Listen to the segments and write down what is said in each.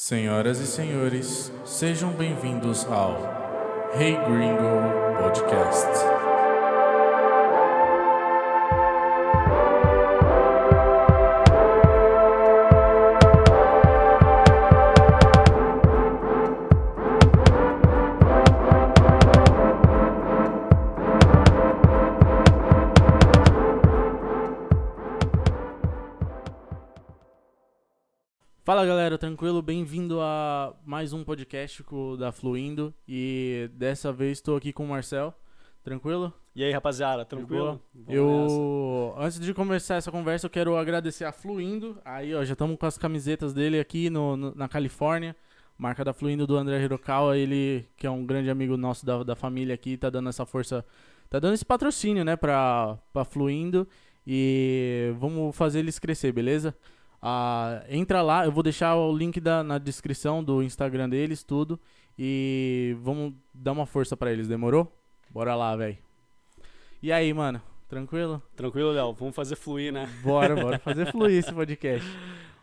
Senhoras e senhores, sejam bem-vindos ao Hey Gringo Podcast. Fala galera, tranquilo? Bem-vindo a mais um podcast da Fluindo e dessa vez estou aqui com o Marcel. Tranquilo? E aí, rapaziada, tranquilo? Eu antes de começar essa conversa, eu quero agradecer a Fluindo. Aí, ó, já estamos com as camisetas dele aqui no, no- na Califórnia. Marca da Fluindo do André Hirokawa, ele que é um grande amigo nosso da, da família aqui, tá dando essa força, tá dando esse patrocínio, né, pra, pra Fluindo. E vamos fazer eles crescer, beleza? Ah, entra lá, eu vou deixar o link da, na descrição do Instagram deles, tudo. E vamos dar uma força pra eles, demorou? Bora lá, velho. E aí, mano? Tranquilo? Tranquilo, Léo? Vamos fazer fluir, né? Bora, bora fazer fluir esse podcast.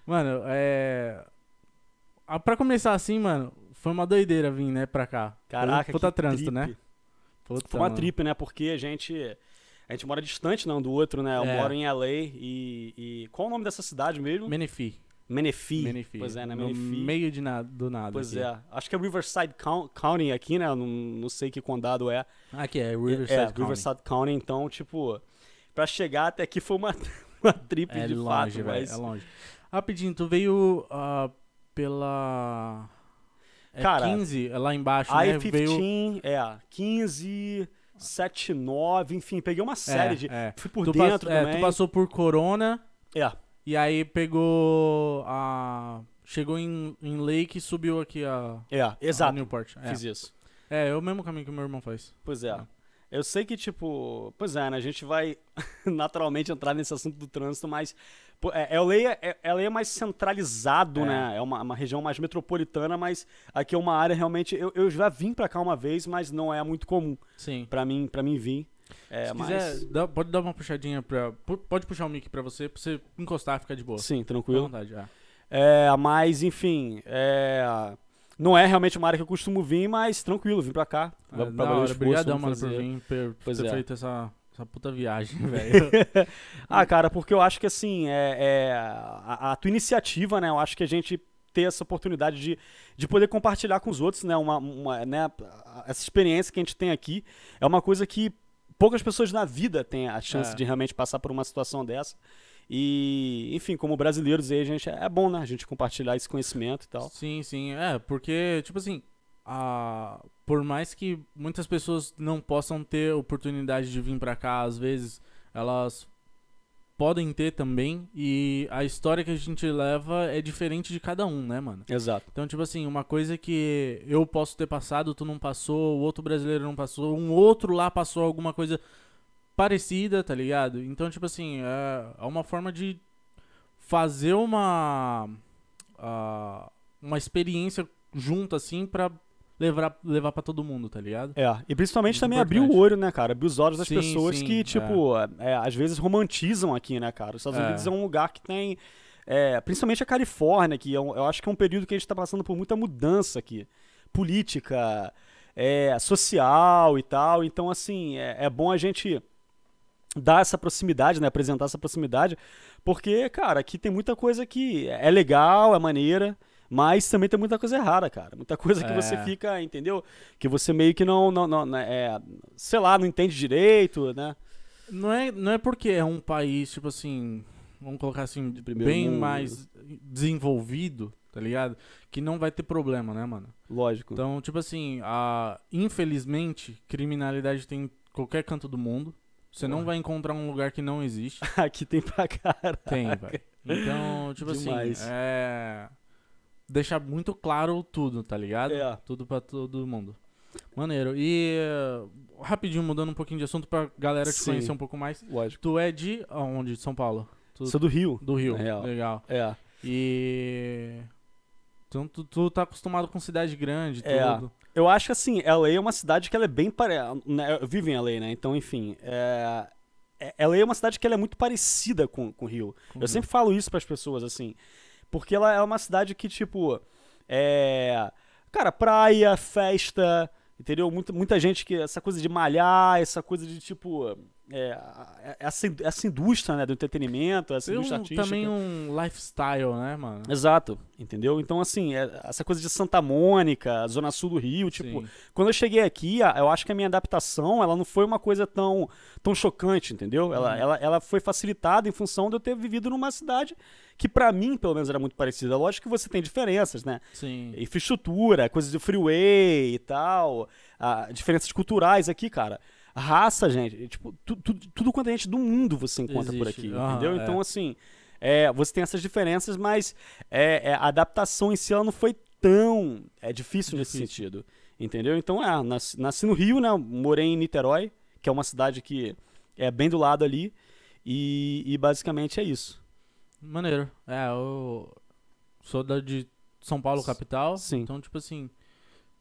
Mano, é. Ah, pra começar assim, mano, foi uma doideira vir, né, pra cá. Caraca, Puta que trânsito, trip. né? Puta, Foi uma mano. trip, né? Porque a gente, a gente mora distante não do outro, né? Eu É. moro em LA e, e... Qual o nome dessa cidade mesmo? Menifee. Menifee. Menifee. Pois é, né? No Menifee. meio de nada, do nada. Pois aqui. é. Acho que é Riverside Coun- County aqui, né? Eu Não, não sei que condado é. Aqui é Riverside. é, County. Riverside County. Então, tipo, pra chegar até aqui foi uma, uma trip É de longe, fato, velho. mas... É longe. Rapidinho, tu veio ah, pela. É Cara, 15, é lá embaixo, né? Veio. I-15, é, 15, 7, 9, enfim, peguei uma série É, de... é. Fui por Tu, dentro pass- é, também. tu passou por Corona É, e aí pegou a. Chegou em, em Lake e subiu aqui a. é, a exato, Newport. É. fiz isso. é, é o mesmo caminho que o meu irmão faz. Pois é. Eu sei que, tipo, pois é, né, a gente vai naturalmente entrar nesse assunto do trânsito, mas é, LA, é, LA é mais centralizado, É. né, é uma, uma região mais metropolitana, mas aqui é uma área realmente, eu, eu já vim pra cá uma vez, mas não é muito comum Sim. pra mim, pra mim vir. É, Se mas... quiser, dá- pode dar uma puxadinha pra. pu- Pode puxar o mic pra você, pra você encostar, fica de boa. Sim, tranquilo. vontade, é. É, mas, enfim, é, não é realmente uma área que eu costumo vir, mas tranquilo, vim pra cá. Ah, Pra- hora, vamos mano, por vir, por, Pois ter é. feito essa, essa puta viagem, velho. Ah, cara, porque eu acho que assim, é, é, a, a tua iniciativa, né? Eu acho que a gente ter essa oportunidade de, de poder compartilhar com os outros, né? Uma, uma, né? Essa experiência que a gente tem aqui é uma coisa que poucas pessoas na vida têm a chance É. de realmente passar por uma situação dessa. E, enfim, como brasileiros aí, a gente é bom, né? A gente compartilhar esse conhecimento e tal. Sim, sim. É, porque, tipo assim, a... por mais que muitas pessoas não possam ter oportunidade de vir pra cá, às vezes elas podem ter também. E a história que a gente leva é diferente de cada um, né, mano? Exato. Então, tipo assim, uma coisa que eu posso ter passado, tu não passou, o outro brasileiro não passou, um outro lá passou alguma coisa parecida, tá ligado? Então, tipo assim, é, é uma forma de fazer uma ah, uma experiência junto, assim, pra levar, levar pra todo mundo, tá ligado? É, e principalmente Muito também abrir importante. o olho, né, cara? Abrir os olhos das Sim, pessoas sim, que, é. tipo, é, às vezes romantizam aqui, né, cara? Os Estados É. Unidos é um lugar que tem. é, principalmente a Califórnia, que é um- eu acho que é um período que a gente tá passando por muita mudança aqui. Política, é, social e tal. Então, assim, é, é bom a gente dar essa proximidade, né? Apresentar essa proximidade. Porque, cara, aqui tem muita coisa que é legal, é maneira. Mas também tem muita coisa errada, cara. Muita coisa que É. você fica, entendeu? Que você meio que não, não, não né, é, sei lá, não entende direito, né? Não é, não é porque é um país, tipo assim, vamos colocar assim, primeiro bem mundo. mais desenvolvido, tá ligado? Que não vai ter problema, né, mano? Lógico. Então, tipo assim, a, infelizmente, criminalidade tem em qualquer canto do mundo. Você não vai encontrar um lugar que não existe. Aqui tem pra cara. Tem, velho. Então, tipo Demais. assim, é. Deixar muito claro tudo, tá ligado? É. Tudo pra todo mundo. Maneiro. E eh, rapidinho, mudando um pouquinho de assunto pra galera te Sim. conhecer um pouco mais. Lógico. Tu é de onde? De São Paulo? Tu- Sou do Rio. Do Rio. real. Legal. É. E. Então tu, tu tá acostumado com cidade grande, É. tudo. Eu acho que assim, LA é uma cidade que ela é bem parecida. Eu vivo em LA, né? Então, enfim. É... é- LA é uma cidade que ela é muito parecida com, com o Rio. Com Eu sempre falo isso pras pessoas, assim. Porque ela é uma cidade que, tipo. É, cara, praia, festa, entendeu? Muita, muita gente que. Essa coisa de malhar, essa coisa de tipo. É, a- essa, essa indústria né, do entretenimento, essa Tem indústria um- artística. também um lifestyle, né, mano? Exato, entendeu? Então, assim, é- essa coisa de Santa Mônica, Zona Sul do Rio, tipo, Sim. quando eu cheguei aqui, eu acho que a minha adaptação, ela não foi uma coisa tão, tão chocante, entendeu? Ela, Uhum. ela, ela foi facilitada em função de eu ter vivido numa cidade que, pra mim, pelo menos, era muito parecida. Lógico que você tem diferenças, né? Sim. Infraestrutura, coisas de freeway e tal, ah, diferenças culturais aqui, cara. Raça, gente, tipo, tu- tu- tudo quanto a gente do mundo você encontra por Existe. aqui, Aham, entendeu? é. Então, assim, é, você tem essas diferenças, mas é, é, a adaptação em si ela não foi tão é, difícil, nesse Difícil. sentido, entendeu? Então, é, nasci, nasci no Rio, né? Morei em Niterói, que é uma cidade que é bem do lado ali, e, e basicamente é isso. Maneiro. É, eu sou da de São Paulo, capital. Sim. Então, tipo assim,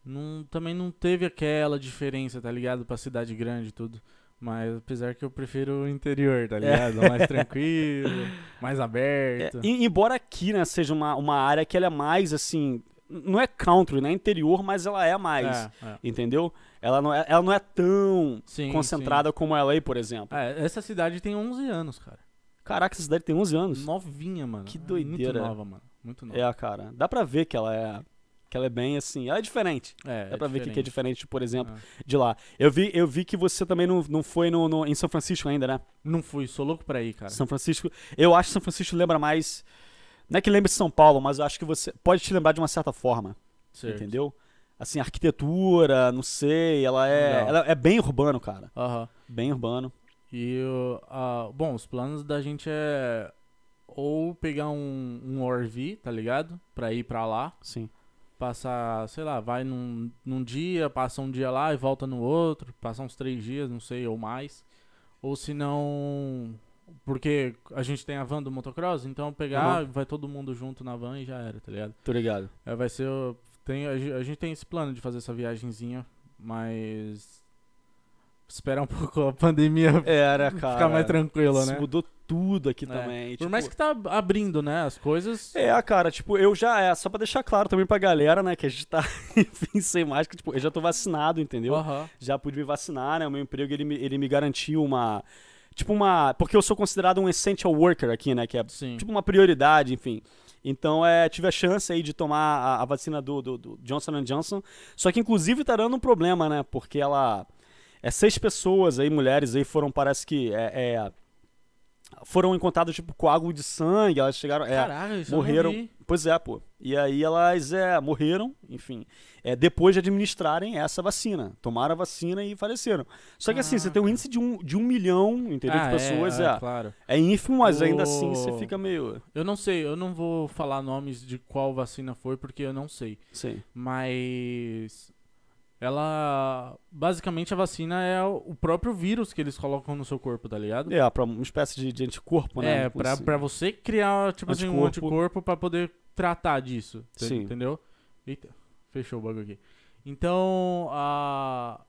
não, também não teve aquela diferença, tá ligado? Pra cidade grande e tudo. Mas apesar que eu prefiro o interior, tá ligado? Mais tranquilo, mais É, aberto. e- embora aqui, né, seja uma, uma área que ela é mais, assim, não é country, né, interior, mas ela é mais, É, é. entendeu? Ela não é, ela não é tão Sim, concentrada como ela aí, por exemplo. sim. É, essa cidade tem 11 anos, cara. Caraca, essa cidade tem 11 anos. Novinha, mano. Que doideira. Muito nova, mano. Muito nova. É, cara, dá pra ver que ela é que ela é bem assim, ela é diferente. É, Dá pra ver que, que é diferente, por exemplo, É. de lá. Eu vi, eu vi que você também não, não foi no, no- em São Francisco ainda, né? Não fui, sou louco pra ir, cara. São Francisco, eu acho que São Francisco lembra mais não é que lembre São Paulo, mas eu acho que você pode te lembrar de uma certa forma. Certo. Entendeu? Assim, arquitetura, não sei, ela é, Legal. ela é bem urbano, cara. Aham. Bem urbano. E, ah, bom, os planos da gente é ou pegar um, um ORV, tá ligado? Pra ir pra lá. Sim. Passar, sei lá, vai num, num dia, passa um dia lá e volta no outro. Passar uns três dias, não sei, ou mais. Ou se não... Porque a gente tem a van do motocross, então pegar, Aham. vai todo mundo junto na van e já era, tá ligado? Tô ligado. É, vai ser. Tem, a gente tem esse plano de fazer essa viagenzinha, mas. Esperar um pouco a pandemia Era, cara. ficar mais tranquila, né? mudou tudo aqui É. também. Por tipo, mais que tá abrindo, né? As coisas. É, cara, tipo, eu já, é, só pra deixar claro também pra galera, né, que a gente tá, enfim, sem máscara, tipo, eu já tô vacinado, entendeu? Aham. Já pude me vacinar, né, o meu emprego, ele me, ele me garantiu uma, tipo uma, porque eu sou considerado um essential worker aqui, né, que é Sim. tipo uma prioridade, enfim. Então, é, tive a chance aí de tomar a, a vacina do, do, do Johnson Johnson, só que inclusive tá dando um problema, né, porque ela, é seis pessoas aí, mulheres aí, foram, parece que, é, é, foram encontradas, tipo, coágulo de sangue, elas chegaram, é, Caraca, isso morreram. Pois é, pô. E aí elas é, morreram, enfim, é, depois de administrarem essa vacina. Tomaram a vacina e faleceram. Só que assim, você tem um índice de um, de um milhão, entendeu? Ah, de pessoas, é, é, é, claro. é, ínfimo, mas ainda assim você fica meio. Eu não sei, eu não vou falar nomes de qual vacina foi, porque eu não sei. Sim. Mas. Ela. Basicamente a vacina é o próprio vírus que eles colocam no seu corpo, tá ligado? É, pra uma espécie de, de anticorpo, né? É, pra, Assim. pra você criar, tipo assim, um Anticorpo. anticorpo pra poder tratar disso. ent- Sim. Entendeu? Eita, fechou o bagulho aqui. Então, a...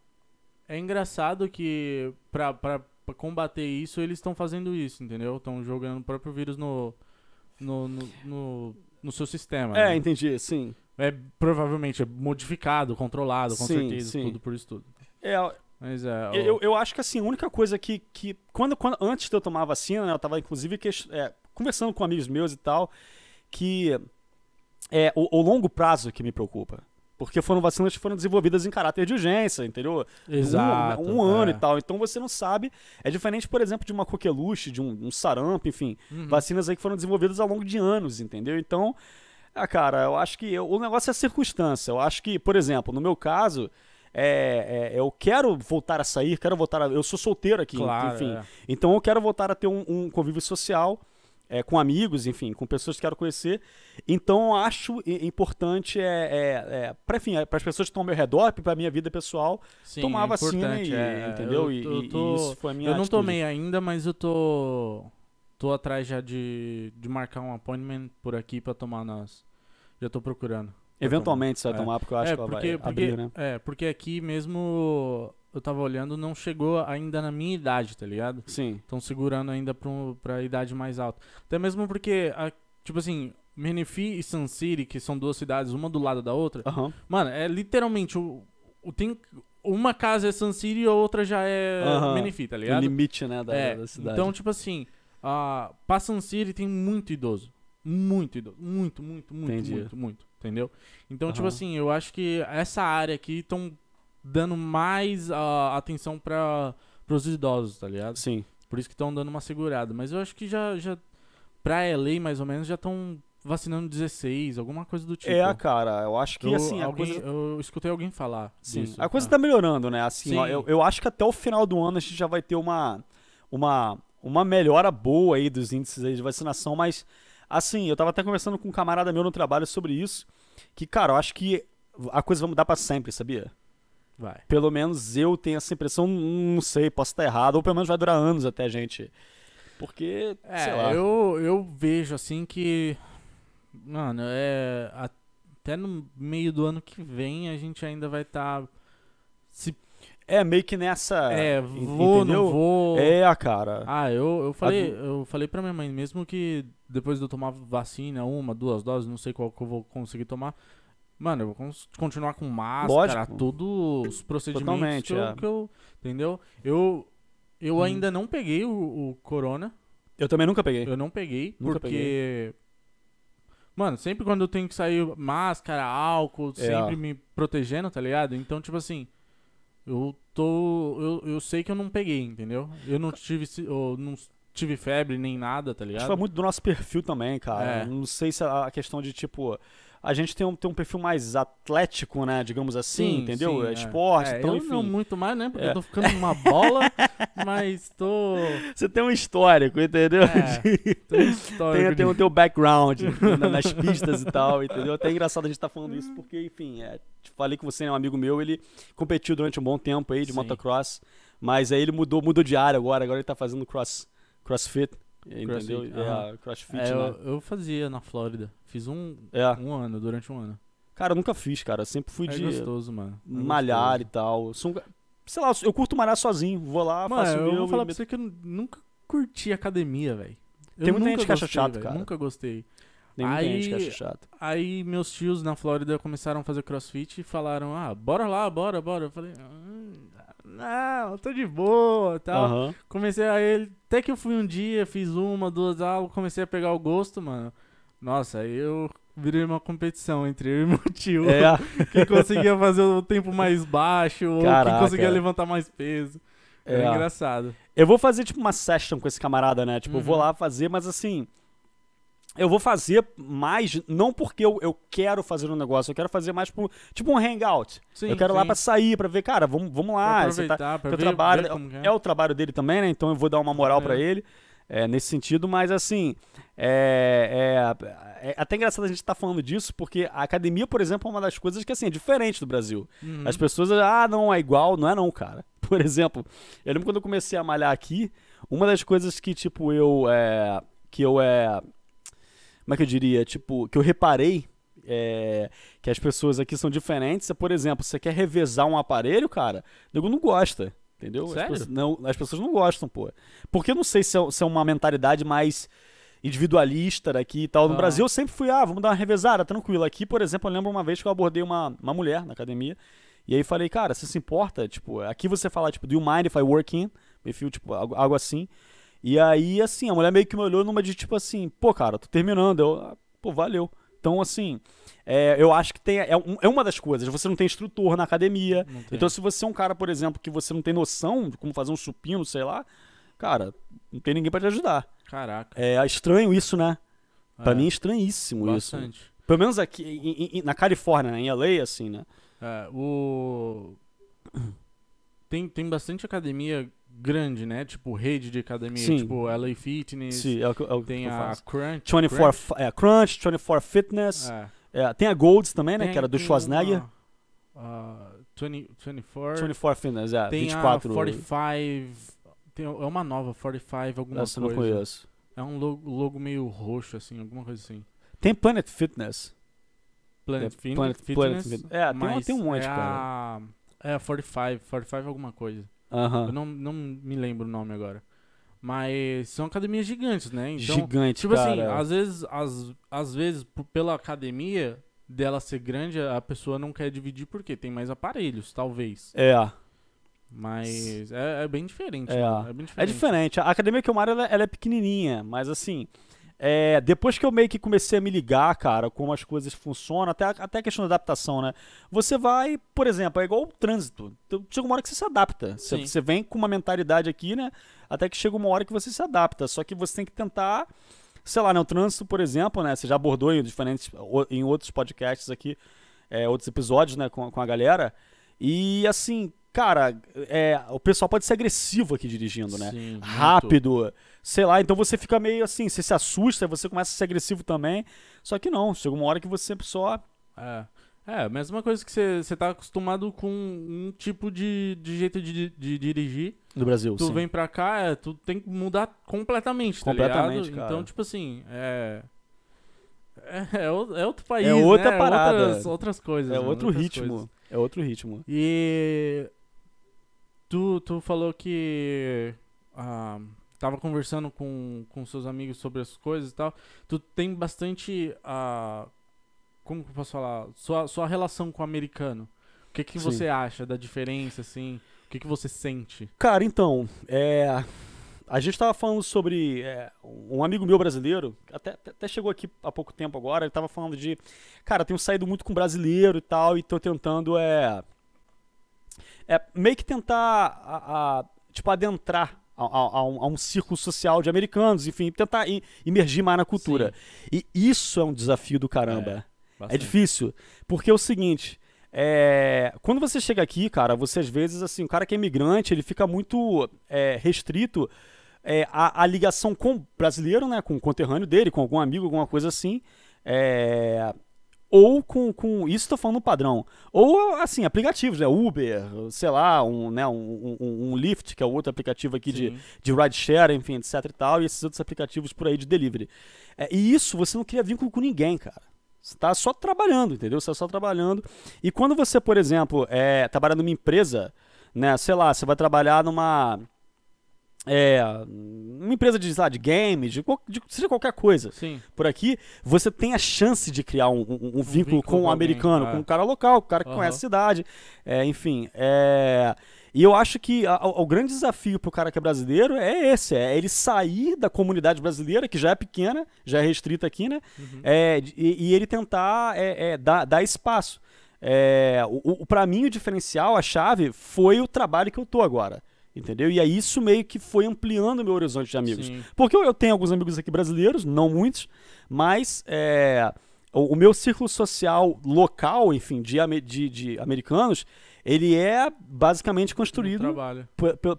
é engraçado que pra, pra, pra combater isso, eles estão fazendo isso, entendeu? Estão jogando o próprio vírus no, no, no, no, no seu sistema. É, né? entendi, sim. É provavelmente é modificado, controlado, com Sim, certeza, sim. tudo por isso tudo. É, Mas é. o- eu, eu acho que assim, a única coisa que. que quando, quando, antes de eu tomar a vacina, né, eu tava inclusive ques- é, conversando com amigos meus e tal, que é o, o longo prazo que me preocupa. Porque foram vacinas que foram desenvolvidas em caráter de urgência, entendeu? Exato. Um, um ano é. e tal. Então você não sabe. É diferente, por exemplo, de uma coqueluche, de um, um sarampo, enfim. Uhum. Vacinas aí que foram desenvolvidas ao longo de anos, entendeu? Então, ah, cara, eu acho que eu- o negócio é a circunstância. Eu acho que, por exemplo, no meu caso, é, é, eu quero voltar a sair, quero voltar a. Eu sou solteiro aqui, Claro, enfim. é. Então eu quero voltar a ter um, um convívio social. é, com amigos, enfim, com pessoas que quero conhecer. Então eu acho importante, é, é, é, para as pessoas que estão ao meu redor, para a minha vida pessoal, Sim, tomar é vacina e, é. entendeu? Eu- E- eu e, tô- e isso foi a minha Eu não atitude. tomei ainda, mas eu tô. Tô atrás já de, de marcar um appointment por aqui pra tomar nas. Já tô procurando. Eventualmente você vai É. tomar, porque eu acho é, que ela porque, vai porque, abrir, né? É, porque aqui mesmo eu tava olhando, não chegou ainda na minha idade, tá ligado? Sim. Estão segurando ainda pra, um- pra idade mais alta. Até mesmo porque, a- tipo assim, Menifee e Sun City, que são duas cidades, uma do lado da outra. Aham. Mano, é literalmente o, o tem uma casa é Sun City e a outra já é Aham. Menifee, tá O ligado? limite, né, da, é, da cidade. então tipo assim, a pra Sun City tem muito idoso. Muito idoso, muito, muito, muito, Entendi. muito, muito, entendeu? Então, tipo Aham. assim, eu acho que essa área aqui estão dando mais ah, atenção para os idosos, tá ligado? Sim. Por isso que estão dando uma segurada. Mas eu acho que já, já pra LA, mais ou menos, já estão vacinando 16, alguma coisa do tipo. é, cara, eu acho que eu, assim, alguém, coisa. eu escutei alguém falar Sim, disso. a coisa tá melhorando, né? Assim, ó, eu, eu acho que até o final do ano a gente já vai ter uma, uma, uma melhora boa aí dos índices aí de vacinação, mas assim, eu tava até conversando com um camarada meu no trabalho sobre isso, que, cara, eu acho que a coisa vai mudar pra sempre, sabia? Vai. Pelo menos eu tenho essa impressão, não sei, posso estar errado, ou pelo menos vai durar anos até a gente. Porque, sei lá. É, eu, eu vejo assim que. Mano, é. Até no meio do ano que vem a gente ainda vai estar. se É meio que nessa. é, vou, entendeu? não vou. É, cara. Ah, eu, eu falei, do- eu falei pra minha mãe, mesmo que depois de eu tomar vacina, uma, duas doses, não sei qual que eu vou conseguir tomar. Mano, eu vou continuar com máscara, Lógico. todos os procedimentos Totalmente, que, eu, é. que eu- Entendeu? Eu, eu Hum. ainda não peguei o, o corona. Eu também nunca peguei. Eu não peguei, Nunca porque. Mano, sempre quando eu tenho que sair máscara, álcool, É. sempre me protegendo, tá ligado? Então, tipo assim, eu tô. Eu, eu sei que eu não peguei, entendeu? Eu não tive, eu não tive febre nem nada, tá Acho ligado? que foi muito do nosso perfil também, cara. É. Não sei se a a questão de, tipo, a gente tem um, tem um perfil mais atlético, né? Digamos assim, entendeu? sim, é esporte, É, então, eu enfim. não muito mais, né? Porque É. eu tô ficando uma bola, mas tô. Você tem um histórico, entendeu? É, tô histórico tem, tem o teu background na- nas pistas e tal, entendeu? Até é engraçado a gente estar falando isso, porque, enfim, é, falei que você é um amigo meu, ele competiu durante um bom tempo aí de Sim. motocross, mas aí ele mudou, mudou de área agora, agora ele tá fazendo cross, crossfit, entendeu? Crossfit, É, crossfit, É, né? eu, eu fazia na Flórida. Fiz um, É. um ano, durante um ano. Cara, eu nunca fiz, cara, sempre fui É de gostoso, mano. É malhar e gostoso. tal. Eu sou um ca- sei lá, eu curto malhar sozinho, vou lá, faço o Mano, eu meu vou e falar pra você que eu nunca curti academia, velho. Tem muita gente que acha chato, cara. Nunca gostei. Tem muita gente que Aí- acha chato. Aí meus tios na Flórida começaram a fazer crossfit e falaram, ah, bora lá, bora, bora. Eu falei, "Ah, não, eu tô de boa tal. Aham. Comecei a ele. Até que eu fui um dia, fiz uma, duas aulas, comecei a pegar o gosto, mano. Nossa, aí eu virei uma competição entre eu e meu tio. É, Quem conseguia fazer o tempo mais baixo, ou quem conseguia levantar mais peso. Era é. engraçado. Eu vou fazer tipo uma session com esse camarada, né? Tipo, eu vou Uhum. lá fazer, mas assim. Eu vou fazer mais, não porque eu, eu quero fazer um negócio, eu quero fazer mais por, tipo um hangout. Sim, eu quero lá sim. pra sair, pra ver, cara, vamos, vamos Pra lá. Você tá, aproveitar, pra teu ver, trabalho ver que é o trabalho dele também, né? Então eu vou dar uma moral É. pra ele é, nesse sentido, mas assim, é, é- é até engraçado a gente estar falando disso, porque a academia, por exemplo, é uma das coisas que assim, é diferente do Brasil. Uhum. As pessoas, ah, não, é igual, não é não, cara. Por exemplo, eu lembro quando eu comecei a malhar aqui, uma das coisas que, tipo, eu, é, que eu, é, como é que eu diria, tipo, que eu reparei é, que as pessoas aqui são diferentes, por exemplo, você quer revezar um aparelho, cara, o nego não gosta, entendeu? As Sério? pessoas, não, as pessoas não gostam, pô. Porque eu não sei se é, se é uma mentalidade mais individualista daqui e tal. No Ah. Brasil eu sempre fui, ah, vamos dar uma revezada, tranquilo. Aqui, por exemplo, eu lembro uma vez que eu abordei uma, uma mulher na academia, e aí falei, cara, você se importa? Tipo, aqui você fala, tipo, do you mind if I work in? If you, tipo, algo, algo assim. E aí, assim, a mulher meio que me olhou numa de, tipo assim, pô, cara, tô terminando. Eu, ah, pô, valeu. Então, assim, é, eu acho que tem, é, é uma das coisas. Você não tem instrutor na academia. Então, se você é um cara, por exemplo, que você não tem noção de como fazer um supino, sei lá, cara, não tem ninguém pra te ajudar. Caraca. É estranho isso, né? Pra É, mim é estranhíssimo isso. bastante. Pelo menos aqui em- em- na Califórnia, né? em LA, assim, né? É, o... tem, tem bastante academia grande, né? Tipo, rede de academia, Sim. tipo LA Fitness, Sim, é o que, é o tem a. Crunch. 24 F- é, Crunch, 24 Fitness. É. é, tem a Golds também, né? Tem- que era do Schwarzenegger. uma, ah, 20, 24. 24 Fitness, é. tem 24. a 45. Tem, é uma nova, 45, alguma Essa eu não coisa. conheço. É um logo, logo meio roxo, assim, alguma coisa assim. Tem Planet Fitness. Planet, É, Fin- Planet- Fitness. Planet Fitness. É, tem tem um monte, é cara. A, é a 45, 45 alguma coisa. Aham. Eu não, não me lembro o nome agora. Mas são academias gigantes, né? Então, Gigante, tipo assim, cara. às vezes, às, às vezes, pela academia dela ser grande, a pessoa não quer dividir porque tem mais aparelhos, talvez. É, Mas é, é bem diferente. É. mano, é bem é diferente. A academia que eu moro, ela, ela é pequenininha, mas assim, é, depois que eu meio que comecei a me ligar, cara, como as coisas funcionam, até, a- até a questão da adaptação, né? Você vai, por exemplo, é igual o trânsito. Então, chega uma hora que você se adapta. Você, você vem com uma mentalidade aqui, né? Até que chega uma hora que você se adapta. Só que você tem que tentar, sei lá, né? O trânsito, por exemplo, né? Você já abordou em diferentes, em outros podcasts aqui, é, outros episódios, né? Com, com a galera. E assim, cara, é, o pessoal pode ser agressivo aqui dirigindo, né? Sim, muito. Sei lá, então você fica meio assim, você se assusta, você começa a ser agressivo também. Só que não, chega uma hora que você só. É. É, a mesma coisa que você você tá acostumado com um tipo de, de jeito de, de dirigir. No Brasil, Tu sim. vem pra cá, é, tu tem que mudar completamente, tá Completamente. Então, tipo assim, é. É, é o- é outro país, É outra né? parada. Outras, outras coisas. é mano, outro ritmo. coisas. É outro ritmo. E tu, tu falou que ah, tava conversando com, com seus amigos sobre as coisas e tal. Tu tem bastante. ah, como que eu posso falar? Sua, sua relação com o americano. O que, que Sim. você acha da diferença, assim? O que, que você sente? Cara, então, é. A gente tava falando sobre. é, um amigo meu brasileiro, até, até chegou aqui há pouco tempo agora, ele tava falando de. Cara, eu tenho saído muito com brasileiro e tal, e tô tentando. É, é meio que tentar. a- a- tipo, adentrar a, a- um, a um círculo social de americanos, enfim, tentar imergir mais na cultura. E isso é um desafio do caramba. É Bastante. difícil, porque é o seguinte, é, quando você chega aqui, cara, você às vezes, assim, o cara que é imigrante, ele fica muito é, restrito é, à, à ligação com o brasileiro, né, com o conterrâneo dele, com algum amigo, alguma coisa assim, é, ou com, com isso tô falando padrão, ou assim, aplicativos, né, Uber, sei lá, um, né, um, um, um Lyft, que é o outro aplicativo aqui de, de rideshare, enfim, etc e tal, e esses outros aplicativos por aí de delivery. É, e isso você não cria vínculo com ninguém, cara. Você tá só trabalhando, entendeu? Você tá só trabalhando. E quando você, por exemplo, é, trabalha numa empresa, né, sei lá, você vai trabalhar numa. É, uma empresa de, lá, de games, de, de- seja qualquer coisa Sim. por aqui, você tem a chance de criar um, um- um vínculo, vínculo com o alguém, americano, é. com o cara local, com o cara que Aham. conhece a cidade, é, enfim. é, e eu acho que a- o, o grande desafio pro cara que é brasileiro é esse, é ele sair da comunidade brasileira, que já é pequena, já é restrita aqui, né? Uhum. É, e, e ele tentar dar, dar espaço. É, o, o, pra mim, o diferencial, a chave, foi o trabalho que eu tô agora. Entendeu? E aí isso meio que foi ampliando o meu horizonte de amigos. Sim. Porque eu, eu tenho alguns amigos aqui brasileiros, não muitos, mas é, o, o meu círculo social local, enfim, de, de, de americanos, ele é basicamente construído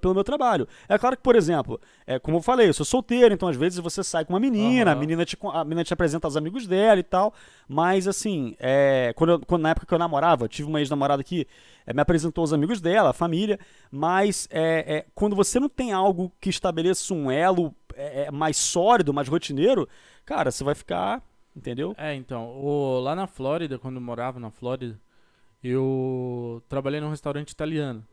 pelo meu trabalho. É claro que, por exemplo, é, como eu falei, eu sou solteiro, então às vezes você sai com uma menina, a, Aham. menina te, a menina te apresenta aos amigos dela e tal, mas assim, é, quando, eu- quando- na época que eu namorava, eu tive uma ex-namorada que é, me apresentou aos amigos dela, a família, mas é, é, quando você não tem algo que estabeleça um elo é, é, mais sólido, mais rotineiro, cara, você vai ficar, entendeu? É, então, o- lá na Flórida, quando eu morava na Flórida, eu trabalhei num restaurante italiano.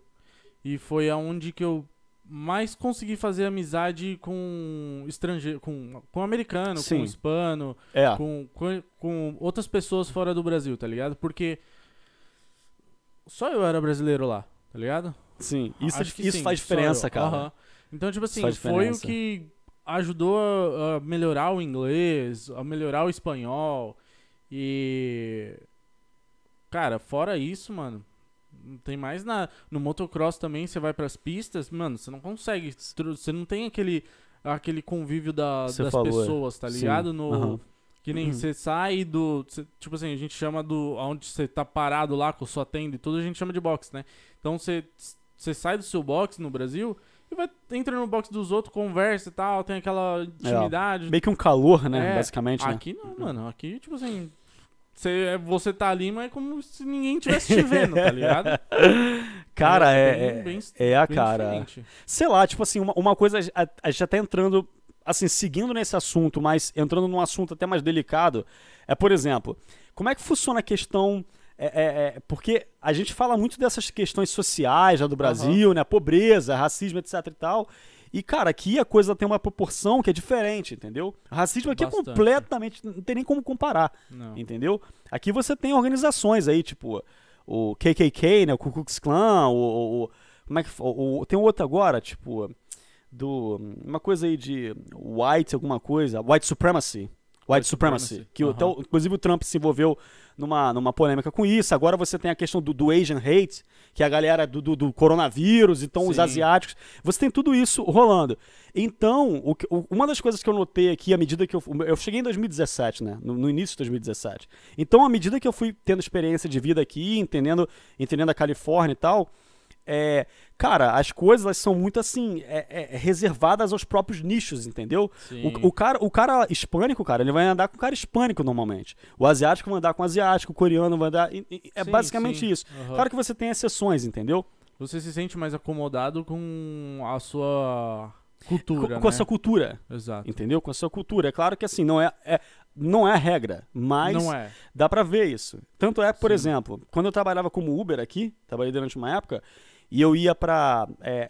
E foi aonde que eu mais consegui fazer amizade com estrangeiro, com, com americano, Sim. com hispano, É, com, com, com outras pessoas fora do Brasil, tá ligado? Porque só eu era brasileiro lá, tá ligado? sim, isso, Acho que isso sim, faz diferença, cara. Aham. Então, tipo assim, foi o que ajudou a melhorar o inglês, a melhorar o espanhol. E. Cara, fora isso, mano. Não tem mais nada. No motocross também, você vai pras pistas, mano, você não consegue. Você não tem aquele, aquele convívio da- das falou, é. pessoas, tá Sim, ligado? No, aham. Que nem Uhum. você sai do. cê- tipo assim, a gente chama do. Onde você tá parado lá com sua tenda e tudo, a gente chama de box, né? Então você sai do seu box no Brasil e vai entra no box dos outros, conversa e tal, tem aquela intimidade. Meio que um calor, né, É, basicamente, né? Aqui não, mano. Aqui, tipo assim. Você, você tá ali, mas é como se ninguém tivesse te vendo, tá ligado? Cara, é, é, bem- é a cara. diferente. Sei lá, tipo assim, uma, uma coisa, a, a gente já tá entrando, assim, seguindo nesse assunto, mas entrando num assunto até mais delicado, é, por exemplo, como é que funciona a questão. é, é, é, porque a gente fala muito dessas questões sociais já do Brasil, né? Pobreza, racismo, etc e tal. E, cara, aqui a coisa tem uma proporção que é diferente, entendeu? Racismo aqui Bastante. é completamente. Não tem nem como comparar, Não. entendeu? Aqui você tem organizações aí, tipo o KKK, né? O Ku Klux Klan, o. o- como é que. O, o- tem um outro agora, tipo. Do. Uma coisa aí de. White, alguma coisa. White Supremacy. White, White Supremacy. Supremacy, Que aham. até inclusive o Trump se envolveu numa, numa polêmica com isso. Agora você tem a questão do, do Asian hate, que é a galera do, do, do coronavírus, então os Sim. asiáticos. Você tem tudo isso rolando. Então, o o- uma das coisas que eu notei aqui, à medida que eu. Eu cheguei em 2017, né? No, no início de 2017. Então, à medida que eu fui tendo experiência de vida aqui, entendendo, entendendo a Califórnia e tal. É, cara, as coisas elas são muito assim, é- é- reservadas aos próprios nichos, entendeu? O, o cara, o cara hispânico, cara, ele vai andar com o cara hispânico normalmente. O asiático vai andar com o asiático, o coreano vai andar. e- e- É Sim, basicamente sim. isso. Aham. Claro que você tem exceções, entendeu? Você se sente mais acomodado com a sua cultura, com, né? com a sua cultura, Exato. entendeu? Com a sua cultura. É claro que assim, não é, é- não é a regra, mas é. dá pra ver isso. Tanto é, por Sim. exemplo, quando eu trabalhava como Uber aqui, trabalhei durante uma época, e eu ia pra, é,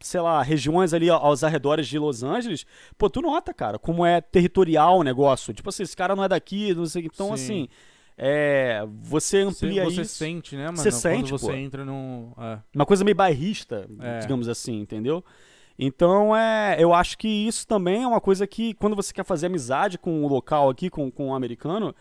sei lá, regiões ali aos arredores de Los Angeles, pô, tu nota, cara, como é territorial o negócio. Tipo assim, esse cara não é daqui, não sei. Então, Sim. assim, é, você Você, amplia você isso. sente, né, mano? Você Quando sente, você pô. entra num... É. Uma coisa meio bairrista, É. digamos assim, entendeu? Então, é, eu acho que isso também é uma coisa que, quando você quer fazer amizade com o local aqui, com, com o americano,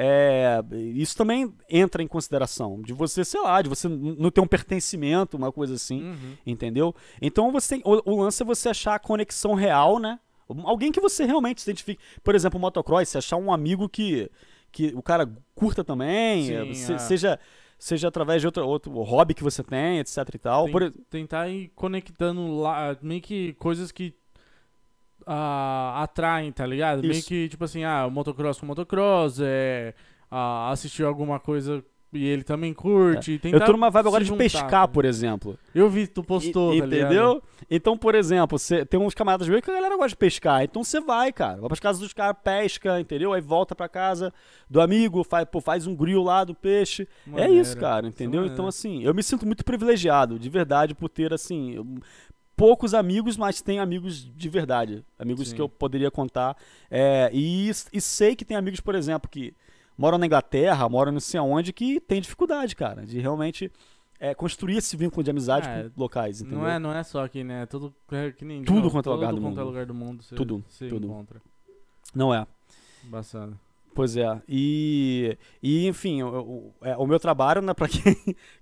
é, isso também entra em consideração. De você, sei lá, de você não ter um pertencimento, uma coisa assim, Uhum. entendeu? Então, você tem, o, o lance é você achar a conexão real, né? Alguém que você realmente se identifique. Por exemplo, o motocross, você achar um amigo que, que o cara curta também, Sim, se- é. seja, seja através de outro, outro hobby que você tem, etc e tal. Tem- Por Tentar ir conectando lá, meio que coisas que ah, atraem, tá ligado? Meio Isso. que, tipo assim, ah, motocross com motocross, é, ah, assistir alguma coisa e ele também curte. Eu tentar tô numa vibe agora de juntar, pescar, tá por exemplo. Eu vi, tu postou, E- tá ligado? entendeu? Então, por exemplo, cê, tem uns camaradas meus que a galera gosta de pescar. Então você vai, cara. Vai pras casas dos caras, pesca, entendeu? Aí volta pra casa do amigo, faz, pô, faz um grill lá do peixe. É Maneiro. isso, cara, entendeu? maneiro. Então, assim, eu me sinto muito privilegiado, de verdade, por ter, assim, eu- poucos amigos, mas tenho amigos de verdade. Amigos Sim. que eu poderia contar. É, e, e sei que tem amigos, por exemplo, que moram na Inglaterra, moram não sei aonde, que tem dificuldade, cara, de realmente é, construir esse vínculo de amizade É, com locais, entendeu? Não é, não é só aqui, né? Tudo é que nem Tudo quanto é lugar do é mundo. lugar do mundo. Você, Tudo, você tudo. encontra. Não é. Bastante. Pois é. E, e enfim, o, o- é, o meu trabalho, né, pra quem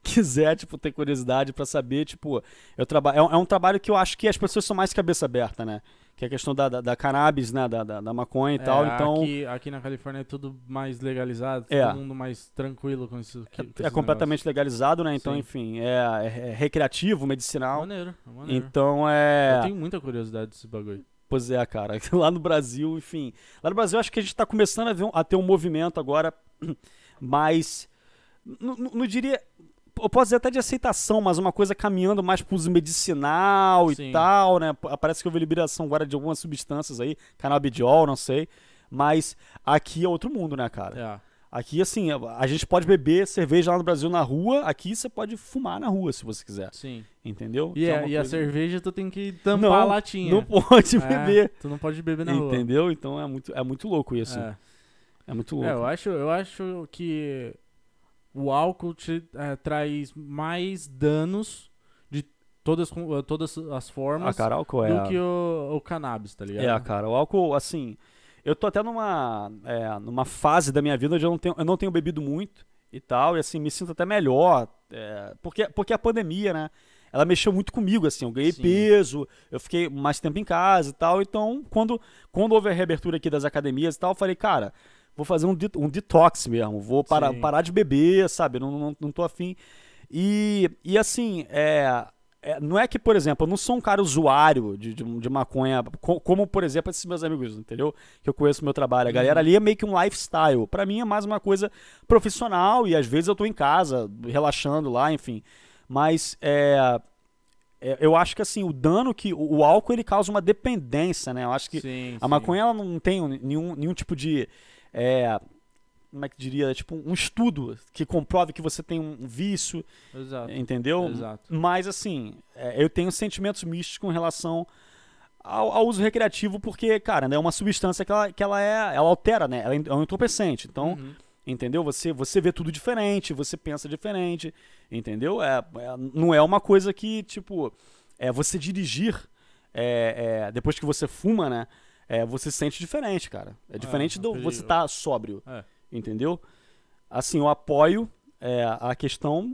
quiser, tipo, ter curiosidade pra saber, tipo, eu trabalho. É, um- é um trabalho que eu acho que as pessoas são mais cabeça aberta, né? Que é a questão da, da, da cannabis, né? Da, da, da maconha e tal. É, Então. Aqui, aqui na Califórnia é tudo mais legalizado, É. todo mundo mais tranquilo com isso. que- com É, é completamente legalizado, né? Então, Sim. enfim, é, é- é recreativo, medicinal. Maneiro, maneiro. Então é. Eu tenho muita curiosidade desse bagulho. Pois é, cara. Lá no Brasil, enfim. Lá no Brasil, acho que a gente tá começando a, ver a ter um movimento agora mais. Não, diria. Eu posso dizer até de aceitação, mas uma coisa caminhando mais pro uso medicinal Sim. e tal, né? Parece que houve liberação agora de algumas substâncias aí, canabidiol, não sei. Mas aqui é outro mundo, né, cara? É. Aqui, assim, a a gente pode beber cerveja lá no Brasil na rua, aqui você pode fumar na rua, se você quiser. Sim. Entendeu? E, é- uma e a coisa- cerveja tu tem que tampar Não, a latinha. Não pode É, beber. Tu não pode beber na rua. Entendeu? Então é muito, é muito louco isso. É. É muito louco. É, eu acho, eu acho que o álcool te é, traz mais danos de todas, todas as a formas cara, álcool é. do que o, o cannabis, tá ligado? É, cara, o álcool, assim. Eu tô até numa, é, numa fase da minha vida onde eu não tenho, eu não tenho bebido muito e tal, e assim, me sinto até melhor. é, porque, porque a pandemia, né? Ela mexeu muito comigo, assim, eu ganhei Sim. peso, eu fiquei mais tempo em casa e tal. Então, quando, quando houve a reabertura aqui das academias e tal, eu falei, cara, vou fazer um, de- um detox mesmo, vou parar, Sim. parar de beber, sabe? Não, não, não tô afim. E, e assim, é, é, não é que, por exemplo, eu não sou um cara usuário de, de, de maconha, co- como, por exemplo, esses meus amigos, entendeu? Que eu conheço no meu trabalho. A galera ali é meio que um lifestyle. Pra mim é mais uma coisa profissional e às vezes eu tô em casa, relaxando lá, enfim. Mas é, é, eu acho que assim, o dano que. O, o álcool ele causa uma dependência, né? Eu acho que Sim, a sim. maconha ela não tem um- nenhum, nenhum tipo de. é, como é que diria? Tipo, um estudo que comprove que você tem um vício, Exato. entendeu? Exato. Mas assim, é, eu tenho sentimentos mistos com relação ao, ao uso recreativo, porque, cara, né, é uma substância que ela, que ela é. Ela altera, né? Ela é um entorpecente. Então, Uhum. entendeu? Você, você vê tudo diferente, você pensa diferente, entendeu? É, é- não é uma coisa que, tipo, é você dirigir é, é, depois que você fuma, né? É, você se sente diferente, cara. É diferente do acredito. você estar sóbrio, É. entendeu? Assim, eu apoio é, a questão,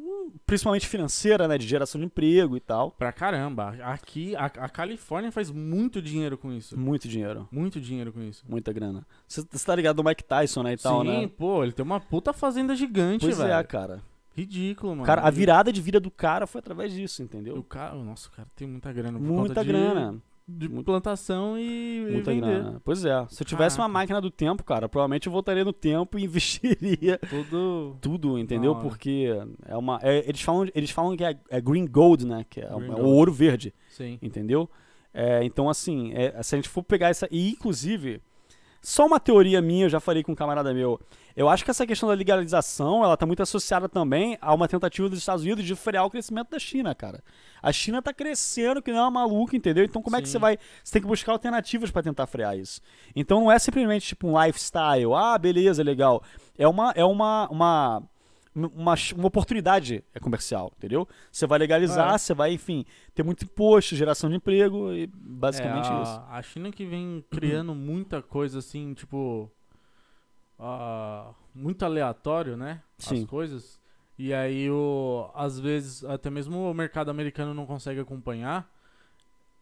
principalmente financeira, né? De geração de emprego e tal. Pra caramba. Aqui, a, a Califórnia faz muito dinheiro com isso. Muito dinheiro, Muito dinheiro com isso. muita grana. Você tá ligado do Mike Tyson, né? E tal, Sim, né? pô, ele tem uma puta fazenda gigante, Pois velho. é, cara. Ridículo, mano. cara. A virada de vida do cara foi através disso, O entendeu? cara, nossa, o cara tem muita grana por Muita conta de, grana. De plantação e, e Muita vender. grana. Pois é. Se eu tivesse uma Caraca. máquina do tempo, cara, provavelmente eu voltaria no tempo e investiria Tudo. tudo, entendeu? Porque é uma. é- eles, falam, eles falam que é, é green gold, né? Que é, é o ouro verde, Sim. entendeu? É, então, assim, é, se a gente for pegar essa. E, inclusive, só uma teoria minha, eu já falei com um camarada meu. Eu acho que essa questão da legalização, ela tá muito associada também a uma tentativa dos Estados Unidos de frear o crescimento da China, cara. A China tá crescendo que não é uma maluca, entendeu? Então como é que Sim. você vai... Você tem que buscar alternativas pra tentar frear isso. Então não é simplesmente tipo um lifestyle, ah, beleza, legal. É uma... É uma, uma uma, uma oportunidade é comercial, entendeu? Você vai legalizar, É. você vai, enfim, ter muito imposto, geração de emprego e basicamente É, a, isso. A China que vem criando muita coisa assim, tipo. ah, muito aleatório, né? Sim. As coisas. E aí, o, às vezes, até mesmo o mercado americano não consegue acompanhar.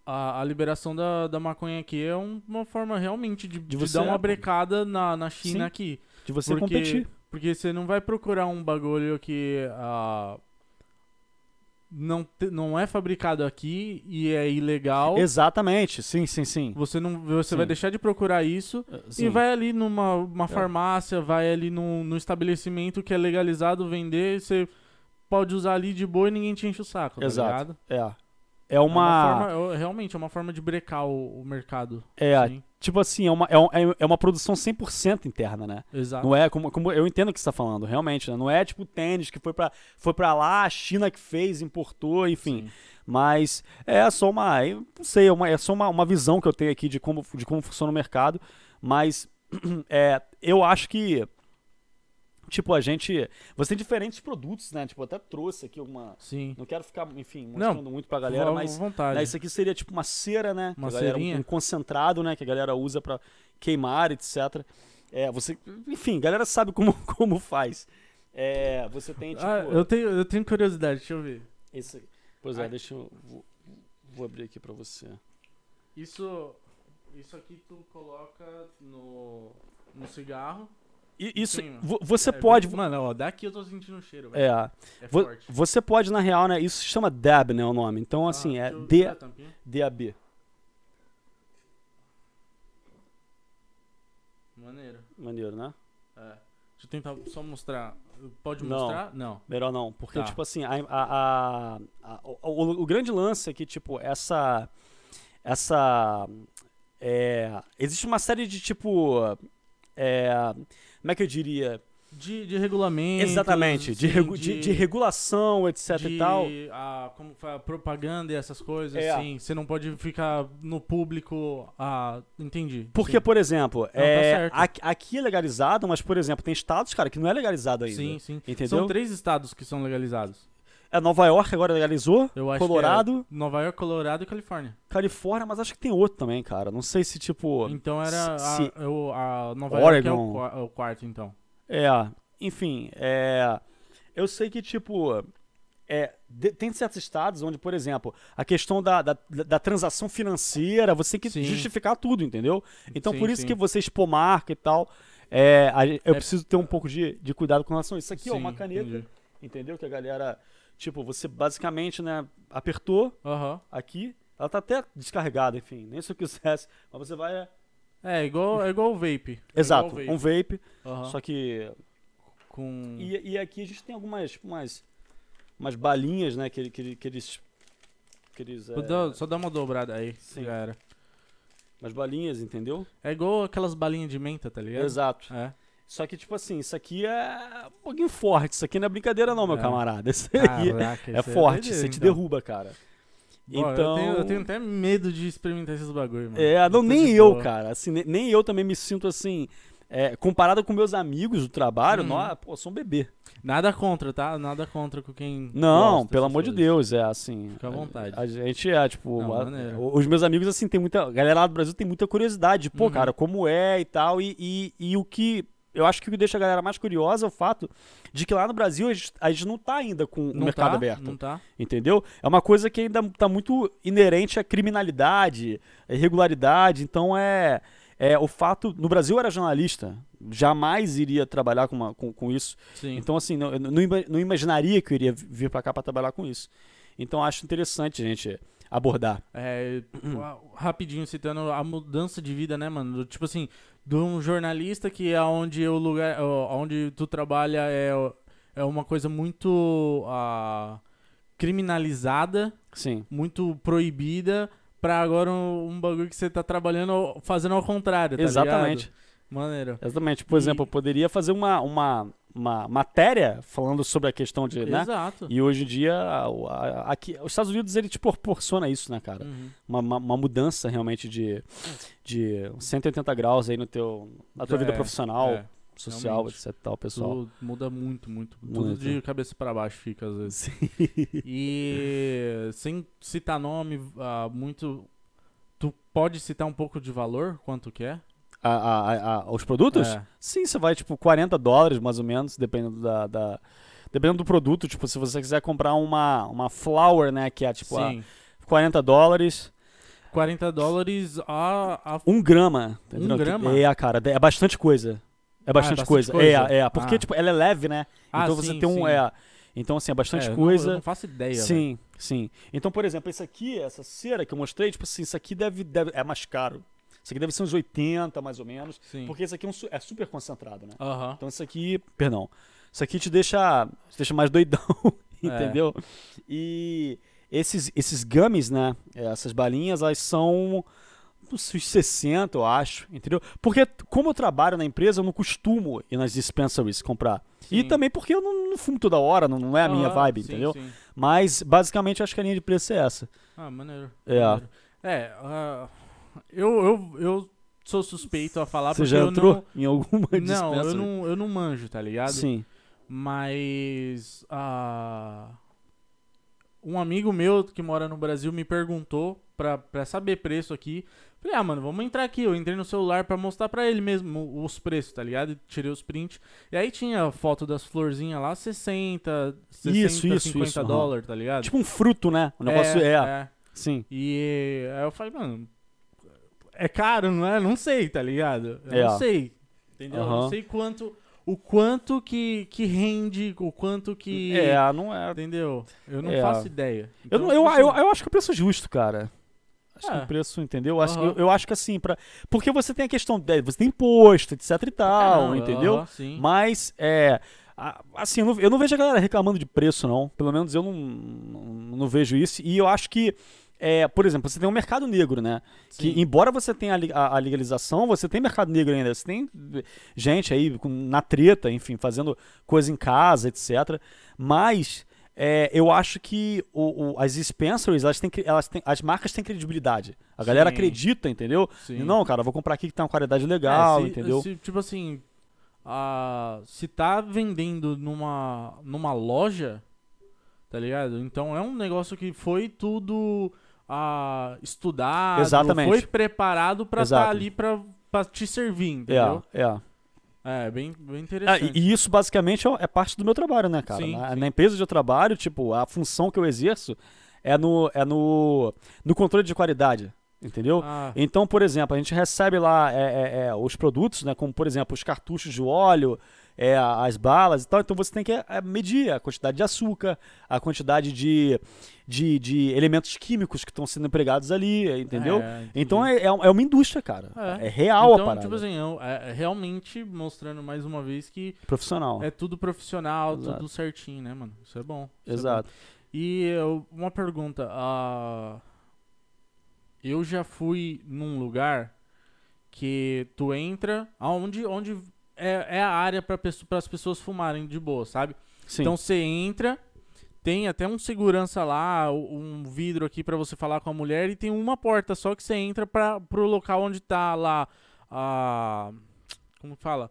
A, a liberação da, da maconha aqui é um- uma forma realmente de, de você- dar uma brecada na, na China Sim. aqui. De você competir. Porque você não vai procurar um bagulho que ah, não, te- não é fabricado aqui e é ilegal. Exatamente, sim, sim, sim. Você não, você Sim. vai deixar de procurar isso Sim. e vai ali numa uma É. farmácia, vai ali num, num estabelecimento que é legalizado vender, você pode usar ali de boa e ninguém te enche o saco, tá Exato. ligado? É. É É uma. forma- é- realmente é uma forma de brecar o, o mercado. é, Sim, tipo assim, é uma, é, um- é- é uma produção 100% interna, né? exato. Não é como, como eu entendo o que você tá falando, realmente, né? Não é tipo tênis que foi pra, foi pra lá, a China que fez, importou, enfim. Sim. Mas é só uma. Não sei, é, uma, é só uma, uma visão que eu tenho aqui de como, de como funciona o mercado. Mas é, eu acho que. Tipo, a gente. Você tem diferentes produtos, né? Tipo, eu até trouxe aqui uma. Sim. Não quero ficar, enfim, Não, mostrando muito pra galera, mas. vontade. né, isso aqui seria tipo uma cera, né? Uma a galera, um, cerinha. um concentrado, né? Que a galera usa pra queimar, etc. É, você. Enfim, a galera sabe como, como faz. É, você tem, tipo. Ah, eu tenho, eu tenho curiosidade, deixa eu ver. Esse. Pois é, Ai. deixa eu. Vou, vou abrir aqui pra você. Isso, isso aqui tu coloca no, no cigarro. Isso, Sim, você É, pode. Mano, ó, daqui eu tô sentindo o cheiro, velho. É, É forte. você pode, na real, né? Isso se chama DAB, né? O nome. Então, assim, Ah, é deixa eu D. DAB. Maneiro. Maneiro, né? É. Deixa eu tentar só mostrar. Pode Não. mostrar? Não. Melhor não, porque, Tá. tipo assim, a, a- a- o- o grande lance é que, tipo, essa. Essa. É, existe uma série de, tipo. É, como é que eu diria? De, de regulamento. Exatamente, de, regu- de, de regulação, etc e tal. A, como fala, propaganda e essas coisas, É. assim. Você não pode ficar no público. Ah, entendi. Porque, sim. por exemplo, tá é, aqui, aqui é legalizado, mas, por exemplo, tem estados, cara, que não é legalizado ainda. Sim, sim. Entendeu? São três estados que são legalizados. É Nova York agora legalizou, Eu acho Colorado, que é Nova York, Colorado e Califórnia. Califórnia, mas acho que tem outro também, cara. Não sei se, tipo. Então era se- a, eu- a Nova York é o, Oregon. é o quarto, então. É, enfim, é, eu sei que, tipo, é, de- tem certos estados onde, por exemplo, a questão da, da, da transação financeira, você tem que Sim. justificar tudo, entendeu? Então, Sim, por isso sim. que você expor marca e tal, é, a- eu É- preciso ter um pouco de, de cuidado com relação a isso. Aqui, ó, Sim, uma caneta, entendi. entendeu? Que a galera, tipo, você basicamente, né, apertou Aham. aqui, ela tá até descarregada, enfim, nem se eu quisesse, mas você vai... é, É, igual, é igual o vape. É Exato, igual o um vape, Aham. só que Com... E, e aqui a gente tem algumas umas, umas balinhas, né? Que, que, que eles. Que eles é, Só dá- Só dá uma dobrada aí. Sim. Já era. umas balinhas, entendeu? É igual aquelas balinhas de menta, tá ligado? Exato. É. Só que, tipo assim, isso aqui é um pouquinho forte. Isso aqui não é brincadeira, não, meu É. camarada. Isso aí Caraca, é isso forte. doideira, Você te então. derruba, cara. Ó, Então. eu, tenho, eu tenho até medo de experimentar esses bagulho, mano. É, não, nem de eu, boa. cara. Assim, ne- nem eu também me sinto assim. é, comparado com meus amigos do trabalho, Uhum. nós, pô, sou um bebê. Nada contra, tá? Nada contra com quem. Não, pelo amor de coisas. Deus, é assim. Fica à vontade. A, a gente é, tipo, Não, a- os meus amigos, assim, tem muita. A galera lá do Brasil tem muita curiosidade. Pô, Uhum. cara, como é e tal. E, e, e o que. Eu acho que o que deixa a galera mais curiosa é o fato de que lá no Brasil a gente, a gente não tá ainda com o mercado tá, aberto. Não tá. Entendeu? É uma coisa que ainda tá muito inerente à criminalidade, à irregularidade. Então é, é o fato. No Brasil eu era jornalista, jamais iria trabalhar com, uma- com, com isso. Sim. Então, assim, não, eu não, não imaginaria que eu iria vir pra cá pra trabalhar com isso. Então acho interessante a gente abordar. É, rapidinho citando a mudança de vida, né, mano? Tipo assim, de um jornalista que é onde o lugar, onde tu trabalha é, é uma coisa muito ah, criminalizada, Sim. muito proibida, pra agora um, um bagulho que você tá trabalhando fazendo ao contrário, tá Exatamente. ligado? Maneiro. Exatamente. Por E- exemplo, eu poderia fazer uma, uma, uma matéria falando sobre a questão de. Né? Exato. E hoje em dia, a- a- aqui, os Estados Unidos ele te proporciona isso, né, cara? Uhum. uma, uma, uma mudança realmente de, de 180 graus aí no teu, na tua vida É, profissional, é, social, realmente. etc, tal, pessoal. Tudo muda muito, muito. Tudo Muito. de cabeça pra baixo fica às vezes. E sem citar nome, ah, muito. Tu pode citar um pouco de valor, quanto que é? A- a- a- a- os produtos? É. Sim, você vai tipo 40 dólares mais ou menos, dependendo da, da- dependendo do produto, tipo, se você quiser comprar uma, uma flower, né, que é tipo a Sim. 40 dólares, 40 dólares a. a... um grama. Um entendeu? grama? É, cara, é bastante coisa. É bastante, bastante coisa. coisa? É, é, porque Ah. tipo, ela é leve, né? Ah, então você sim, tem um, sim. é, então assim, é bastante É, eu não- coisa. eu não faço ideia. Sim, sim. Então, por exemplo, esse aqui, essa cera que eu mostrei, tipo assim, isso aqui deve, deve- é mais caro. Isso aqui deve ser uns 80, mais ou menos. Sim. Porque esse aqui é, um é super concentrado, né? Aham. Então isso aqui, perdão, isso aqui te deixa, te deixa mais doidão, É. entendeu? E esses, esses gummies, né, essas balinhas, elas são uns 60, eu acho, entendeu? Porque como eu trabalho na empresa, eu não costumo ir nas dispensaries comprar. E Sim. também porque eu não, não fumo toda hora, não, não é a minha vibe, sim, entendeu? sim. Mas, basicamente, eu acho que a linha de preço é essa. Ah, maneiro. É. maneiro. É, ah, eu, eu, eu sou suspeito a falar Você porque já eu entrou em alguma não. dispensa? Não, eu não, eu não manjo, tá ligado? Sim. Mas ah, um amigo meu que mora no Brasil me perguntou pra, pra saber preço aqui. Falei, ah, mano, vamos entrar aqui. Eu entrei no celular pra mostrar pra ele mesmo os preços, tá ligado? Tirei os prints. E aí tinha foto das florzinhas lá, 60, 60 Isso, isso, 50 isso, dólares, tá ligado? Tipo um fruto, né? O negócio é. é. Sim. E aí eu falei, mano, é caro, não é? Não sei, tá ligado? Eu É. não sei. Entendeu? Eu Aham. não sei quanto. O quanto que, que rende, o quanto que. É, não é. Entendeu? Eu não É. faço ideia. Eu, Então, não- eu, tipo assim, eu, eu acho que o preço é justo, cara. Acho que É. o preço, entendeu? Eu acho, eu, eu acho que assim, pra, porque você tem a questão, de, você tem imposto, etc e é, tal, não, entendeu? sim. Mas, é, assim, eu não, eu não vejo a galera reclamando de preço, não. Pelo menos eu não, não, não vejo isso. E eu acho que, é, por exemplo, você tem um mercado negro, né? Que, Sim. embora você tenha a, a- a legalização, você tem mercado negro ainda. Você tem gente aí com- na treta, enfim, fazendo coisa em casa, etc. Mas é, eu acho que o- o- as dispensaries, elas têm, elas têm, as marcas têm credibilidade. A galera Sim. acredita, entendeu? Sim. Não, cara, vou comprar aqui que tem uma qualidade É, legal, se- entendeu? se, tipo assim, ah, se tá vendendo numa, numa loja, tá ligado? Então é um negócio que foi tudo ah, estudado, Exatamente. foi preparado pra estar Exato. ali pra te servir, entendeu? É, é. É, bem, bem Ah, interessante. e, e isso basicamente é, é parte do meu trabalho, né, cara? Sim, na, sim. na empresa onde eu trabalho, tipo, a função que eu exerço é no, é no, no controle de qualidade, entendeu? Ah, Então, por exemplo, a gente recebe lá é, é, é, os produtos, né, como por exemplo os cartuchos de óleo, é, a- as balas e tal. Então você tem que é, medir a quantidade de açúcar, a quantidade de, de, de elementos químicos que estão sendo empregados ali, entendeu? é, então é, é, é uma indústria, cara. É. É, real a então, parada. tipo assim, é, é realmente mostrando mais uma vez que Profissional. é tudo profissional, Exato. tudo certinho, né, mano? Isso é bom. isso é bom. Exato. E eu- uma pergunta, ah, eu já fui num lugar que tu entra, aonde onde é, é a área para as pessoas fumarem de boa, sabe? Sim. Então você entra, tem até um segurança lá, um vidro aqui pra você falar com a mulher e tem uma porta só que você entra para pro local onde tá lá a como que fala?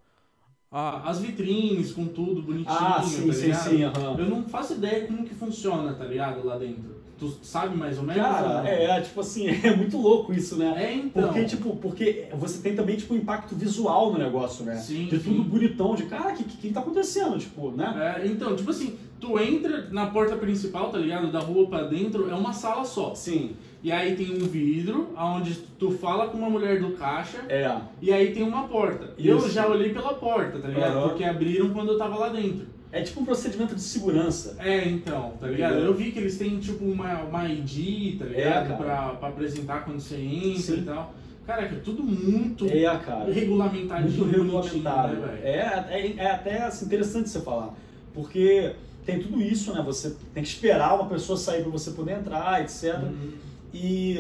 A- as vitrines com tudo bonitinho, Ah, sim, tá sim, sim, aham. Eu não faço ideia como que funciona, tá ligado, lá dentro. Tu sabe mais ou menos? ou Cara, não? é, tipo assim, é muito louco isso, né? É, então. Porque, tipo, porque você tem também, tipo, impacto visual no negócio, né? Sim, de sim. tudo bonitão, de cara, o que, que, que tá acontecendo, tipo, né? É, então, tipo assim, tu entra na porta principal, tá ligado? Da rua pra dentro, é uma sala só. Sim, E aí tem um vidro, onde tu fala com uma mulher do caixa, é. e aí tem uma porta. Eu Isso. já olhei pela porta, tá ligado? Aham. Porque abriram quando eu tava lá dentro. É tipo um procedimento de segurança. É, então, tá ligado? Eu vi que eles têm, tipo, uma, uma ID, tá É, ligado? cara. pra, pra apresentar quando você entra Sim. e tal. Caraca, é tudo muito É, cara. regulamentadinho, Muito bonitinho, regulamentado. né, velho? É, é, é até assim, interessante você falar. Porque tem tudo isso, né? Você tem que esperar uma pessoa sair pra você poder entrar, etc. Uhum. E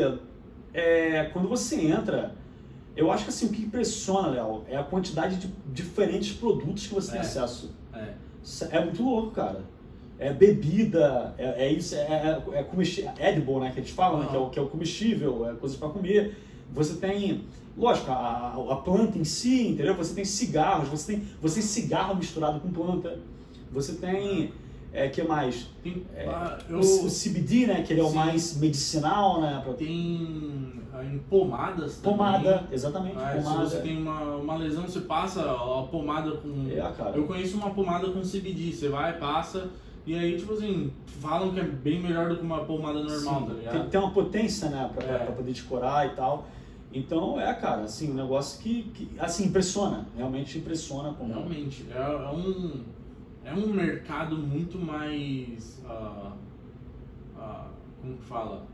é, quando você entra, eu acho que assim, o que impressiona, Léo, é a quantidade de diferentes produtos que você tem É. acesso. É. É muito louco, cara. É bebida, é, é isso, é, é, é comestível, edible, né, que eles falam, né, que, é o, que é o comestível, é coisas para comer. Você tem, lógico, a, a planta em si, entendeu? Você tem cigarros, você tem, você tem cigarro misturado com planta. Você tem, é, que mais? Tem, É, ah, eu, O, CBD, né, que ele é o mais medicinal, né? pra- tem ah, em pomadas também. Pomada, exatamente, Ah, pomada. Se você tem uma, uma lesão, você passa a pomada com. É, cara. Eu conheço uma pomada com CBD. Você vai, passa, e aí, tipo assim, falam que é bem melhor do que uma pomada normal, Sim, tá tem, ligado? tem uma potência, né, pra, É. pra poder te curar e tal. Então, é, cara, assim, um negócio que, que assim, impressiona. Realmente impressiona como... Realmente, é, é um. É um mercado muito mais. ah, ah, como que fala?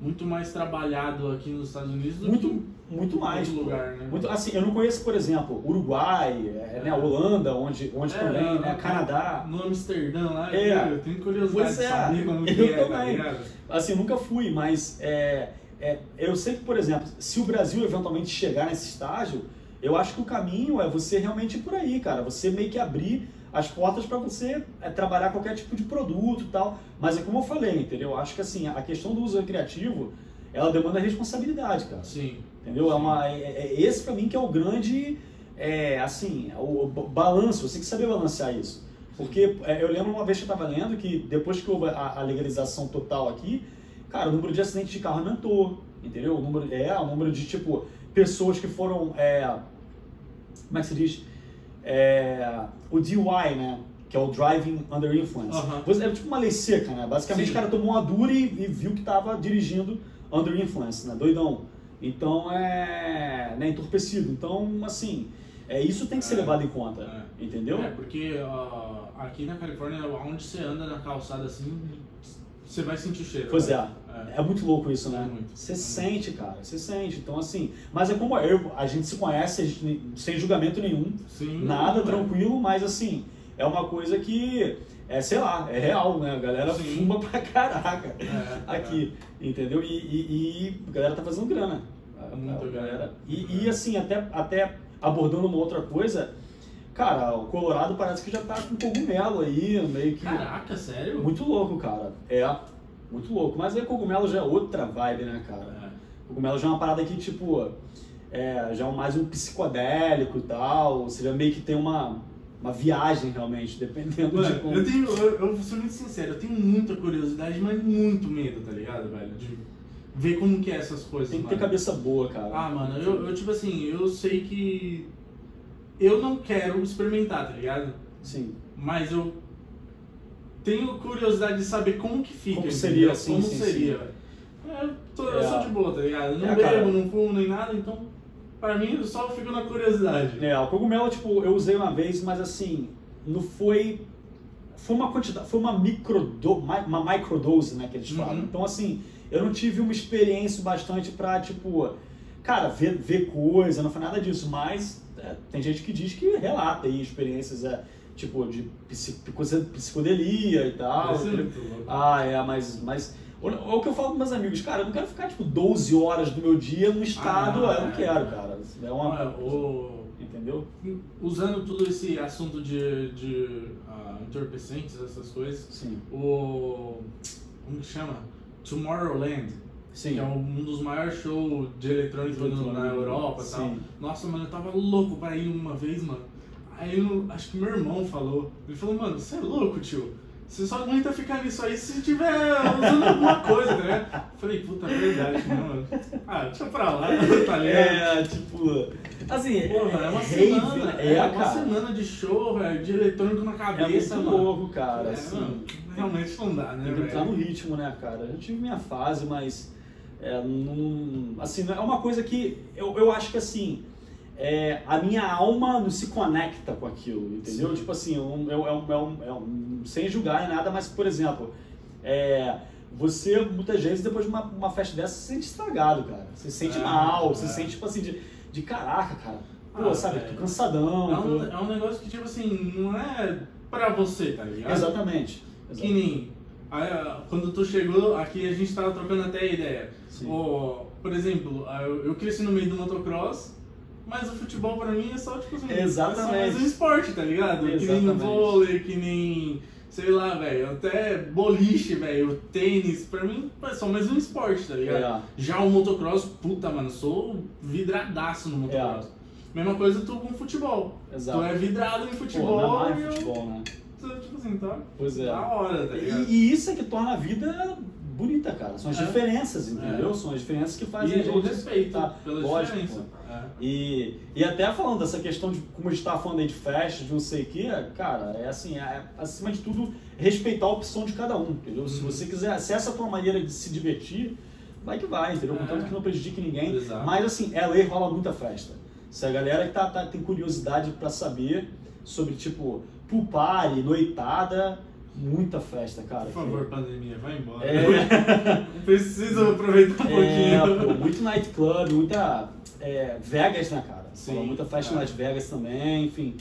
Muito mais trabalhado aqui nos Estados Unidos do Muito, que muito mais. lugar, né? Muito, assim, eu não conheço, por exemplo, Uruguai, é, né, É. Holanda, onde, onde É, também, né, é, Canadá. No Amsterdã lá, É. eu tenho curiosidade Pois de é, saber como eu que é, tá também. Assim, eu nunca fui, mas é, eu sei que, por exemplo, se o Brasil eventualmente chegar nesse estágio, eu acho que o caminho é você realmente ir por aí, cara. Você meio que abrir as portas para você é, trabalhar qualquer tipo de produto e tal. Mas é como eu falei, entendeu? Eu acho que assim, a questão do uso recreativo, ela demanda responsabilidade, cara. Sim. Entendeu? É uma, é, é esse para mim que é o grande, é, assim, o, o balanço. Você tem que saber balancear isso. Porque é, eu lembro uma vez que eu estava lendo que depois que houve a, a legalização total aqui, cara, o número de acidentes de carro aumentou, entendeu? O número, é, o número de, tipo, pessoas que foram, é, como é que se diz? É, o DUI, né? Que é o Driving Under Influence. Você- É tipo uma lei seca, né? Basicamente Sim. o cara tomou uma dura e, e viu que estava dirigindo under influence, né? Doidão. Então é. Né, entorpecido. Então, assim, é, isso tem que ser É. levado em conta. É. Entendeu? É, porque ah, aqui na Califórnia, onde você anda na calçada assim, você vai sentir cheiro. Pois é. É muito louco isso, né? É muito. Você É sente, cara. Você sente. Então, assim. Mas é como eu, a gente se conhece a gente, sem julgamento nenhum. Sim, Nada não, é. tranquilo, mas assim, é uma coisa que. É, sei lá, é real, né? A galera Sim. fuma pra caraca É, aqui, entendeu? E, e- e a galera tá fazendo grana. Muita a grana. E, e, assim, até, até abordando uma outra coisa, cara, o Colorado parece que já tá com cogumelo aí, meio que. Caraca, sério? Muito louco, cara. É, muito louco. Mas aí cogumelo já é outra vibe, né, cara? É. Cogumelo já é uma parada que, tipo, é, já é mais um psicodélico e tal. Ou seja, meio que tem uma, uma viagem realmente, dependendo de Mano, como. eu tenho, eu, eu vou ser muito sincero, eu tenho muita curiosidade, mas muito medo, tá ligado, velho? De ver como que é essas coisas, Tem que ter mano. cabeça boa, cara. Ah, mano, eu, eu tipo assim, eu sei que eu não quero experimentar, tá ligado? Sim. Mas eu tenho curiosidade de saber como que fica. Como seria, sim, Como sim, seria. É, Eu, tô- eu É. sou de boa, tá ligado? Eu não É, bebo, cara. não fumo nem nada, então pra mim eu só fico na curiosidade. É, o cogumelo, tipo, eu usei uma vez, mas assim, não foi. Foi uma quantidade, foi uma microdo, uma microdose, né, que eles falam. Uhum. Então, assim, eu não tive uma experiência bastante pra, tipo, cara, ver, ver coisa, não foi nada disso, mas é, tem gente que diz que relata aí experiências, é, tipo, de psi- psico- psicodelia e tal. Louco. Ah, é, mas. mas o, o que eu falo com meus amigos, cara, eu não quero ficar, tipo, 12 horas do meu dia no estado. não, eu não é. quero, cara. É uma. O- Entendeu? usando todo esse assunto de, de ah, entorpecentes, essas coisas. Sim. O. Como que chama? Tomorrowland. Sim. Que é um dos maiores shows de eletrônico na Eletrônico. Europa e tal. Nossa, mano, eu tava louco pra ir uma vez, mano. Aí eu, acho que meu irmão falou. Ele falou, mano, você é louco, tio. Você só aguenta ficar nisso aí se tiver usando alguma coisa, né? Eu Falei, puta, é verdade, né, mano? Ah, deixa pra lá, tá ligado? É, tipo. Assim, Pô, mano, é uma rave, semana. É, É, uma cara. semana de show, velho, de eletrônico na É cabeça, muito mano. louco, cara. É, assim. mano, realmente não dá, né, Tem que entrar no ritmo, né, cara? Eu tive minha fase, mas. É, não, assim, é uma coisa que eu, eu acho que assim. É, a minha alma não se conecta com aquilo, entendeu? Sim. Tipo assim, é, é é é um- sem julgar nem nada, mas, por exemplo, é, você muitas vezes depois de uma, uma festa dessa se sente estragado, cara. Você se sente É, mal, você se sente tipo assim, de, de caraca, cara. Pô, Ah, sabe, tô cansadão. É um, tô- é um negócio que, tipo assim, não é pra você, tá ligado? Exatamente. Que nem. aí, quando tu chegou aqui, a gente tava trocando até ideia. Sim. Ô, por exemplo, eu cresci no meio do motocross, mas o futebol pra mim é só, tipo assim, Exatamente. é só mais um esporte, tá ligado? Que nem Exatamente. vôlei, que nem. Sei lá, velho, até boliche, velho, tênis, pra mim é só mais um esporte, tá ligado? É. Já o motocross, puta, mano, sou vidradaço no motocross. Mesma coisa tu com futebol. É. Exato. Tu é vidrado em Pô, futebol amarra e em eu, futebol, né? tipo assim, tá Pois é. da hora, tá ligado? E, e isso é que torna a vida bonita, cara. São as É. diferenças, entendeu? É. São as diferenças que fazem a E gente o respeito tá, pela lógico, diferença. É. E, e até falando dessa questão de como a gente estava falando aí de festa, de não sei o que, cara, é assim, é, acima de tudo, respeitar a opção de cada um, entendeu? Se Uhum. você quiser, se essa é a tua maneira de se divertir, vai que vai, entendeu? É. Contanto que não prejudique ninguém. Exato. Mas assim, ela aí rola muita festa. Se a galera que tá, tá- tem curiosidade pra saber sobre, tipo, pool party, noitada, muita festa, cara. Por favor, pandemia, vai embora. É. Preciso aproveitar um É, pouquinho. pô, muito nightclub, muita é, Vegas, né, cara? Sim, muita festa é. em Las Vegas também, enfim.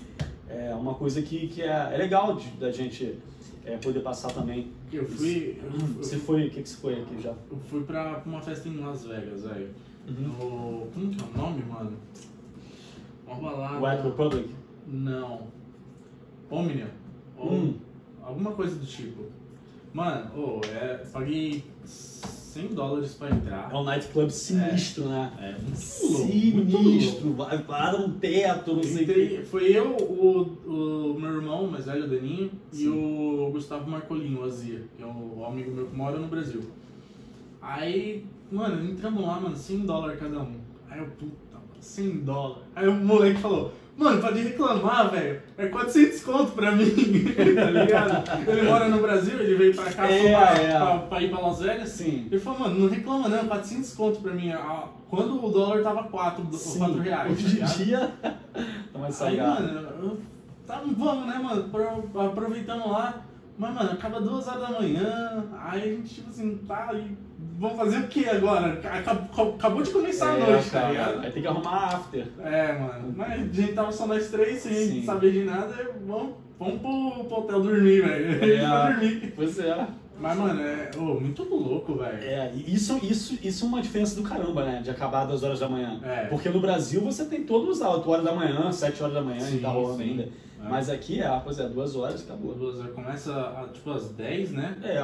É uma coisa que, que é, é legal de- da gente é, poder passar também. Eu fui. Eu, Você foi, o que, que você foi aqui já? eu fui pra uma festa em Las Vegas, velho. Uhum. No. Como que é o nome, mano? Uma balada. White Republic? Não. Omnium. Ou Hum. Alguma coisa do tipo. Mano, ô, é, paguei 100 dólares pra entrar. É um nightclub sinistro, né? É, muito louco. muito louco. Sinistro, vai para um teto, não sei o que. Foi eu, o, o meu irmão, mais velho, o Daninho, e Sim. o Gustavo Marcolino, o Azia, que é um amigo meu que mora no Brasil. Aí, mano, entramos lá, mano, 100 dólares cada um. Aí eu, puta, mano, 100 dólares. Aí o moleque falou, mano, pode reclamar, velho, é 400 conto pra mim, tá ligado? Ele mora no Brasil, ele veio pra cá É, só pra, é. pra- pra ir pra Las Vegas. Sim. Ele falou, mano, não reclama não, 400 conto pra mim. Ah, Quando o dólar tava 4, do- Sim. 4 reais. tá Hoje em ligado? dia, tá mais Aí, salgado. mano, eu, tá, vamos, né, mano? Pro- Aproveitamos lá. Mas, mano, acaba duas horas da manhã. Aí a gente, tipo assim, tá aí. Vamos fazer o que agora? Acabou, acabou de começar a É, noite, tá cara, ligado? Aí tem que arrumar after. É, mano. Mas a gente tava só nós três, sem Sim. saber de nada. Vamos, vamos pro, pro hotel dormir, velho. É. Pra dormir. Pois é. Mas, mano, é ô, muito louco, velho. É, isso, isso, isso é uma diferença do caramba, né? De acabar 2 horas da manhã. É. Porque no Brasil você tem todos às 8 horas da manhã, 7 horas da manhã Sim, e tá rolando ainda. É. Mas aqui é, pois é, 2 horas e acabou. Duas horas, Começa a, tipo às 10, né? É,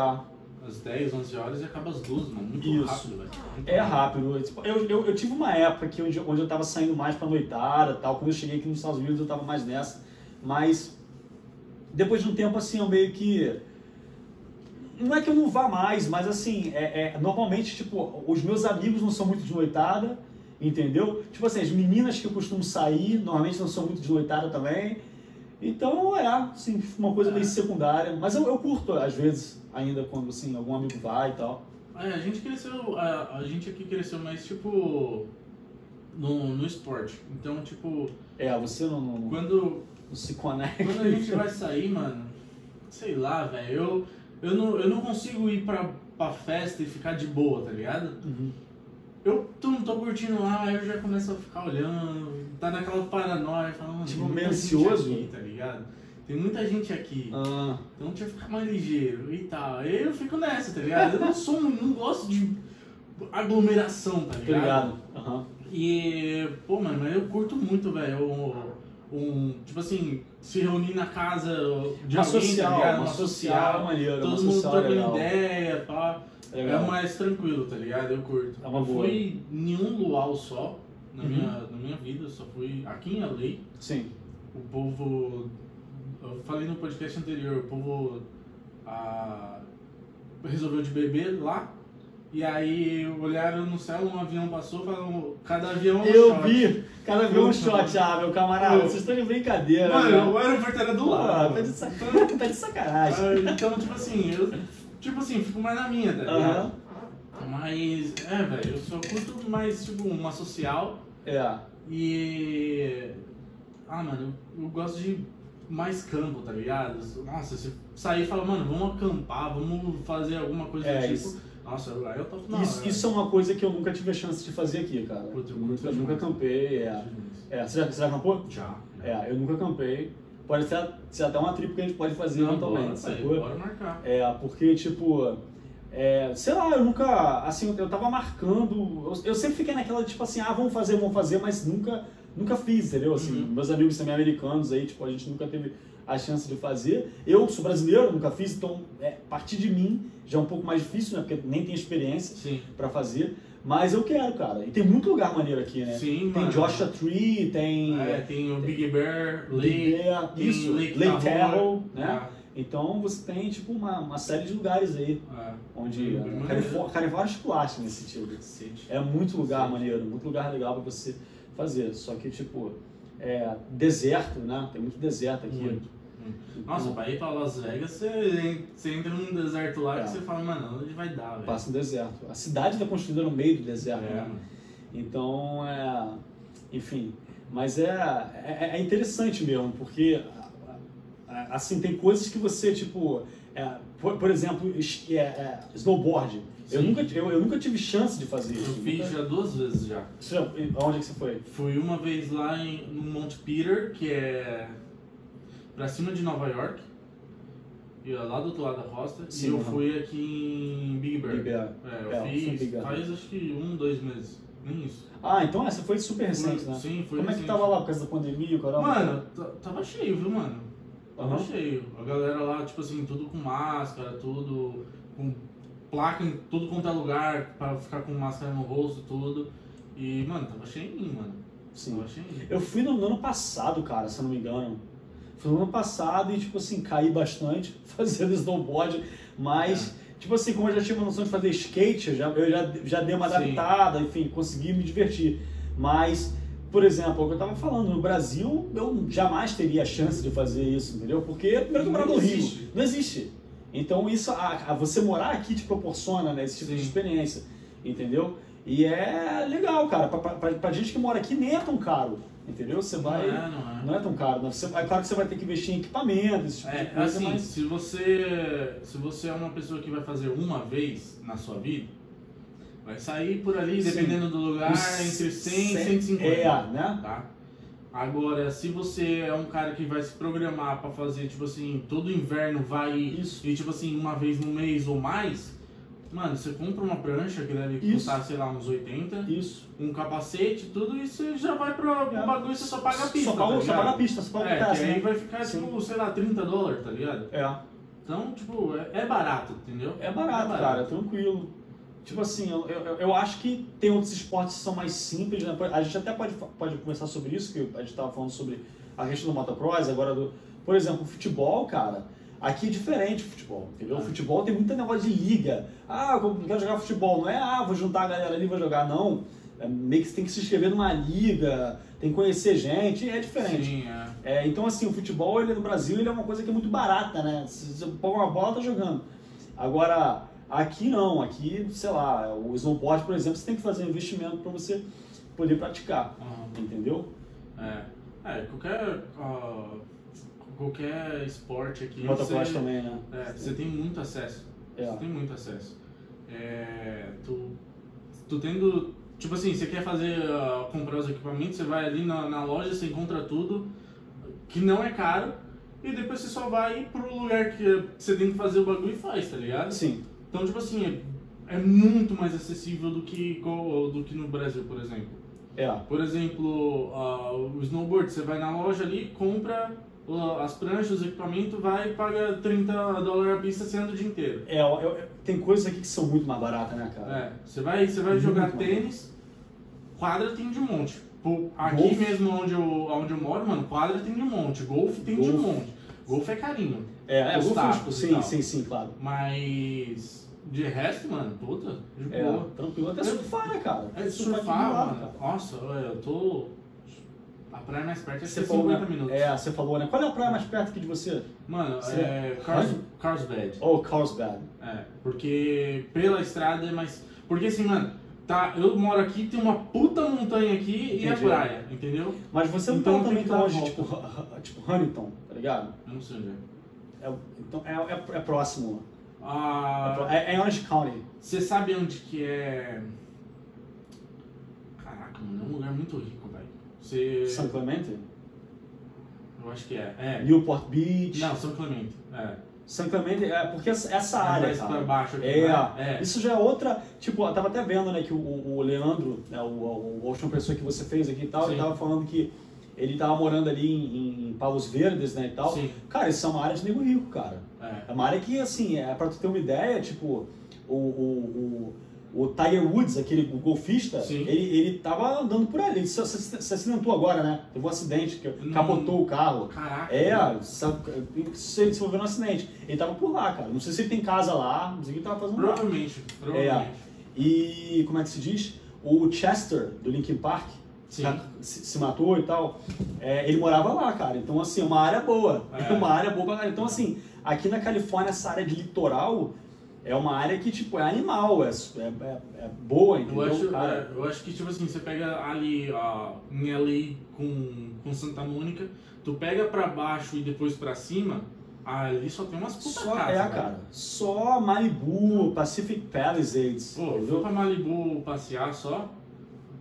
Às 10, 11 horas e acaba às 2, mano. Muito Isso. rápido, velho. É rápido. Tipo, Eu, eu, eu tive uma época que onde, onde eu tava saindo mais pra noitada tal. Quando eu cheguei aqui nos Estados Unidos eu tava mais nessa. Mas depois de um tempo assim eu meio que. Não é que eu não vá mais, mas assim, é, é- normalmente, tipo, os meus amigos não são muito de noitada, entendeu? Tipo assim, as meninas que eu costumo sair, normalmente não são muito de noitada também. Então é, assim, uma coisa meio secundária. Mas eu, eu curto, às vezes, ainda quando assim, algum amigo vai e tal. É, a gente cresceu, a, a gente aqui cresceu mais tipo no, no esporte. Então, tipo, É, você não, não, não quando, se conecta. quando a gente vai sair, mano, sei lá, velho, eu, eu, não, eu não consigo ir pra, pra festa e ficar de boa, tá ligado? Uhum. Eu tô, tô curtindo lá, aí eu já começo a ficar olhando, tá naquela paranoia, falando, Tipo, "Tem meio gente ansioso? aqui, tá ligado? Tem muita gente aqui. Ah, Então deixa eu ficar mais ligeiro e tal. Eu fico nessa, tá ligado? Eu não sou, não gosto de aglomeração, tá ligado? ligado. Aham. E, pô, mano, mas eu curto muito, velho, um, tipo assim, se reunir na casa de Uma alguém, social, tá ligado? uma social maneira, uma todo mundo social trocando ideia, pá. Legal. É mais tranquilo, tá ligado? Eu curto. É uma eu boa. fui em um luau só na, Uhum. minha, na minha vida, só fui aqui em LA. Sim. O povo. Eu falei no podcast anterior, o povo ah, resolveu de beber lá. E aí olharam no céu, um avião passou, falaram, cada avião é um Eu shot. vi, cada vez um Puta, shot, ah, meu camarada, Pô. vocês estão de brincadeira, Mano, né? o aeroporto era do lado. tá de, sac... tá de sacanagem. Ah, Então, tipo assim, eu tipo assim, fico mais na minha, tá ligado? Aham. Mas, é, velho, eu só curto mais, tipo, uma social É. e. Ah, mano, eu, eu gosto de mais campo, tá ligado? Nossa, se sair e falar, mano, vamos acampar, vamos fazer alguma coisa É, do tipo. isso- Nossa, aí eu tô na Isso, hora, isso é uma coisa que eu nunca tive a chance de fazer aqui, cara. Puta, eu nunca, nunca demais. campei, é. É, você já, você já acampou? Já. É, eu nunca campei. Pode ser, ser até uma tribo que a gente pode fazer Não, eventualmente, bora, sacou? bora marcar. É, porque, tipo, é, sei lá, eu nunca, assim, eu tava marcando, eu, eu sempre fiquei naquela, tipo assim, ah, vamos fazer, vamos fazer, mas nunca, nunca fiz, entendeu? Assim, Uhum. meus amigos também americanos aí, tipo, a gente nunca teve a chance de fazer. Eu sou brasileiro, nunca fiz, então, é, partir de mim já é um pouco mais difícil, né, porque nem tenho experiência pra fazer, mas eu quero, cara. E tem muito lugar maneiro aqui, né? Sim, Tem mano. Joshua Tree, tem... É, tem o Big Bear, Lake, Bear, tem isso, Lake, Lake Tahoe, né? Ah, Então você tem, tipo, uma, uma série de lugares aí. ah. Onde a maneiro. Califórnia, Califórnia é esculacha nesse sentido. É muito lugar Sim. maneiro, muito lugar legal pra você fazer. Só que, tipo, é deserto, né? Tem muito deserto aqui. Muito. Então, Nossa, pra ir pra Las Vegas, você, você entra num deserto lá É. que você fala, mano, onde vai dar, velho? Passa no deserto. A cidade tá construída no meio do deserto, É, né? Então, é... Enfim. Mas é, é, é interessante mesmo, porque, assim, tem coisas que você, tipo... é, por, por exemplo, é, é, snowboard. Eu nunca, eu, eu nunca tive chance de fazer Eu isso. fiz Nunca- já duas vezes já. Você já- Onde é que você foi? Fui uma vez lá em, no Mount Peter, que é pra cima de Nova York. E é lá do outro lado da costa. Sim, e eu aham. fui aqui em Big Bear. Big Bear. É, eu É, eu fiz faz acho que um, dois meses. Nem isso. Ah, então essa foi super recente, né? Sim, foi Como é que recente. tava lá por causa da pandemia, o caramba? Mano, tava cheio, viu, mano? Tava Aham. cheio. A galera lá, tipo assim, tudo com máscara, tudo com placa em tudo quanto é lugar pra ficar com máscara no rosto, tudo. E, mano, tava cheinho, mano. Sim. Tava cheinho. Eu fui no, no ano passado, cara, se eu não me engano. Fui no ano passado e, tipo assim, caí bastante fazendo snowboard, mas, tipo assim, como eu já tinha uma noção de fazer skate, eu já, eu já, já dei uma Sim. adaptada, enfim, consegui me divertir. Mas, por exemplo, o que eu tava falando, no Brasil eu jamais teria a chance de fazer isso, entendeu? Porque, primeiro que eu Não moro no Rio, não existe. Então, isso, a, a você morar aqui te proporciona né, esse tipo de Sim. experiência, entendeu? E é legal, cara. Pra, pra, pra gente que mora aqui nem é tão caro, entendeu? Você vai. Não é, não é. Não é tão caro, né? Você, é claro que você vai ter que investir em equipamento, esse tipo de É, coisa, assim, mas. se você se você é uma pessoa que vai fazer uma vez na sua vida, vai sair por ali, Sim. dependendo do lugar, entre 100 e 100, 150. É, né? Tá? Agora, se você é um cara que vai se programar pra fazer, tipo assim, todo inverno vai Isso. e tipo assim, uma vez no mês ou mais, mano, você compra uma prancha que deve Isso. custar, sei lá, uns 80, Isso. um capacete, tudo isso você já vai pro, pro É. bagulho e você só paga a pista. Só paga, tá só paga a pista, só paga É, o que aí né? vai ficar, Sim. tipo, sei lá, 30 dólares, tá ligado? É. Então, tipo, é, é barato, entendeu? É barato, cara, é tranquilo. Tipo assim, eu, eu, eu acho que tem outros esportes que são mais simples, né? A gente até pode, pode conversar sobre isso, que a gente tava falando sobre a questão do motocross, agora do. Por exemplo, o futebol, cara. Aqui é diferente o futebol, entendeu? O Ah. futebol tem muita negócio de liga. Ah, eu quero jogar futebol. Não é, ah, vou juntar a galera ali e vou jogar, não. É meio que você tem que se inscrever numa liga, tem que conhecer gente, é diferente. Sim, é. É, então, assim, o futebol ele, no Brasil ele é uma coisa que é muito barata, né? Se você põe uma bola, tá jogando. Agora, aqui não. Aqui, sei lá, o snowboard, por exemplo, você tem que fazer um investimento para você poder praticar, Aham. entendeu? É, é qualquer, ah, qualquer esporte aqui. Motocross também, né? É, você tem muito acesso. É. Você tem muito acesso. É, tu, tu tendo. Tipo assim, você quer fazer. ah, comprar os equipamentos, você vai ali na, na loja, você encontra tudo, que não é caro, e depois você só vai pro lugar que você tem que fazer o bagulho e faz, tá ligado? Sim, Então, tipo assim, é, é muito mais acessível do que, do que no Brasil, por exemplo. é. Por exemplo, ah, o snowboard, você vai na loja ali, compra o- as pranchas, os equipamentos, vai e paga 30 dólares a pista, anda o dia inteiro. É, eu- eu- tem coisas aqui que são muito mais baratas, né, cara? É, você vai, você vai Muito jogar tênis, quadra tem de monte. Pô, aqui Golfe. mesmo onde eu, onde eu moro, mano, quadra tem de monte, golfe tem de Golfe. monte. Golfe é carinho. É, é, golfe, tipo, sim, sim, sim, claro. Mas de resto, mano, puta, de É, boa. tranquilo. Até surfar, né, cara? É, Surfar surfar, lado, mano. cara. Nossa, eu tô. A praia mais perto é Você 50 falou, né? minutos. É, você falou, né? Qual é a praia mais perto aqui de você? Mano, Você- é Carls, Onde? Carlsbad. Oh, Carlsbad. É, porque pela estrada é mais. Porque assim, mano, tá, eu moro aqui, tem uma puta montanha aqui e a Entendi. praia, entendeu? Mas você não Então tá tem também tão longe, tipo, tipo Huntington, tá ligado? Eu não sei onde é. É, então, é, é, é próximo. É, Ah, é, é Orange County. você sabe onde que é. Caraca, mano, é um lugar muito rico, velho. Você. São Clemente? Eu acho que é. É. Newport Beach. Não, São Clemente. É. São Clemente, é porque essa, essa É área, mais cara. pra baixo aqui, É, né? É. isso já é outra. Tipo, eu tava até vendo, né, que o, o Leandro, né, o, o, a última pessoa que você fez aqui e tal, Sim. ele tava falando que ele tava morando ali em, em Palos Verdes, né, e tal. Sim. Cara, isso é uma área de nego rico, cara. É. É uma área que, assim, é pra tu ter uma ideia, tipo, o, o, o, o Tiger Woods, aquele golfista, Sim. ele, ele tava andando por ali. Ele se, se, se acidentou agora, né? Teve um acidente, que Hum. capotou o carro. Caraca. É, se ele se envolveu no acidente. Ele tava por lá, cara. Não sei se ele tem casa lá, não sei o que ele tava fazendo lá. Provavelmente. Provavelmente. E como é que se diz? O Chester, do Linkin Park, se, se matou e tal, é, ele morava lá, cara. Então, assim, é uma área boa. É uma área boa pra caralho. Então, assim, aqui na Califórnia, essa área de litoral é uma área que, tipo, é animal, é, é, é- é boa, entendeu? Eu acho, cara? é, eu acho que, tipo assim, você pega ali ó, em LA com, com Santa Mônica, tu pega pra baixo e depois pra cima, ali só tem umas puta Só casa, é, velho. cara. Só Malibu, Pacific Palisades. Pô, eu fui entendeu? pra Malibu passear só,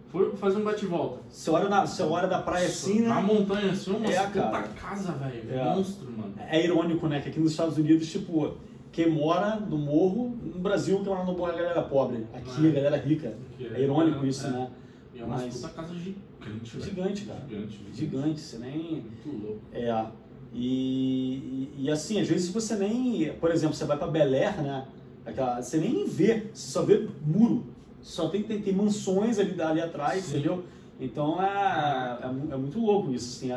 foi fazer um bate-volta. Você olha, na, você olha da praia assim, Na né? montanha, assim, umas É, puta cara. casa, velho. É. Monstro, mano. É irônico, né? Que aqui nos Estados Unidos, tipo, quem mora no morro, no Brasil, quem mora no morro é a galera pobre. Aqui É. a galera rica. É irônico isso, É. né? E é umas Mas- puta casa gigante, velho. Gigante, cara. Gigante, Gigante, você nem. Muito louco. É. E, e, e assim, às vezes você nem. Por exemplo, você vai pra Bel Air, né? Aquela, você nem vê, você só vê muro. Só tem, tem, tem mansões ali, ali atrás, Sim. entendeu? Então é, é, é muito louco isso, assim. É,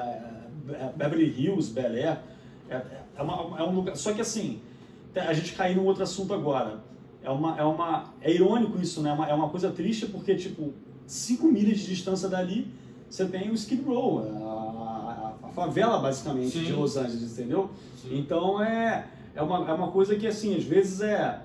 é Beverly Hills, Bel Air. É, é, uma- é um lugar. Só que assim, a gente caiu num outro assunto agora. É uma. É, uma, é irônico isso, né? É uma, é uma coisa triste porque, tipo, 5 milhas de distância dali, você tem o Skid Row, a, a- a favela, basicamente, Sim. de Los Angeles, entendeu? Sim. Então é, é, uma, é uma coisa que, assim, às vezes é,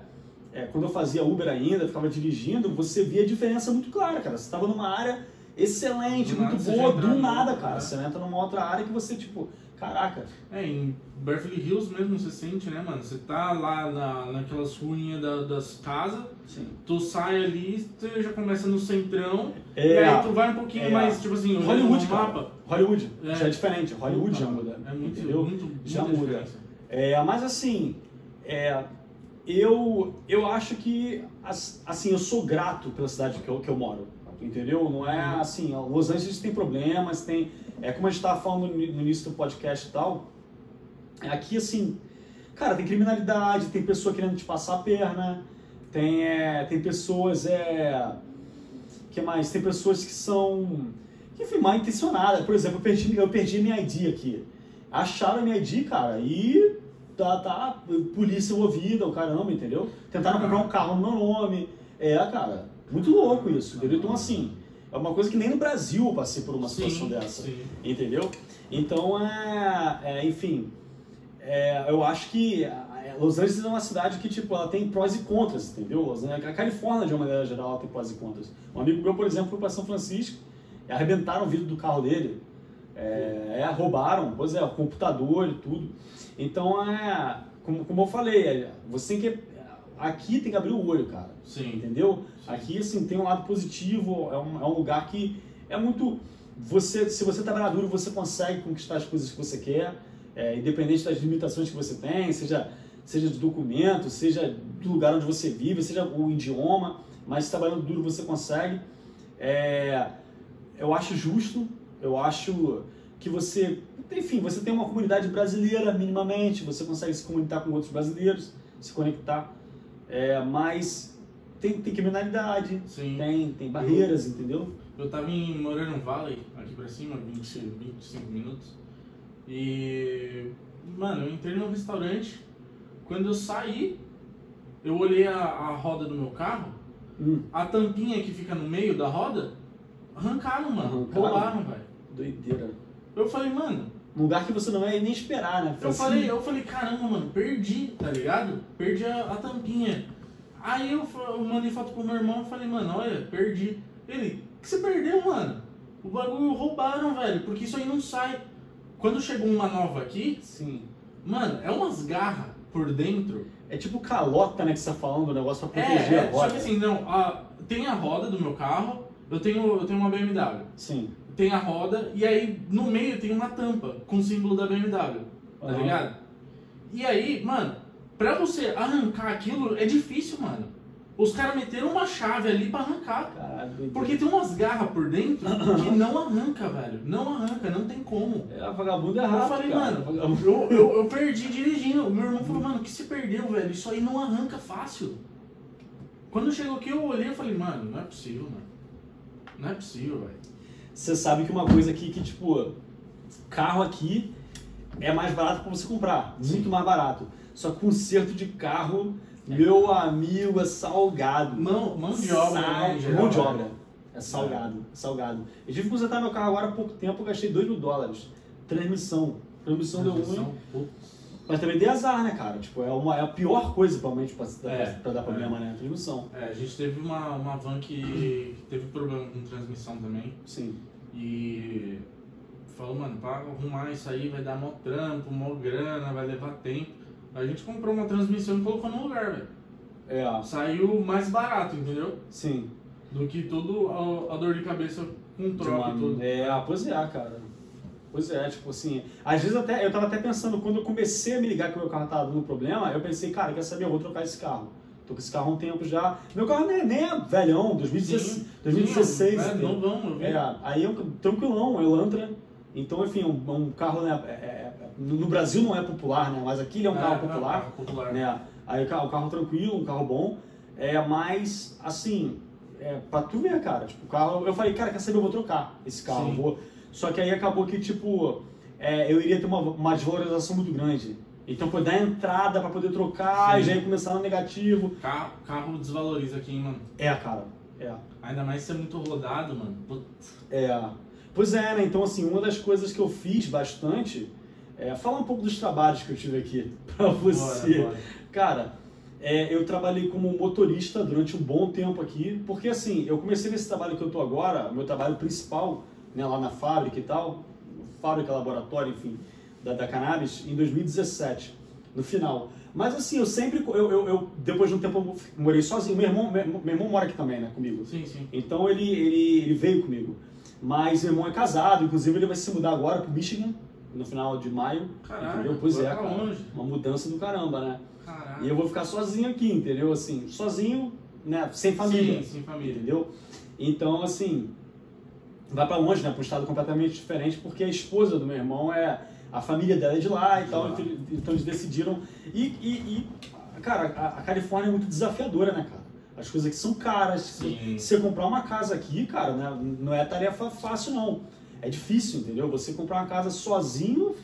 é. Quando eu fazia Uber ainda, ficava dirigindo, você via a diferença muito clara, cara. Você estava numa área excelente, Do muito boa, do nada, cara. né? Você entra numa outra área que você, tipo, caraca. É, em Beverly Hills mesmo você sente, né, mano? Você tá lá na, naquelas ruínas da- das casas, tu sai ali, você já começa no centrão, É. e aí tu vai um pouquinho É. mais, tipo assim, Hollywood, no cara. mapa. Hollywood, É. já é diferente. Hollywood Puta, já muda. É muito, entendeu? muito, Já muda. diferença. É, mas assim, é, eu, eu acho que, as- assim, eu sou grato pela cidade que eu, que eu moro, entendeu? Não é Uhum. assim, Los Angeles tem problemas, tem, é como a gente estava falando no, no início do podcast e tal, aqui assim, cara, tem criminalidade, tem pessoa querendo te passar a perna, tem, é, tem pessoas, é, que mais? Tem pessoas que são, enfim, mal intencionadas. Por exemplo, eu perdi, eu perdi minha ID aqui. Acharam minha ID, cara, e tá, tá polícia envolvida, o caramba, entendeu? Tentaram comprar um carro no meu nome. É, cara, muito louco isso, entendeu? Então, assim, é uma coisa que nem no Brasil eu passei por uma situação Sim, dessa, sim. entendeu? Então, é, é, enfim, é, eu acho que é, Los Angeles é uma cidade que, tipo, ela tem prós e contras, entendeu? Los Angeles- A Califórnia, de uma maneira geral, ela tem prós e contras. Um amigo meu, por exemplo, foi para São Francisco e arrebentaram o vidro do carro dele. É, é, roubaram, pois é, o computador e tudo. Então, é, como, como eu falei, é, você tem que. Aqui tem que abrir o olho, cara. Sim. Entendeu? Sim. Aqui, assim, tem um lado positivo, é um, é um lugar que é muito. Você, se você trabalhar duro, você consegue conquistar as coisas que você quer, é, independente das limitações que você tem, seja, seja de documento, seja do lugar onde você vive, seja o idioma, mas trabalhando duro você consegue. É, eu acho justo, eu acho que você enfim, você tem uma comunidade brasileira minimamente, você consegue se comunicar com outros brasileiros, se conectar, é, mas tem, tem criminalidade, Sim. tem, tem barreiras, entendeu? Eu tava em Moreno Valley, aqui pra cima, 20, 25 minutos. E. Mano, eu entrei num restaurante. Quando eu saí, eu olhei a, a roda do meu carro. Hum, A tampinha que fica no meio da roda, arrancaram, mano. Arrancaram? Roubaram, velho. Doideira. Eu falei, mano. Lugar que você não vai nem esperar, né? Eu Assim, falei, eu falei, caramba, mano, perdi, tá ligado? Perdi a, a tampinha. Aí eu, eu mandei foto pro meu irmão e falei, mano, olha, perdi. Ele, o que você perdeu, mano? O bagulho roubaram, velho, porque isso aí não sai. Quando chegou uma nova aqui, Sim. mano, é umas garras por dentro. É tipo calota, né, que você tá falando, o negócio pra É, proteger a é, só roda. que assim, não, a- tem a roda do meu carro, eu tenho, eu tenho uma BMW. Sim. Tem a roda e aí no meio tem uma tampa com o símbolo da BMW. Tá Aham. ligado? E aí, mano, pra você arrancar aquilo é difícil, mano. Os caras meteram uma chave ali pra arrancar. Caralho. Porque tem umas garras por dentro que não arranca, velho. Não arranca, não tem como. É, vagabundo é Eu rápido, falei, cara. mano, eu, eu, eu perdi dirigindo. Meu irmão falou, mano, o que você perdeu, velho? Isso aí não arranca fácil. Quando chegou aqui, eu olhei e falei, mano, não é possível, mano. Não é possível, velho. Você sabe que uma coisa aqui que, tipo, carro aqui é mais barato pra você comprar. Muito mais barato. Só que conserto de carro, meu amigo, é salgado. Mão, mão de obra, né, Mão de obra. É salgado, é salgado. Eu tive que consertar meu carro agora há pouco tempo, eu gastei 2 mil dólares. Transmissão. Transmissão deu ruim. Transmissão, putz. Mas também dei azar, né, cara? Tipo, é, uma, é a pior coisa, provavelmente, pra, pra, É, pra dar é. problema, né? Transmissão. É, a gente teve uma, uma van que, teve problema com transmissão também. Sim. E falou, mano, pra arrumar isso aí vai dar mó trampo, mó grana, vai levar tempo. A gente comprou uma transmissão e colocou no lugar, velho. É, Saiu mais barato, entendeu? sim. Do que tudo a, a dor de cabeça com troca e tudo. É, pois é, cara. Pois é, tipo assim, às vezes até, eu tava até pensando, quando eu comecei a me ligar que o meu carro tava dando problema, eu pensei, cara, quer saber, eu vou trocar esse carro. Tô com esse carro há um tempo já. Meu carro nem, nem é velhão, 2016, Sim, 2016. Sim, é, entendeu? não eu vi. É, aí é um tranquilão, Elantra. Então, enfim, um, um carro, né, é- é- no Brasil não é popular, né, mas aqui ele é um carro É, popular. carro popular. né? Aí o carro, carro tranquilo, um carro bom. É, mas, assim, é, pra tu ver, cara, tipo, o carro. Eu falei, cara, quer saber? Eu vou trocar esse carro. Sim. Vou... Só que aí acabou que, tipo, é, eu iria ter uma, uma desvalorização muito grande. Então, pô, dar entrada pra poder trocar, Sim. e já ia começar no negativo. Carro, carro desvaloriza aqui, hein, mano. É, cara, é. Ainda mais se é muito rodado, mano. Putz. É. Pois é, né? Então, assim, uma das coisas que eu fiz bastante é falar um pouco dos trabalhos que eu tive aqui pra você. Bora, bora. Cara, é, eu trabalhei como motorista durante um bom tempo aqui, porque assim, eu comecei nesse trabalho que eu tô agora, meu trabalho principal, né, lá na fábrica e tal, fábrica, laboratório, enfim, da, da cannabis, em 2017, no final. Mas assim, eu sempre, eu, eu, eu- depois de um tempo eu morei sozinho, meu irmão, meu, meu irmão mora aqui também, né, comigo. Sim, sim. Então ele, ele, ele veio comigo. Mas meu irmão é casado, inclusive ele vai se mudar agora pro Michigan, no final de maio. Caralho, entendeu? Pois é, pra cara. longe. Uma mudança do caramba, né? Caralho. E eu vou ficar sozinho aqui, entendeu? Assim, sozinho, né? Sem família. Sim, sem família. Entendeu? Então, assim, vai pra longe, né? Pra um estado completamente diferente, porque a esposa do meu irmão é. A família dela é de lá e tal, então, então eles decidiram. E, e, e, cara, a, a Califórnia é muito desafiadora, né, cara? As coisas aqui são caras. Sim. Se você comprar uma casa aqui, cara, né, não é tarefa fácil, não. É difícil, entendeu? Você comprar uma casa sozinho,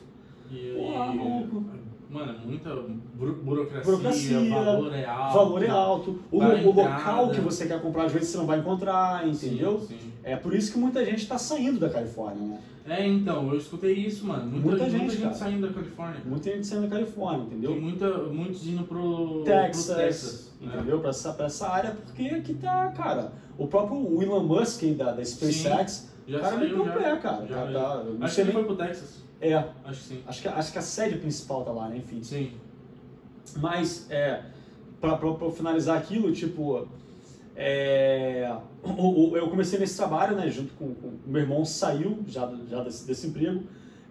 E, Porra, e- maluco. mano, muita buro- burocracia, Burocracia, valor é alto. valor é alto. O, Para o local entrada. que você quer comprar, às vezes você não vai encontrar, Sim, entendeu? sim. É por isso que muita gente está saindo da Califórnia, né? É, então, eu escutei isso, mano. Muita, Muita muita gente, gente, cara. saindo da Califórnia. Muita gente saindo da Califórnia, entendeu? muita, muitos indo pro Texas, pro Texas né? entendeu? Pra, essa, pra essa área, porque aqui tá, cara. O próprio Elon Musk da, da SpaceX, Já o cara saiu, meteu o já. pé, cara. Já Tá- veio. tá- não Acho que ele foi pro Texas. É, Acho que sim. acho que, acho que a sede principal tá lá, né? Enfim. Sim. Mas, é, pra, pra, pra finalizar aquilo, tipo, é, eu comecei nesse trabalho, né, junto com, com o meu irmão, saiu já, já desse, desse emprego,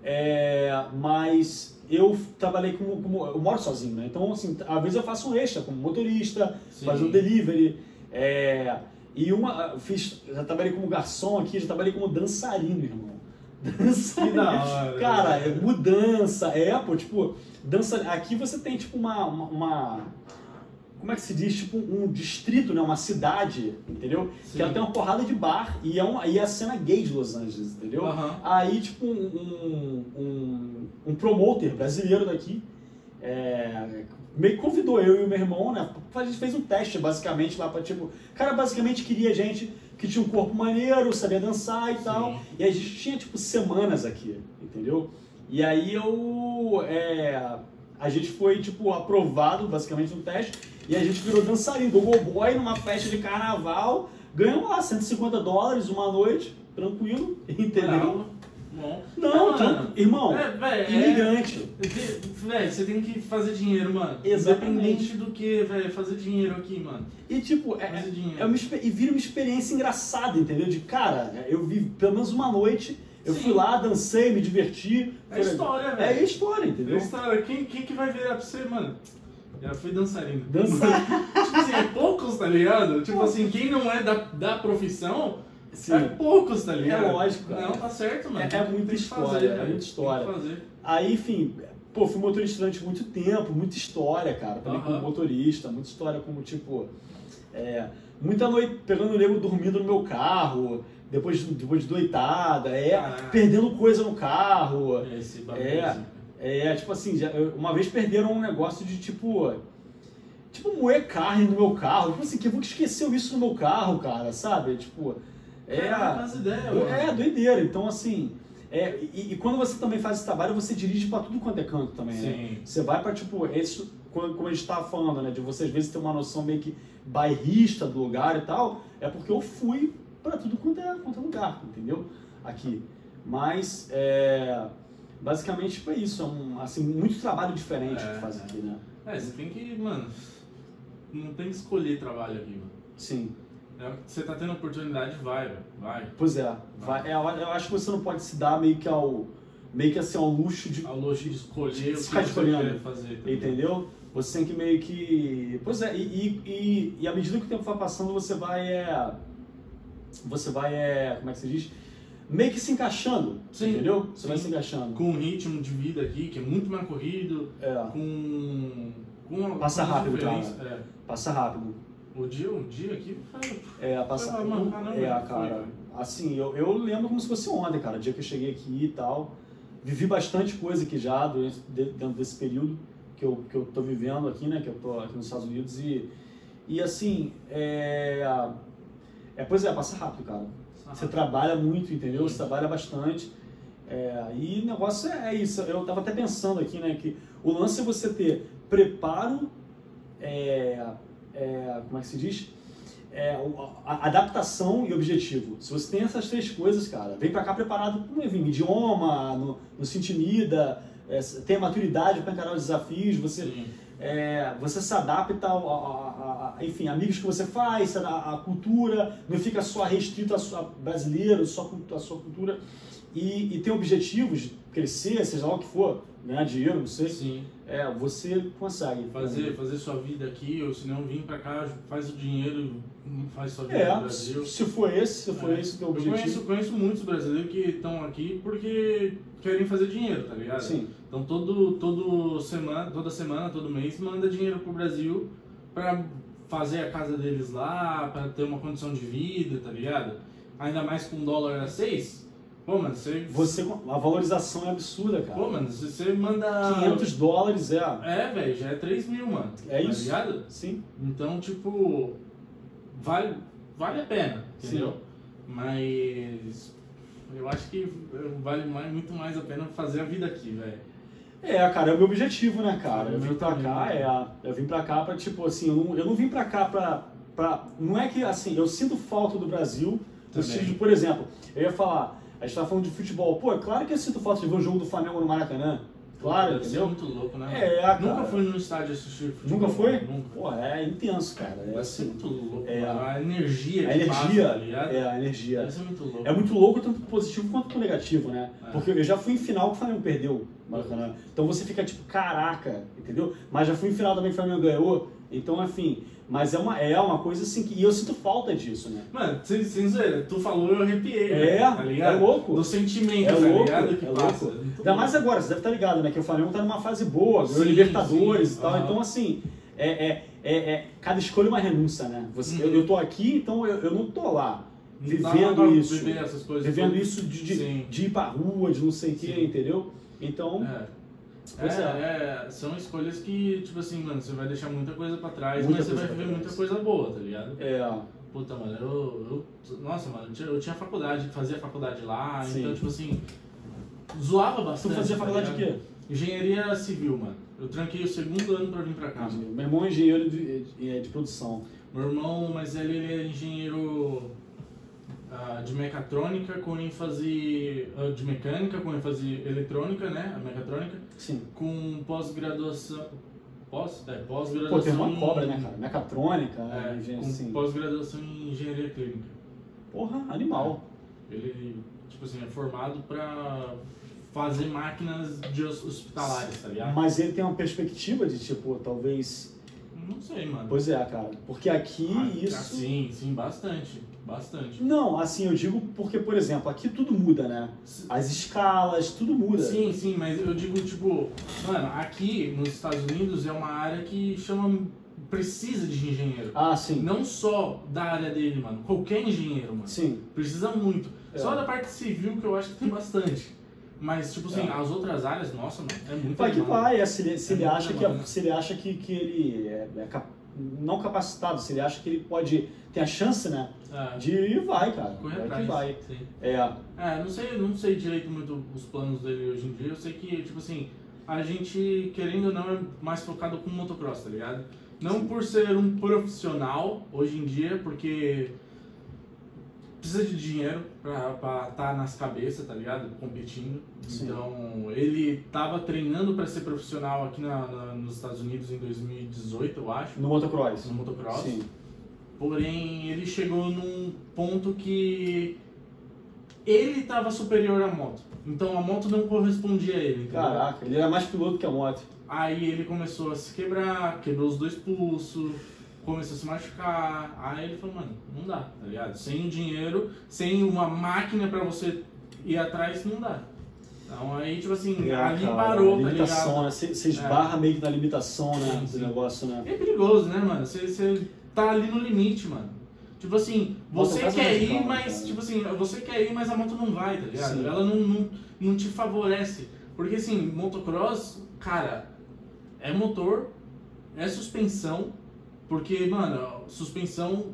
é, mas eu trabalhei como, como, eu moro sozinho, né, então, assim, às vezes eu faço um extra, como motorista, Sim. fazer um delivery, é, e uma, fiz, já trabalhei como garçom aqui, já trabalhei como dançarino, irmão. Dançarino. Hora, Cara, é mudança, é, pô, tipo, dança. Aqui você tem, tipo, uma. uma, uma- como é que se diz? Tipo, um distrito, né? Uma cidade, entendeu? Sim. Que ela tem uma porrada de bar e é, uma, e é a cena gay de Los Angeles, entendeu? Aham. Aí, tipo, um, um, um, um promoter brasileiro daqui é, meio que convidou eu e o meu irmão, né? A gente fez um teste, basicamente, lá pra, tipo... O cara basicamente queria gente que tinha um corpo maneiro, sabia dançar e tal. E a gente tinha, tipo, semanas aqui, entendeu? E aí eu... é, a gente foi, tipo, aprovado, basicamente, no teste. E a gente virou dançarino do Boy numa festa de carnaval. Ganhamos lá 150 dólares uma noite, tranquilo, entendeu? Bom. Não, tran- irmão, É, é- imigrante. Velho, você tem que fazer dinheiro, mano. Exatamente. Independente do que, velho, fazer dinheiro aqui, mano. E tipo, é, Fazer dinheiro. é uma, e vira uma experiência engraçada, entendeu? De cara, eu vi pelo menos uma noite, eu Sim. fui lá, dancei, me diverti. É história, É velho. história, entendeu? É história. Quem, quem que vai virar pra você, mano? Já fui dançarino. Dançar. tipo assim, é poucos, tá ligado? Tipo assim, quem não é da, da profissão, Sim. é poucos, tá ligado? É lógico, cara. Não, tá certo, mano. É- é muita que história, fazer, é muita história. Aí, enfim, pô, fui motorista durante muito tempo, muita história, cara. Também como Aham. motorista, muita história como, tipo, é, muita noite pegando o nego dormindo no meu carro, depois, depois de doitada, é, Caraca. perdendo coisa no carro. É esse bagulho. É. É, tipo assim, já- uma vez perderam um negócio de tipo. Tipo, moer carne no meu carro. Tipo assim, que eu esqueceu isso no meu carro, cara, sabe? Tipo. É. Mano. É, doideira. Então, assim. É, e, e quando você também faz esse trabalho, você dirige pra tudo quanto é canto também, né? Sim. Você vai pra, tipo, esse, como a gente tava falando, né? De você às vezes ter uma noção meio que bairrista do lugar e tal. É porque eu fui pra tudo quanto é, quanto é lugar, entendeu? Aqui. Mas, é, basicamente foi isso. É um, assim, muito trabalho diferente É, que faz aqui, né? É, você tem que, mano. Não tem que escolher trabalho aqui, mano. Sim. É, você tá tendo oportunidade, vai. Vai. Pois é. Vai, é, eu acho que você não pode se dar meio que ao. Meio que assim, ao luxo de. A luxo de escolher o que escolhendo. quer fazer. tá ligado? Entendeu? Você tem que meio que. Pois é, e, e, e, e à medida que o tempo vai passando, você vai. É, você vai. É, como é que se diz? Meio que se encaixando. Sim, Entendeu? Você sim. vai se encaixando. Com um ritmo de vida aqui, que é muito mais corrido, É, com. com Passa rápido, cara. É. passa rápido. O dia, um dia aqui. É, passa mano, caramba, É, foi, cara. Assim, eu, eu lembro como se fosse ontem, cara. O dia que eu cheguei aqui e tal. Vivi bastante coisa aqui já durante- de- dentro desse período que eu, que eu tô vivendo aqui, né? Que eu tô aqui nos Estados Unidos. E, e assim, é, é. Pois é, passa rápido, cara. Você trabalha muito, entendeu? Você trabalha bastante. É, e o negócio é, é isso. Eu tava até pensando aqui, né? Que o lance é você ter preparo, é, é, como é que se diz? É, adaptação e objetivo. Se você tem essas três coisas, cara, vem pra cá preparado com enfim, idioma, no, não se intimida, é, tem maturidade para encarar os desafios, você Sim. É, você se adapta a, a- a- enfim, amigos que você faz, a, a cultura, não fica só restrito a sua brasileiro, só a sua cultura. E, e tem objetivos crescer, seja lá o que for, ganhar dinheiro, não sei, Sim. é, você consegue. Fazer, fazer sua vida aqui, ou se não vir pra cá, faz o dinheiro, faz sua vida no É, Brasil. se for esse, se for É. esse o teu Eu objetivo. conheço, conheço muitos brasileiros que estão aqui porque querem fazer dinheiro, tá ligado? Sim, Então todo, todo semana, toda semana, todo mês manda dinheiro pro Brasil pra fazer a casa deles lá, pra ter uma condição de vida, tá ligado? Ainda mais com dólar a 6. Pô, mano, você. você, a valorização é absurda, cara. Pô, mano, você manda. 500 dólares é, É, velho, já é 3 mil, mano. É tá isso. ligado? sim, Então, tipo, vale, vale a pena, Sim. entendeu? Mas eu acho que vale mais, muito mais a pena fazer a vida aqui, velho. É, cara, é o meu objetivo, né, cara? Eu vim pra cá, é. Eu vim pra cá pra, tipo, assim, eu não, eu não vim pra cá pra, pra. Não é que, assim, eu sinto falta do Brasil, no sentido de, por exemplo, eu ia falar, a gente tava falando de futebol, pô, é claro que eu sinto falta de ver um jogo do Flamengo no Maracanã. Claro, Deve entendeu? muito louco, né? É, cara. Nunca fui no estádio assistir futebol. Nunca foi? Nunca. Pô, é intenso, cara. É, assim, muito louco, É. A energia a que passa, energia, tá é, a energia. Deve ser muito louco. É muito louco, tanto positivo quanto negativo, né? É. Porque eu já fui em final que o Flamengo perdeu, Maracanã. Então você fica tipo, caraca, entendeu? Mas já fui em final também que o Flamengo ganhou. Então, enfim, mas é uma, é uma coisa assim que. E eu sinto falta disso, né? Mano, sem, sem zoeira, tu falou eu arrepiei. É, né? tá ligado? é louco. Do sentimento, É tá louco, ligado? Que é passa. louco. Muito Ainda bom. mais agora, você deve estar ligado, né? Que o Flamengo tá numa fase boa, ganhou Libertadores sim, e tal. Então, assim, é, é, é, é- cada escolha é uma renúncia, né? Você, eu, Uhum. eu tô aqui, então eu, eu não tô lá vivendo isso. Viver essas coisas. Vivendo todas. isso de, de, de ir pra rua, de não sei o quê, entendeu? Então, É. Pois É, é, são escolhas que, tipo assim, mano, você vai deixar muita coisa pra trás, Muita mas você vai viver muita coisa boa, tá ligado? é. Puta, mano, eu, eu. Nossa, mano, eu tinha, eu tinha faculdade, fazia faculdade lá, Sim. então, tipo assim. Zoava Tu bastante. fazia tá faculdade de ligado? quê? Engenharia civil, mano. Eu tranquei o segundo ano pra vir pra cá. Meu irmão é engenheiro de, de, de produção. Meu irmão, mas ele, ele é engenheiro de mecatrônica com ênfase. de mecânica com ênfase eletrônica, né? A mecatrônica. Sim. Com pós-graduação. Pós? É, Pô, pós-graduação. tem uma cobra, né, cara? Mecatrônica, É, engenharia, com assim. pós-graduação em engenharia clínica. Porra, animal. Ele, tipo assim, é formado pra fazer máquinas de hos- hospitalares, tá ligado? Mas ele tem uma perspectiva de, tipo, talvez. Não sei, mano. Pois é, cara. Porque aqui Ah, isso. Sim, sim, bastante. Bastante. Não, assim, eu digo porque, por exemplo, aqui tudo muda, né? As escalas, tudo muda. Sim, sim, mas eu digo, tipo, mano, aqui nos Estados Unidos é uma área que chama. precisa de engenheiro. Ah, sim. Não só da área dele, mano. Qualquer engenheiro, mano. Sim. Precisa muito. É. Só da parte civil que eu acho que tem bastante. Mas, tipo assim, É. as outras áreas, nossa, mano, é muito Vai que vai, é, se ele, se É ele acha, que, legal, né? se ele acha que, que ele é, é cap- não capacitado, se ele acha que ele pode ter a chance, né? É, De ir, vai, cara. correr Vai atrás. que vai. Sim. É, É, não sei, não sei direito muito os planos dele hoje em dia. Eu sei que, tipo assim, a gente, querendo ou não, é mais focado com motocross, tá ligado? Não por ser um profissional hoje em dia, porque precisa de dinheiro pra estar nas cabeças, tá ligado? Competindo. Sim. Então, ele tava treinando pra ser profissional aqui na, na- nos Estados Unidos em 2018, eu acho, no motocross. no motocross. Sim. Porém, ele chegou num ponto que ele estava superior à moto. Então a moto não correspondia a ele, entendeu? Caraca, ele era mais piloto que a moto. Aí ele começou a se quebrar, quebrou os dois pulsos, começou a se machucar. Aí ele falou, mano, não dá, tá ligado? Sem dinheiro, sem uma máquina pra você ir atrás, não dá. Então aí, tipo assim, É, ali cara, parou, tá limitação, ligado? né? Você você esbarra meio que na limitação, né? Sim, sim. negócio, né? É perigoso, né, mano? Você, tá ali no limite, mano. Tipo assim, você é quer ir, calmo, mas, cara. tipo assim, você quer ir, mas a moto não vai, tá ligado? Sim. Ela não, não, não te favorece. Porque assim, motocross, cara, é motor, é suspensão, porque, mano, suspensão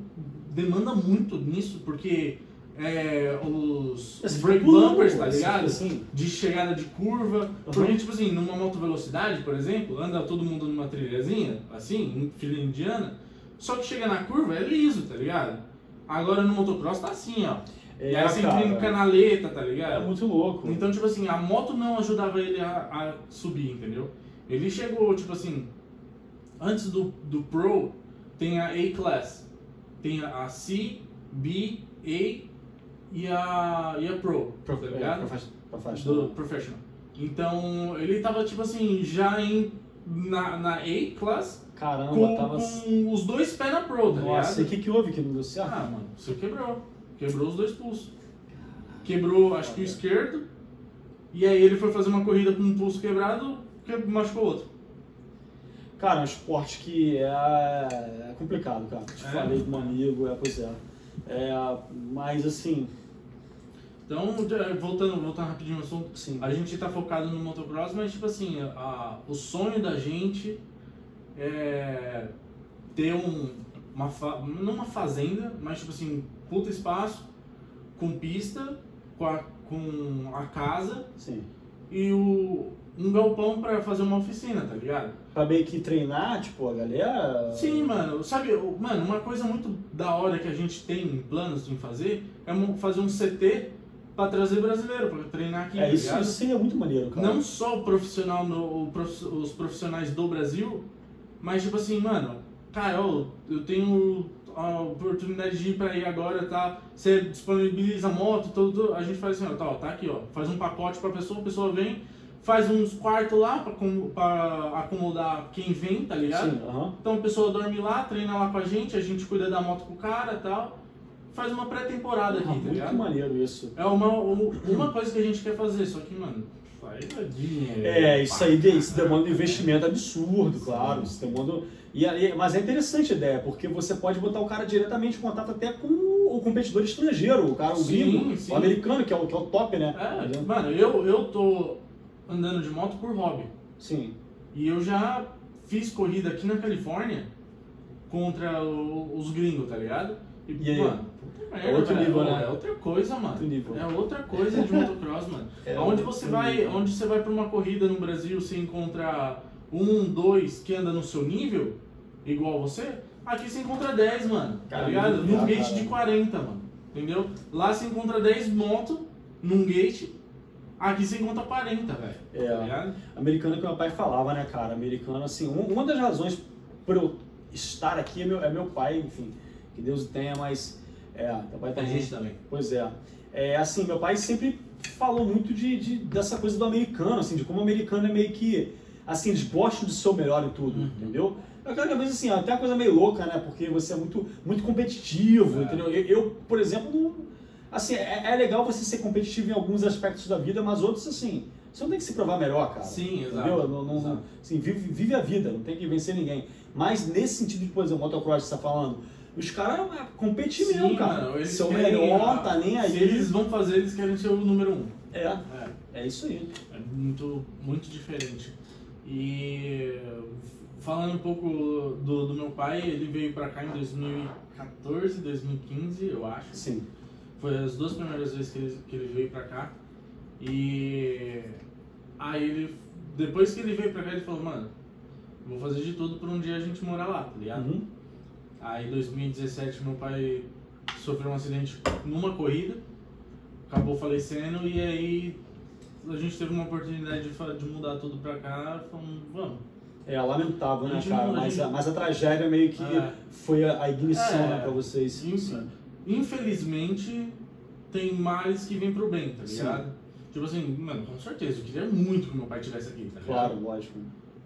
demanda muito nisso, porque é, os Esse brake pulando, bumpers, tá assim, ligado? Assim, de chegada de curva. Porque, tipo assim, numa moto velocidade, por exemplo, anda todo mundo numa trilhazinha, assim, em fila indiana, só que chega na curva é liso, tá ligado? Agora no motocross tá assim, ó. é, e aí sempre cara, canaleta, tá é ligado? muito louco. Então, tipo assim, a moto não ajudava ele a, a subir, entendeu? Ele chegou, tipo assim, antes do, do Pro, tem a A-Class. Tem a C, B, A e a, e a Pro, Pra, tá é, ligado? pra faixa, do professional. Então, ele tava, tipo assim, já em, na, na A-Class, Caramba, com, tava. com os dois pés na Pro, tá Nossa, e o que, que houve que não deu certo? Ah, mano, você quebrou. Quebrou os dois pulsos. Quebrou, acho que o esquerdo, e aí ele foi fazer uma corrida com um pulso quebrado, que machucou o outro. Cara, é um esporte que é, é complicado, cara. Te É? falei com um amigo, é, pois é. é. Mas assim, Então, já- voltando, voltando rapidinho ao assunto, sim. a gente tá focado no motocross, mas tipo assim, a, o sonho da gente é ter um, uma, fa- não uma fazenda, mas tipo assim, puta espaço, com pista, com a, com a casa Sim. e o, um galpão pra fazer uma oficina, tá ligado? Pra meio que treinar, tipo, a galera. Sim, mano, sabe, mano, uma coisa muito da hora que a gente tem planos em fazer é fazer um CT pra trazer brasileiro, pra treinar aqui, É, tá isso, isso seria muito maneiro, cara. Não só o profissional, no, o prof- os profissionais do Brasil, mas tipo assim, mano, cara, ó, eu tenho a oportunidade de ir pra aí agora, tá? Você disponibiliza a moto, tudo, a gente faz assim, ó, tá, ó, tá aqui, ó, faz um pacote pra pessoa, a pessoa vem, faz uns quartos lá pra, pra acomodar quem vem, tá ligado? Sim, aham. Então a pessoa dorme lá, treina lá com a gente, a gente cuida da moto com o cara e tal. Faz uma pré-temporada Ah, aqui, tá muito ligado? maneiro isso. É uma, um- uma coisa que a gente quer fazer, só que, mano, dinheiro. É, isso aí isso demanda um investimento absurdo, claro. Isso demanda... E, aí- mas é interessante a ideia, porque você pode botar o cara diretamente em contato até com o competidor estrangeiro, o cara, o Sim, gringo, sim. o americano, que é o, que é o top, né? É, mano, eu, eu tô andando de moto por hobby. Sim. E eu já fiz corrida aqui na Califórnia contra o- os gringos, tá ligado? E aí? mano, É outro velho. nível, né? É outra coisa, mano. Outro nível. É outra coisa de motocross, mano. É onde você vai, nível. onde você vai pra uma corrida no Brasil, você encontra um, dois que anda no seu nível, igual você, aqui você encontra 10, mano. Tá Caramba, ligado? Num cara. gate de 40, mano. Entendeu? Lá você encontra 10 motos num gate, aqui você encontra 40, velho. É. Tá? Americano que meu pai falava, né, cara? Americano, assim, um- uma das razões por eu estar aqui é meu, é meu pai, enfim, que Deus o tenha, mas. É, meu pai A também. gente também. Pois é. É assim, meu pai sempre falou muito de, de- dessa coisa do americano, assim, de como o americano é meio que. Assim, eles gostam de ser o melhor em tudo, Uhum. entendeu? Eu quero que assim, até uma coisa meio louca, né? Porque você é muito, muito competitivo, É. entendeu? Eu, eu, por exemplo, não. Assim, é, é legal você ser competitivo em alguns aspectos da vida, mas outros, assim, você não tem que se provar melhor, cara. Sim, exato. Entendeu? Não, não, Exato. assim, vive, vive a vida, não tem que vencer ninguém. Mas nesse sentido de, por exemplo, motocross que você tá falando, os caras é, competem Sim, mesmo, cara. mano, eles o querem, melhor, tá nem aí. Se eles vão fazer, eles querem ser o número um. É, É, é isso aí. é muito, muito diferente. E falando um pouco do, do meu pai, ele veio pra cá em 2014, 2015, eu acho. Sim. Foi as duas primeiras vezes que ele, que ele veio pra cá. E aí ele, depois que ele veio pra cá, ele falou, mano, vou fazer de tudo pra um dia a gente morar lá, tá ligado? Uhum. Aí em 2017 meu pai sofreu um acidente numa corrida, acabou falecendo e aí a gente teve uma oportunidade de, de mudar tudo pra cá, falamos, vamos. É lamentável, né, cara? Mas, gente- mas a tragédia meio que É. foi a, a ignição, É. né, pra vocês. In- Sim. Infelizmente tem males que vem pro bem, tá Sim. ligado? Tipo assim, mano, com certeza, eu queria muito que meu pai estivesse aqui, tá ligado? Claro, lógico.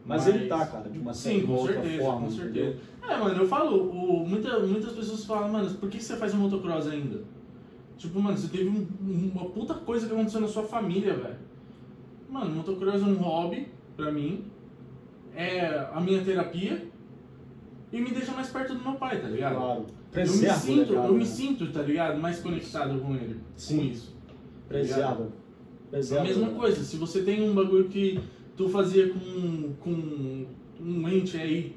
Mas, Mas- ele tá, cara, de uma certa Sim, com outra certeza, forma. com entendeu? certeza. É, mano, eu falo, o, muita, muitas pessoas falam, mano, por que você faz motocross ainda? Tipo, mano, você teve um- uma puta coisa que aconteceu na sua família, velho. Mano, motocross é um hobby pra mim, é a minha terapia e me deixa mais perto do meu pai, tá ligado? Claro. Eu me, Preserva, sinto, né, eu me sinto, tá ligado? Mais conectado com ele, Sim. com isso. Preserva. É Preserva. a mesma né? coisa, se você tem um bagulho que tu fazia com, com um ente aí,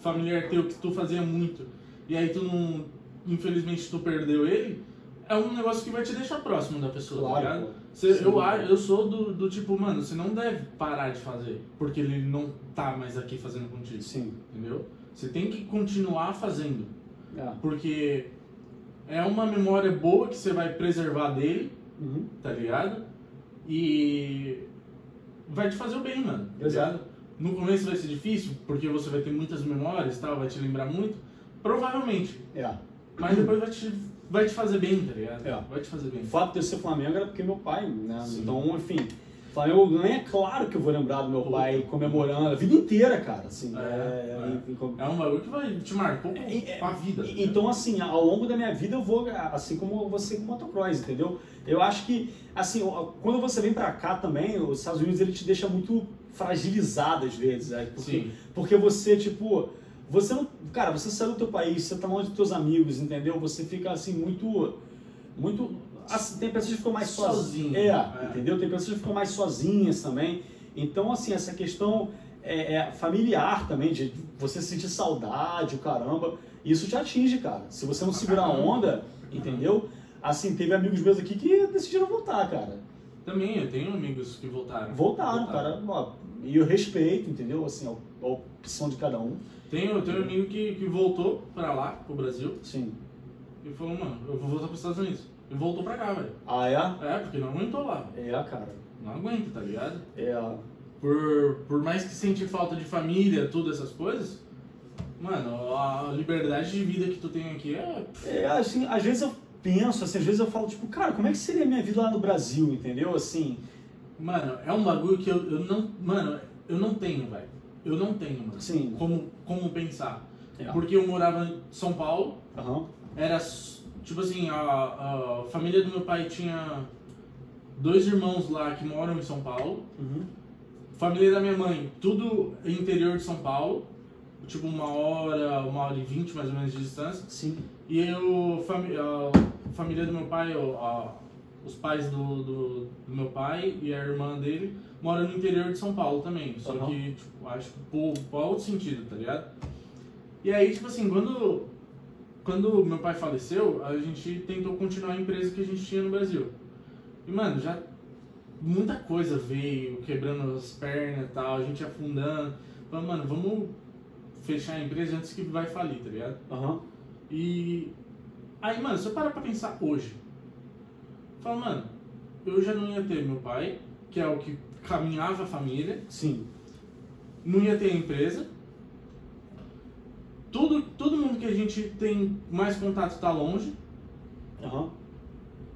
familiar teu, que tu fazia muito, e aí tu não, infelizmente tu perdeu ele, é um negócio que vai te deixar próximo da pessoa, tá Claro. ligado? pô. Você- Sim. eu, eu sou do, do tipo, mano, você não deve parar de fazer, porque ele não tá mais aqui fazendo contigo, Sim. entendeu? Você tem que continuar fazendo, É. porque é uma memória boa que você vai preservar dele, Uhum. tá ligado? E vai te fazer o bem, mano. Tá Exato. No começo vai ser difícil, porque você vai ter muitas memórias e tal, vai te lembrar muito. Provavelmente. É. Mas depois vai te, vai te fazer bem, tá ligado? É. Vai te fazer bem. O fato de eu ser Flamengo era porque meu pai, né? Sim. Então, enfim, Flamengo ganha, é claro que eu vou lembrar do meu pai comemorando a vida inteira, cara. Assim, É, é, é. É um bagulho que vai te É, é, pra vida. ligado? Então, assim, ao longo da minha vida eu vou, assim como você com motocross, entendeu? Eu acho que, assim, quando você vem pra cá também, os Estados Unidos ele te deixa muito fragilizado às vezes, né? porque, Sim. porque você, tipo, você não, cara, você sai do teu país, você tá longe dos teus amigos, entendeu? Você fica, assim, muito, muito, assim, tem pessoas que ficam mais sozinhas, é, é. entendeu? Tem pessoas que ficam mais sozinhas também, então, assim, essa questão é, é familiar também, de você sentir saudade, o caramba, isso te atinge, cara. Se você não segurar a onda, entendeu? Assim, teve amigos meus aqui que decidiram voltar, cara. Também, eu tenho amigos que voltaram. Voltaram, cara. Ó, E eu respeito, entendeu? Assim, a, a opção de cada um. Tenho, eu tenho um amigo que, que voltou pra lá, pro Brasil, Sim. e falou, mano, eu vou voltar pros Estados Unidos. E voltou pra cá, velho. Ah, é? É, porque não aguentou lá. É, cara. Não aguenta, tá ligado? É. Por, por mais que sente falta de família, tudo essas coisas, mano, a liberdade de vida que tu tem aqui é. É, assim, às vezes eu penso, assim, às vezes eu falo, tipo, cara, como é que seria a minha vida lá no Brasil, entendeu? Assim, Mano, é um bagulho que eu, eu não. Mano, eu não tenho, velho. Eu não tenho, mano. Sim. Como, como pensar. É. Porque eu morava em São Paulo, Aham. era. Tipo assim, a, a família do meu pai tinha dois irmãos lá que moram em São Paulo. Uhum. Família da minha mãe, tudo interior de São Paulo. Tipo uma hora, uma hora e vinte mais ou menos de distância. Sim. E eu, a família do meu pai, a- os pais do, do, do meu pai e a irmã dele moram no interior de São Paulo também. Só Aham. que, tipo, acho que por, por outro sentido, tá ligado? E aí, tipo assim, quando, quando meu pai faleceu, a gente tentou continuar a empresa que a gente tinha no Brasil. E, mano, já muita coisa veio, quebrando as pernas e tal, a gente afundando. Falando, mano, vamos fechar a empresa antes que vai falir, tá ligado? Aham. E aí, mano, se eu parar pra pensar hoje, fala, mano, eu já não ia ter meu pai, que é o que caminhava a família, Sim. não ia ter a empresa. Tudo, todo mundo que a gente tem mais contato tá longe. Aham.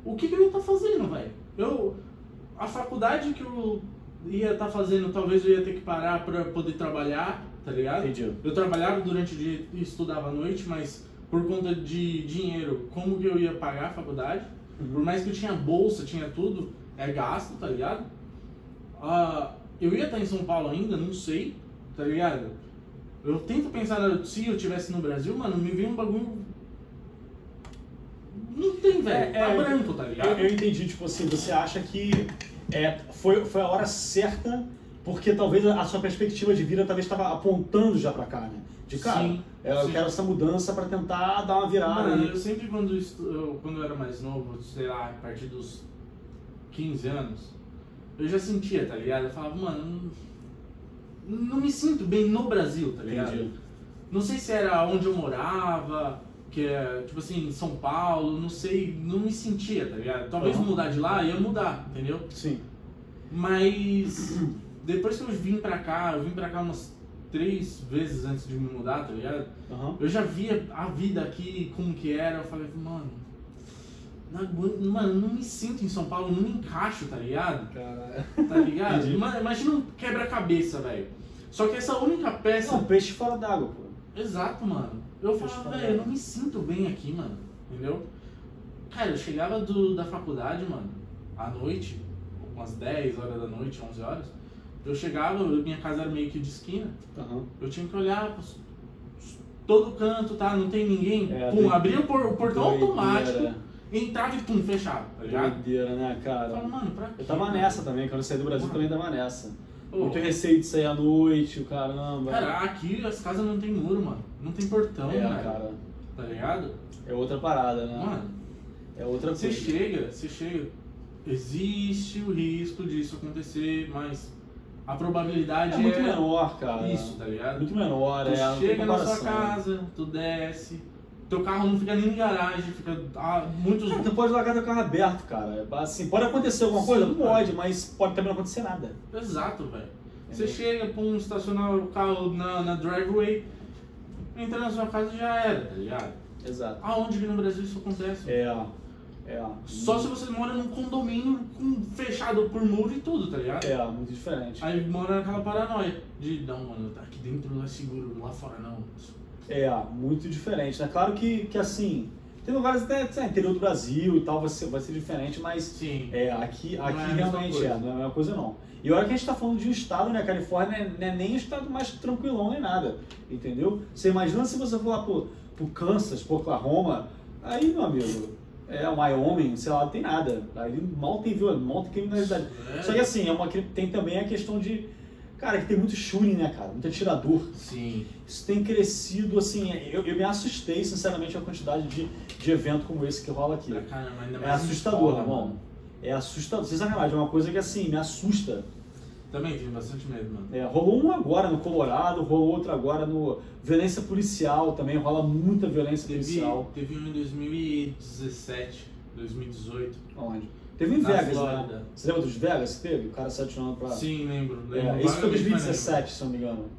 O que, que eu ia estar fazendo, velho? Eu. A faculdade que eu ia estar fazendo, talvez eu ia ter que parar pra poder trabalhar, tá ligado? Entendi. Eu trabalhava durante o dia e estudava à noite, mas por conta de dinheiro, como que eu ia pagar a faculdade? Por mais que eu tinha bolsa, tinha tudo, é gasto, tá ligado? Ah, eu ia estar em São Paulo ainda, não sei, tá ligado? Eu tento pensar, se eu tivesse no Brasil, mano, me vem um bagulho. Não tem, velho. É, tá é, branco, tá ligado? Eu, eu entendi, tipo assim, você acha que é, foi, foi a hora certa, porque talvez a, a sua perspectiva de vida talvez estava apontando já pra cá, né? De cara, Sim, é, eu sim. quero essa mudança pra tentar dar uma virada Mano, eu sempre quando, eu, quando eu era mais novo, sei lá, a partir dos 15 anos, eu já sentia, tá ligado? Eu falava, mano, não, não me sinto bem no Brasil, tá ligado? Entendi. Não sei se era onde eu morava, que é, tipo assim, em São Paulo, não sei, não me sentia, tá ligado? Talvez Aham. mudar de lá ia mudar, entendeu? Sim. Mas depois que eu vim pra cá, eu vim pra cá umas três vezes antes de me mudar, tá ligado? Aham. Eu já via a vida aqui, como que era, eu falei, mano, não aguento, mano, não me sinto em São Paulo, não me encaixo, tá ligado? Cara. Tá ligado? Imagina um quebra-cabeça, velho. Só que essa única peça. Não, peixe fora d'água, pô. Exato, mano. Eu eu falava, velho, eu não me sinto bem aqui, mano. Entendeu? Cara, eu chegava do, da faculdade, mano, à noite, umas 10 horas da noite, 11 horas. Eu chegava, minha casa era meio que de esquina. Aham. Eu tinha que olhar pros- todo canto, tá? Não tem ninguém. É, pum, doideira. abria o, por- o portão automático, Doideira. entrava e pum, fechava, tá ligado? Doideira, né, Eu cara? falo, mano, pra quê? Eu tava mano? nessa também, quando eu saí do Brasil Mano. também tava nessa. Muito receio de sair à noite, o caramba. Cara, aqui as casas não tem muro, mano. Não tem portão, é, velho. cara. Tá ligado? É outra parada, né? Mano, É outra você coisa. chega, você chega. Existe o risco disso acontecer, mas a probabilidade É muito menor, cara. isso, tá ligado? Muito menor, Tu é. tem chega na sua casa, tu desce, teu carro não fica nem em garagem, fica a muitos. Ah, Tu pode largar teu carro aberto, cara. Assim, pode acontecer alguma coisa? Sim, Pode, mas pode também não acontecer nada. Exato, velho. Você Entendeu? chega, pum, estacionar o carro na, na driveway, entra na sua casa já era, tá ligado? Exato. Aonde que no Brasil isso acontece? É, é. Só se você mora num condomínio com, fechado por muro e tudo, tá ligado? É, muito diferente. Aí mora naquela paranoia de, não, mano, tá aqui dentro é seguro, lá fora não. É, muito diferente. É claro que, que assim, tem lugares até, sei interior do Brasil e tal, vai ser, vai ser diferente, mas Sim. é, aqui, é a aqui mesma realmente é, não é a mesma coisa não. E olha que a gente tá falando de um estado, né? Califórnia não é- é nem um estado mais tranquilão nem nada, entendeu? Você imagina se você for lá pro, pro Kansas, pro Oklahoma, aí, meu amigo, é o Wyoming, sei lá, não tem nada. Ali mal tem violência, mal tem criminalidade. É. Só que assim, é uma, tem também a questão de, cara, que tem muito shooting, né, cara? Muito atirador. Sim. Isso tem crescido, assim, eu, eu me assustei, sinceramente, a quantidade de, de evento como esse que rola aqui. Pra caramba, ainda É mais em assustador, escola, irmão. mano. É assustador. Sem sacanagem, é uma coisa que, assim, me assusta. Também tenho bastante medo, mano. É, rolou um agora no Colorado, rolou outro agora no... Violência policial também, rola muita violência Teve, policial. teve um em 2017, 2018. Onde? Teve em Na Vegas, né? Você lembra dos Vegas que teve? O cara se atirando pra... Sim, lembro. lembro É, esse foi vagamente, 2017, se eu não me engano.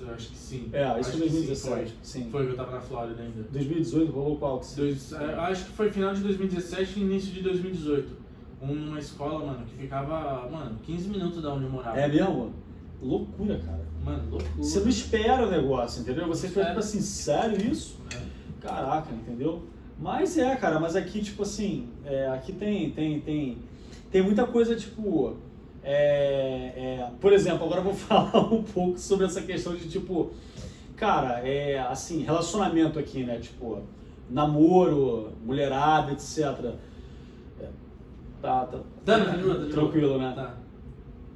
Eu acho que sim. É, esse foi que sim, 2017. Sim. Foi. Foi que eu tava na Flórida ainda. 2018 rolou qual? Dois, é, acho que foi final de 2017 e início de 2018. uma escola, mano, que ficava, mano, 15 minutos da onde eu morava. É mesmo? Loucura, cara. Mano, loucura. Você não espera o negócio, entendeu? Você fica tipo assim, sério isso? É. Caraca, entendeu? Mas é, cara, mas aqui, tipo assim, é, aqui tem, tem, tem, tem muita coisa, tipo. é, é, por exemplo, agora eu vou falar um pouco sobre essa questão de, tipo, cara, é assim, relacionamento aqui, né? Tipo, namoro, mulherada, etc. É, tá, tá, Tá, tá tá tranquilo, né? Tá.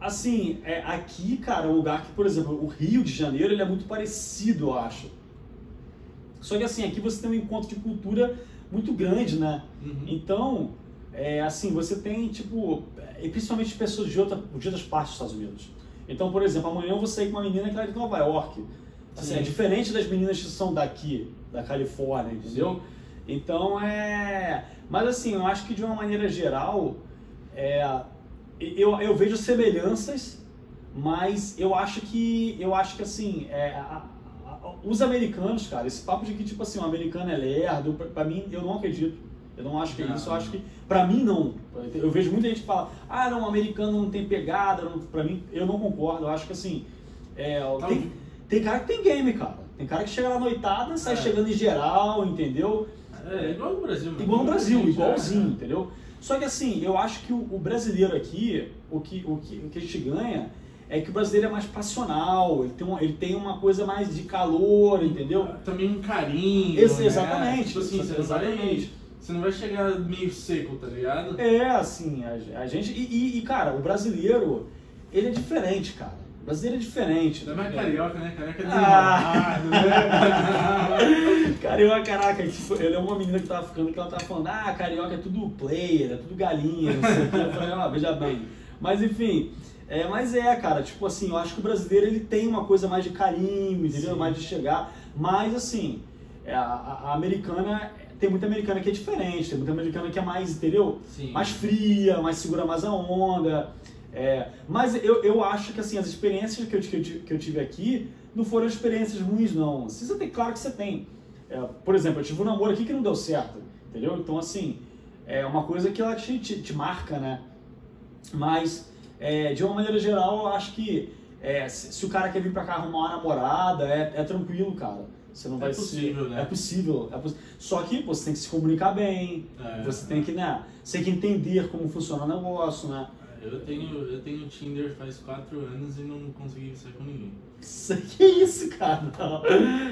Assim, é, aqui, cara, é um lugar que, por exemplo, o Rio de Janeiro, ele é muito parecido, eu acho. Só que assim, aqui você tem um encontro de cultura muito grande, né? Uhum. Então, é, assim, você tem, tipo, e principalmente pessoas de, outra, de outras partes dos Estados Unidos. Então, por exemplo, amanhã eu vou sair com uma menina que é de Nova York. Assim, Sim. é diferente das meninas que são daqui, da Califórnia, entendeu? Então, é... Mas assim, eu acho que de uma maneira geral, é, eu, eu vejo semelhanças, mas eu acho que, eu acho que assim, é, os americanos, cara, esse papo de que, tipo assim, o americano é lerdo, pra, pra mim, eu não acredito. Eu não acho que é isso, eu acho que, pra mim, não. Eu vejo muita gente que fala, ah, não, o americano não tem pegada, não, pra mim, eu não concordo. Eu acho que, assim, é, Tá tem, tem cara que tem game, cara. Tem cara que chega na noitada, sai É. chegando em geral, entendeu? É, igual no Brasil, mano. Igual no Brasil, igualzinho, é. entendeu? Só que assim, eu acho que o, o brasileiro aqui, o que, o, que, o que a gente ganha é que o brasileiro é mais passional, ele tem uma, ele tem uma coisa mais de calor, entendeu? Também um carinho. Ex- né? exatamente, Tipo assim, você não, vai, exatamente. você não vai chegar meio seco, tá ligado? É, assim, a, a gente. E, e- cara, o brasileiro, ele é diferente, cara. O brasileiro é diferente. Você é mais entendeu? carioca, né? Carioca é Ah. né? Carioca, caraca, tipo, ele é uma menina que tava ficando que ela tava falando, ah, carioca é tudo player, é tudo galinha, não sei o que. Eu falei, ah, veja bem. Mas enfim, é, mas é, cara, tipo assim, eu acho que o brasileiro ele tem uma coisa mais de carinho, entendeu? Sim. Mais de chegar. Mas assim, é, a, a- americana, tem muita americana que é diferente, tem muita americana que é mais, entendeu? Sim. mais fria, mais segura mais a onda. É, mas eu, eu acho que assim, as experiências que eu, que, eu, tive- que eu tive aqui não foram experiências ruins, não. Você tem, claro que você tem. É, por exemplo, eu tive um namoro aqui que não deu certo, entendeu? Então, assim, é uma coisa que ela te, te, te marca, né? Mas, é, de uma maneira geral, eu acho que é, se, se o cara quer vir pra cá arrumar uma namorada, é, é tranquilo, cara. Você não É vai possível, ser, né? É possível. É Só que pô, você tem que se comunicar bem, É. você tem que, né? Você tem que entender como funciona o negócio, né? Eu tenho, eu tenho Tinder faz 4 anos e não consegui sair com ninguém. Que isso, cara?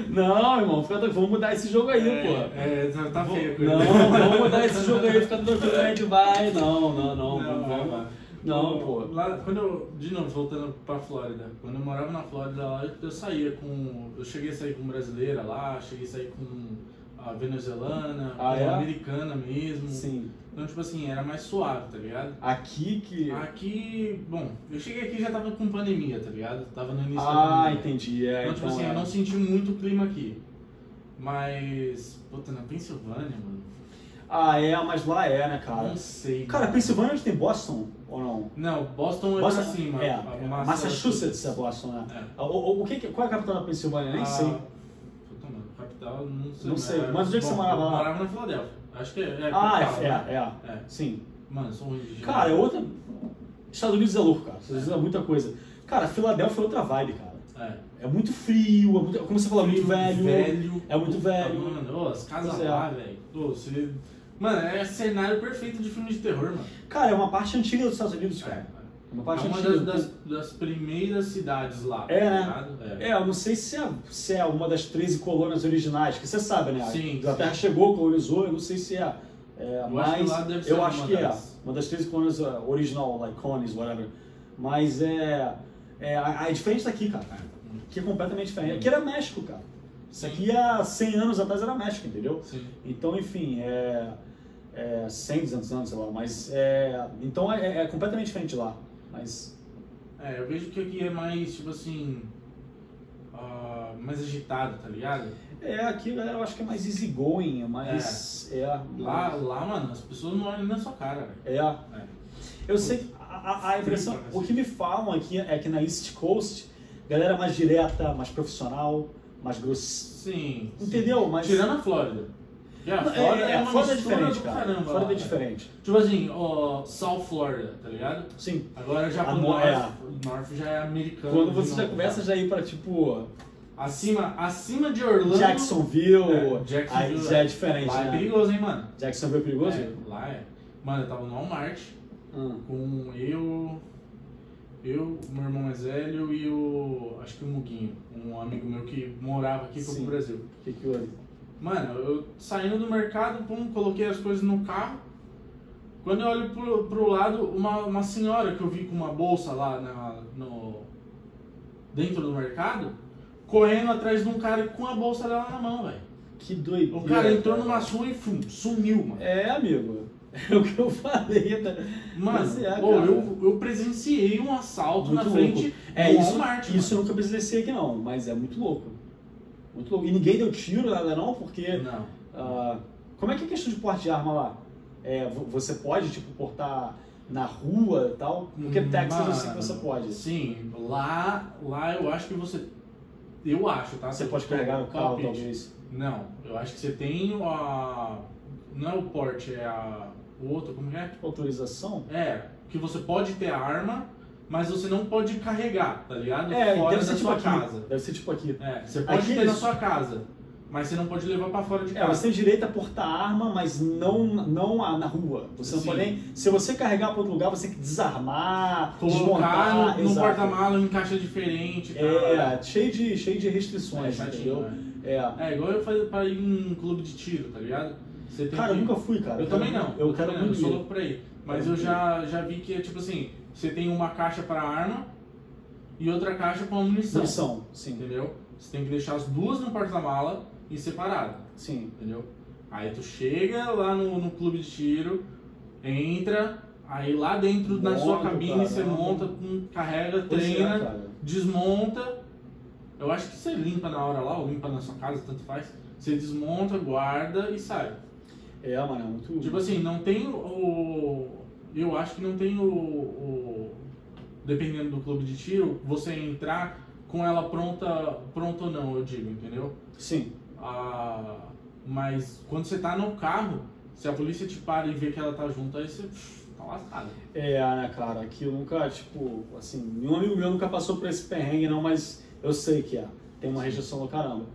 Não, não irmão, fica. Vamos mudar esse jogo aí, pô. É, tá- feio a coisa. Não, vamos mudar esse jogo aí, fica tranquilo, a gente vai. Não, não, não. Não, vamos- vai. Não, pô. Lá, quando eu, de novo, voltando pra Flórida, quando eu morava na Flórida lá, eu saía com. Eu cheguei a sair com brasileira lá, cheguei a sair com a venezuelana, Ah, com é? americana mesmo. Sim. Então, tipo assim, era mais suave, tá ligado? Aqui que. Aqui, bom, eu cheguei aqui e já tava com pandemia, tá ligado? Tava no início da Ah, entendi. É, Então, tipo então assim, é. eu não senti muito o clima aqui. Mas, puta, na Pensilvânia, mano, Ah, é, mas lá é, né, cara? não sei. Cara. Pensilvânia a gente tem Boston ou não? Não, Boston é Boston- pra cima. É, é, Massachusetts é Boston, né? É. O, o, o que, qual é a capital da Pensilvânia? Nem Ah, sei. Puta, mano, capital, não sei. Não sei, mas onde é que você morava eu lá? morava na Filadélfia. Acho que é. é Ah, capital, é, né? é, é, É. Sim. Mano, eu sou ruim de Cara, é outra. Estados Unidos é louco, cara. Estados Unidos é muita coisa. Cara, Filadélfia é outra vibe, cara. É. É muito frio, é muito, como você falou, é muito velho. Velho. É muito Puta, velho. Mano, as casas é. lá, velho. Você... Mano, é cenário perfeito de filme de terror, mano. Cara, é uma parte antiga dos Estados Unidos, É, cara. é. É uma É parte uma antiga. das, das, primeiras cidades lá. É, tá né? ligado? É, eu não sei se é, se é uma das 13 colônias originais, que você sabe, né? Sim, A Inglaterra sim. chegou, colonizou, eu não sei se é. é Eu acho que mas ser eu acho que é. das. Uma das 13 colônias uh, original, like colonies, whatever. Mas é. É, é diferente daqui, cara. Que é completamente diferente. Aqui era México, cara. Isso aqui há 100 anos atrás era México, entendeu? Sim. Então, enfim, é, é 100, 200 anos, sei lá, mas é, então é, é completamente diferente lá. Mas É, eu vejo que aqui é mais, tipo assim. ah, mais agitado, tá ligado? é aqui eu acho que é mais easygoing, é mais é, Lá, lá, mano, as pessoas não olham na sua cara, velho. é. É. Eu sei que a, a- impressão, o que me falam aqui é que na East Coast, galera mais direta, mais profissional, mais grossa. Sim. sim. Entendeu? Mas Tirando a Flórida. Que a Não, Flórida é, uma Flórida é diferente, cara. caramba. Flórida é diferente. Tipo assim, ó, South Florida, tá ligado? Sim. Agora já mo- North, é. o North já é americano. Quando você já novo, começa já ir pra tipo Acima, acima de Orlando. Jacksonville, É, Jacksonville, aí já é diferente, Lá é né? perigoso, hein, mano? Jacksonville é perigoso? É, lá é. Mano, eu tava no Walmart Hum. com eu, eu, meu irmão mais velho e o. Acho que o Muguinho, um amigo meu que morava aqui foi pro Brasil. O que que houve? Mano, eu saindo do mercado, pum, coloquei as coisas no carro. Quando eu olho pro, pro lado, uma, uma senhora que eu vi com uma bolsa lá na, no, dentro do mercado, correndo atrás de um cara com a bolsa dela na mão, velho. Que doido. O cara entrou numa sua e fum, sumiu, mano. É, amigo. É o que eu falei, né? Mano, Mas é, pô, eu, eu presenciei um assalto Muito na frente louco. É, do isso, Walmart. isso eu nunca presenciei aqui não, mas é muito louco. Muito louco. E ninguém deu tiro, nada não, porque... mano. Não. ah, como é que é a questão de porte de arma lá? É, vo- você pode, tipo, portar na rua e tal? Porque Texas eu sei que você Mano, pode. Sim, lá, lá eu acho que você. Eu acho, tá? Você pode carregar no carro, talvez. Não, eu acho que você tem a. Não é o porte, é a. O outro, como é? Tipo, autorização? É, que você pode ter a arma, mas você não pode carregar, tá ligado? É, Fora deve da ser tipo sua aqui. casa. Deve ser tipo aqui. É, você pode Aqui ter eles- na sua casa, mas você não pode levar pra fora de É, casa. você tem direito a portar arma, mas não, não a- na rua. Você não Sim. pode nem. Se você carregar para outro lugar, você tem que desarmar, Colocar desmontar. no, no porta-mala em caixa diferente tal. É, cheio de, cheio de É, restrições, entendeu? né? É. É igual eu fazer pra ir em um clube de tiro, tá ligado? Você tem Cara, eu que- nunca fui, cara. Eu também quero- não. Eu quero também não, muito eu sou louco pra ir. Mas Quero eu já, já vi que é tipo assim, você tem uma caixa pra arma e outra caixa pra munição. Munição, sim. Entendeu? Você tem que deixar as duas no porta-mala e separado, Sim. entendeu? Aí tu chega lá no, no clube de tiro, entra, aí lá dentro na sua cabine você caramba. monta, carrega, é, treina, cara. desmonta. Eu acho que você limpa na hora lá, ou limpa na sua casa, tanto faz. Você desmonta, guarda e sai. É, mano, é muito. Tipo assim, não tem o. Eu acho que não tem o. o- dependendo do clube de tiro, você entrar com ela pronta, pronta ou não, eu digo, entendeu? Sim. Ah, mas quando você tá no carro, se a polícia te para e vê que ela tá junto, aí você pff, tá lascado. É, né, cara, aqui eu nunca, tipo, assim, nenhum amigo meu nunca passou por esse perrengue, não, mas eu sei que é. Tem uma rejeição do caramba.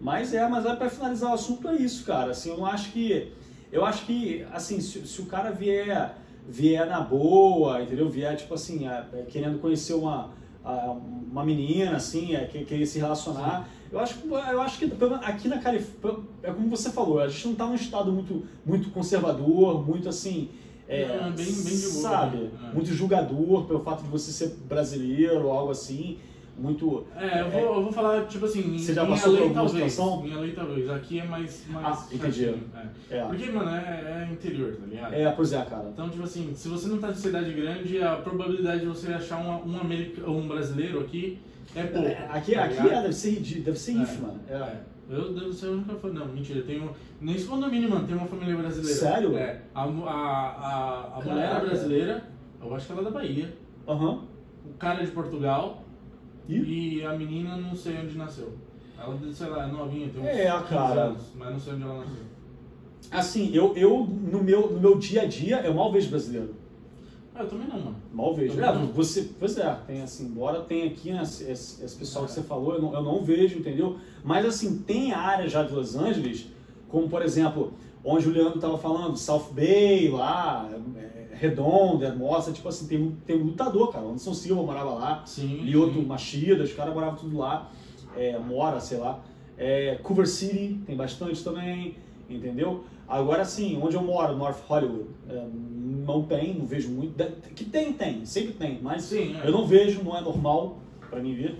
Mas é, mas é pra finalizar o assunto é isso, cara. Assim, eu não acho que. Eu acho que, assim, se, se o cara vier, vier na boa, entendeu? Vier, tipo assim, é, é, querendo conhecer uma, a- uma menina, assim, é, que- querer se relacionar. Eu acho, que- eu acho que aqui na Califórnia, é como você falou, a gente não tá num estado muito, muito conservador, muito assim. É, É, bem- bem de boa, sabe? né? É. Muito julgador pelo fato de você ser brasileiro ou algo assim. Muito. É, eu vou, eu vou falar, tipo assim, Você já passou por alguma talvez. situação? Minha lei talvez. Aqui é mais. mais Ah, entendi. é. É, Porque, mano, é, é interior, tá ligado? é, pois é, cara. Então, tipo assim, se você não tá em cidade grande, a probabilidade de você achar um, um, america, um brasileiro aqui é pouco. É, Aqui, tá aqui é, deve ser ridículo, deve ser É. É. É. Eu devo ser a única família. Não, mentira, eu tenho. Nesse condomínio, mano, tem uma família brasileira. Sério? É. A, a, a, a mulher é brasileira, eu acho que ela é da Bahia. Aham. O cara é de Portugal. E? E a menina não sei onde nasceu. Ela, sei lá, é novinha, tem uns É, 15 cara. anos, mas não sei onde ela nasceu. Assim, eu, eu no, meu, no meu dia a dia, eu mal vejo brasileiro. Ah, eu também não, mano. Mal vejo. É, você, pois é, tem assim, embora tenha aqui né, esse, esse pessoal que você falou, eu não, eu não vejo, entendeu? Mas assim, tem áreas já de Los Angeles, como por exemplo, onde o Leandro estava falando, South Bay, lá, Redondo, Hermosa, tipo assim, tem, tem lutador, cara. Anderson Silva morava lá, Sim. Lioto sim. Machida, os caras moravam tudo lá, é, mora, sei lá. É, Culver City tem bastante também, entendeu? Agora sim, onde eu moro, North Hollywood, é, não tem, não vejo muito. Que tem, tem, sempre tem, mas Sim, é. eu não vejo, não é normal pra mim ver.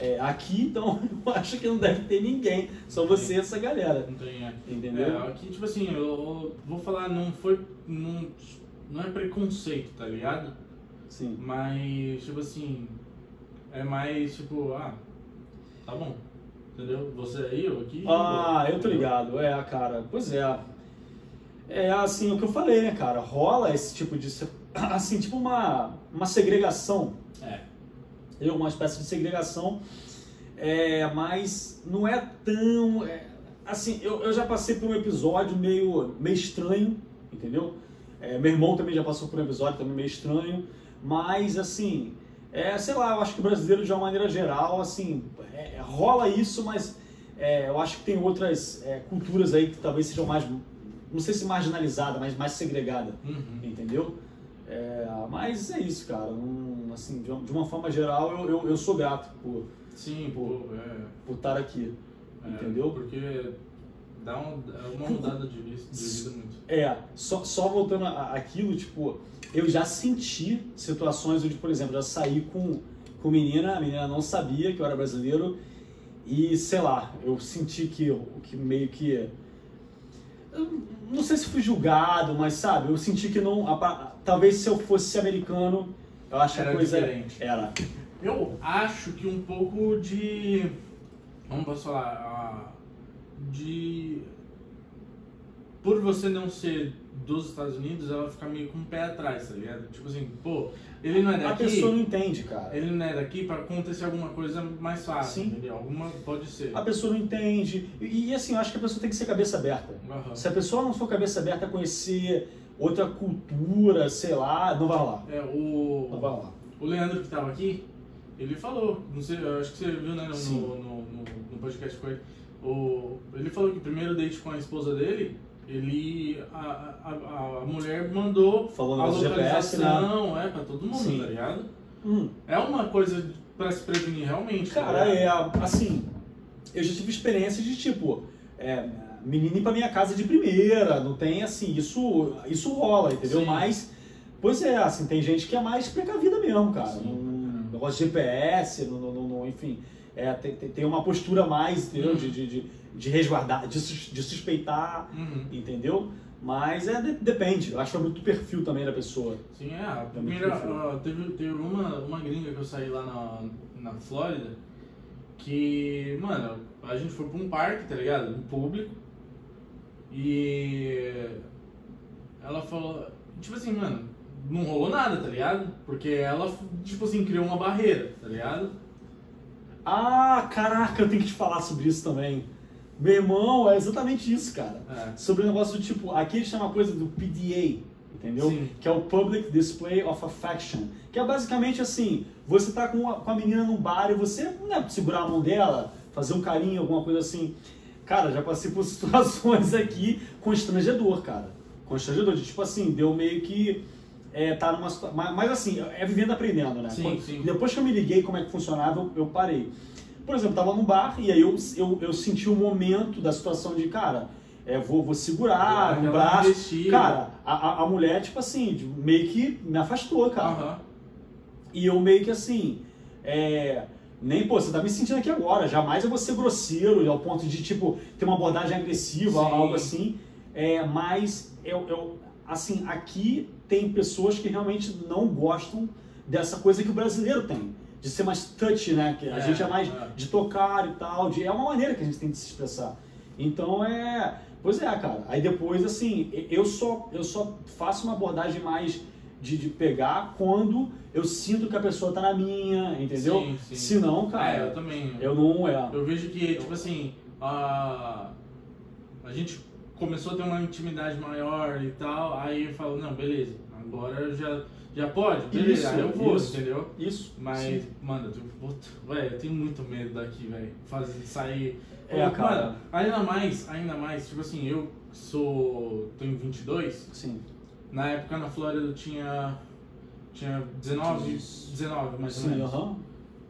É, aqui, então, eu acho que não deve ter ninguém, só você e essa galera, Não tem, é. entendeu? É, aqui, tipo assim, eu, eu vou falar, não foi. Não, não é preconceito, tá ligado? Sim. Mas, tipo assim, é mais tipo, ah, tá bom. Entendeu? Você aí, eu aqui. Ah, eu tô entendeu? ligado, é, cara, pois é. É assim, o que eu falei, né, cara? Rola esse tipo de. Assim, tipo uma, uma segregação. É. Eu, uma espécie de segregação. É, mas não é tão. é, assim, eu, eu já passei por um episódio meio, meio estranho, entendeu? É, meu irmão também já passou por um episódio também meio estranho, mas assim, é, sei lá, eu acho que o brasileiro de uma maneira geral, assim, é, é rola isso, mas é, eu acho que tem outras é, culturas aí que talvez sejam mais, não sei se marginalizada, mas mais segregada, Uhum. entendeu? É, mas é isso, cara. Não, assim, de uma, de uma forma geral, eu, eu, eu sou grato por, Sim, é, por estar aqui, entendeu? Porque dá um- é uma mudada de vida, de vida muito. É, só, só voltando a- aquilo, tipo, eu já senti situações onde, por exemplo, eu já saí com, com menina, a menina não sabia que eu era brasileiro e, sei lá, eu senti que, que meio que. Não sei se fui julgado, mas sabe, eu senti que não. a talvez se eu fosse americano, eu acho que Era a coisa diferente. era. Eu acho que um pouco de. Como posso falar? De. Por você não ser dos Estados Unidos, ela fica meio com o pé atrás, tá ligado? Tipo assim, pô, ele não é A daqui. pessoa não entende, cara. Ele não é daqui pra acontecer alguma coisa mais fácil, Sim. entendeu? Alguma pode ser. A pessoa não entende. E, e, assim, eu acho que a pessoa tem que ser cabeça aberta. Aham. Se a pessoa não for cabeça aberta a conhecer outra cultura, sei lá, não vai rolar. É, Não vai o, rolar. o Leandro que tava aqui, ele falou, não sei, eu acho que você viu né, no, no, no- no podcast com ele. O, ele falou que o primeiro date com a esposa dele, ele. A, a, a, mulher mandou Falou a GPS, né? localização, é, pra todo mundo, Sim. tá ligado? Hum, É uma coisa pra se prevenir realmente. tá cara, é assim. Eu já tive experiência de tipo. É, menina ir pra minha casa de primeira, não tem assim, isso, isso rola, entendeu? Sim. Mas, pois é, assim, tem gente que é mais precavida mesmo, cara. Sim. Não, negócio de GPS, não, não, não- não- enfim. É, tem, tem- uma postura mais, entendeu? Uhum. De, de, de, de resguardar, de, de suspeitar, Uhum. entendeu? Mas é, de- depende, eu acho que é muito perfil também da pessoa. Sim, é. A muito primeira. ó, teve teve uma, uma gringa que eu saí lá na, na Flórida que, mano, a gente foi pra um parque, tá ligado? Um público. E ela falou. Tipo assim, mano, não rolou nada, tá ligado? Porque ela, tipo assim, criou uma barreira, tá ligado? Ah, caraca, eu tenho que te falar sobre isso também. Meu irmão, é exatamente isso, cara. É. Sobre o negócio do tipo, aqui eles chamam a coisa do PDA, entendeu? Sim. Que é o Public Display of Affection. Que é basicamente assim, você tá com a, com a menina num bar e você, não é segurar a mão dela, fazer um carinho, alguma coisa assim. Cara, já passei por situações aqui constrangedor, cara. Constrangedor, de tipo assim, deu meio que é, tá numa situação. Mas, mas assim, é vivendo aprendendo, né? Sim, Quando- sim. Depois que eu me liguei como é que funcionava, eu, eu parei. Por exemplo, eu tava num bar e aí eu, eu, eu senti o momento da situação de, cara, é, vou, vou segurar Aquela no braço. Cara, a, a, mulher, tipo assim, meio que me afastou, cara. E eu meio que assim, é, nem, pô, você tá me sentindo aqui agora, jamais eu vou ser grosseiro ao ponto de, tipo, ter uma abordagem agressiva, Sim. algo assim. É, mas, eu, eu, assim, aqui tem pessoas que realmente não gostam dessa coisa que o brasileiro tem. De ser mais touch, né? Que a É, gente é mais é. de tocar e tal. De, é uma maneira que a gente tem de se expressar. Então é. Pois é, cara. Aí depois, assim, eu só, eu só faço uma abordagem mais de, de pegar quando eu sinto que a pessoa tá na minha, entendeu? Sim, sim. Se não, cara, É, eu também. eu não. É. Eu vejo que, tipo assim, a, a gente começou a ter uma intimidade maior e tal, aí eu falo, não, beleza, agora já, já pode, beleza, Isso, aí eu vou, isso. entendeu? Isso. Mas, sim. mano, eu tenho, velho, eu tenho muito medo daqui, velho, fazer, sair... É, Pô, cara. Mano, ainda mais, ainda mais, tipo assim, eu sou, tenho 22, Sim. na época na Flórida eu tinha, tinha 19, 19 mais ou Sim, menos. aham.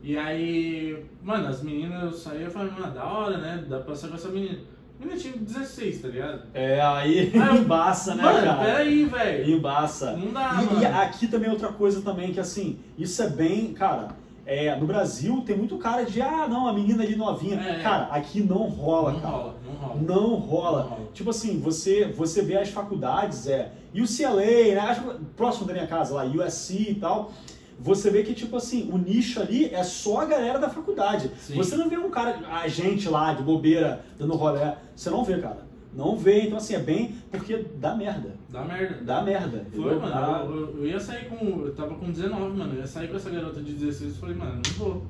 E aí, mano, as meninas eu saía e falava, mano, da hora, né? Dá pra sair com essa menina. A menina tinha 16, tá ligado? É, aí Ah, embaça, né, mano, cara? peraí, velho. Embaça. Não dá, E, mano. e aqui também é outra coisa também, que assim, isso é bem, cara, é, no Brasil tem muito cara de, ah, não, a menina ali novinha. É. Cara, aqui não rola, não cara. rola, não rola. Não rola. Não rola. Tipo assim, você, você vê as faculdades, é, UCLA, né, próximo da minha casa lá, USC e tal, você vê que, tipo assim, o nicho ali é só a galera da faculdade. Sim. Você não vê um cara, a gente lá, de bobeira, dando rolé, você não vê, cara. Não vê, então assim, é bem, porque dá merda. Dá merda. Dá merda. Foi, entendeu? mano. Dá- Eu, eu- eu ia sair com. Eu tava com 19, mano. Eu ia sair com essa garota de 16 e falei, mano, não vou.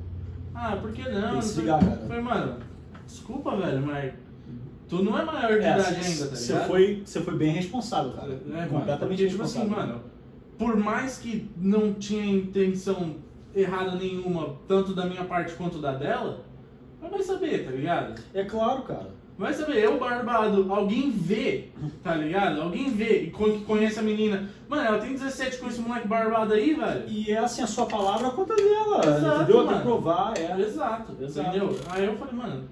Ah, por que não? Tem que se ligar, cara. Falei, mano, desculpa, velho, mas. Tu não é maior de É, idade você- ainda, tá você ligado? foi, você foi bem responsável, cara. É, mano, Completamente porque, tipo assim, responsável. mano, por mais que não tinha intenção errada nenhuma, tanto da minha parte quanto da dela, mas vai saber, tá ligado? É claro, cara. Vai saber, eu barbado, alguém vê, tá ligado? Alguém vê e conhece a menina. Mano, ela tem 17 com esse moleque barbado aí, velho. E é assim, a sua palavra conta dela, Exato, entendeu? Mano. que provar, é. Exato, Exato. entendeu? Aí eu falei, mano,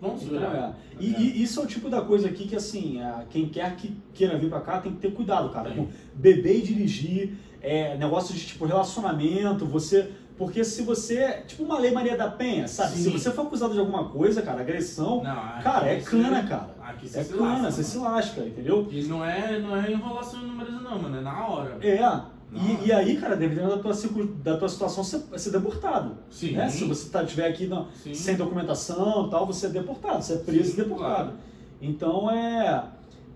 vamos Então, segurar. é. E, e isso é o tipo da coisa aqui que, assim, quem quer que queira vir pra cá tem que ter cuidado, cara. Com beber e dirigir, é, negócio de, tipo, relacionamento, você... Porque se você... Tipo uma lei Maria da Penha, sabe? Sim. Se você for acusado de alguma coisa, cara, agressão... Não, cara, é cana, cara. Aqui você É se cana, lasca, você mano. se lasca, entendeu? E não é, não é enrolação em números não, mano, é na hora. É. E, e aí, cara, dependendo da tua, da tua situação, você vai ser deportado. Sim. né? Se você tá, tiver aqui não, sem documentação tal, você é deportado, você é preso Sim, e deportado. claro. Então é,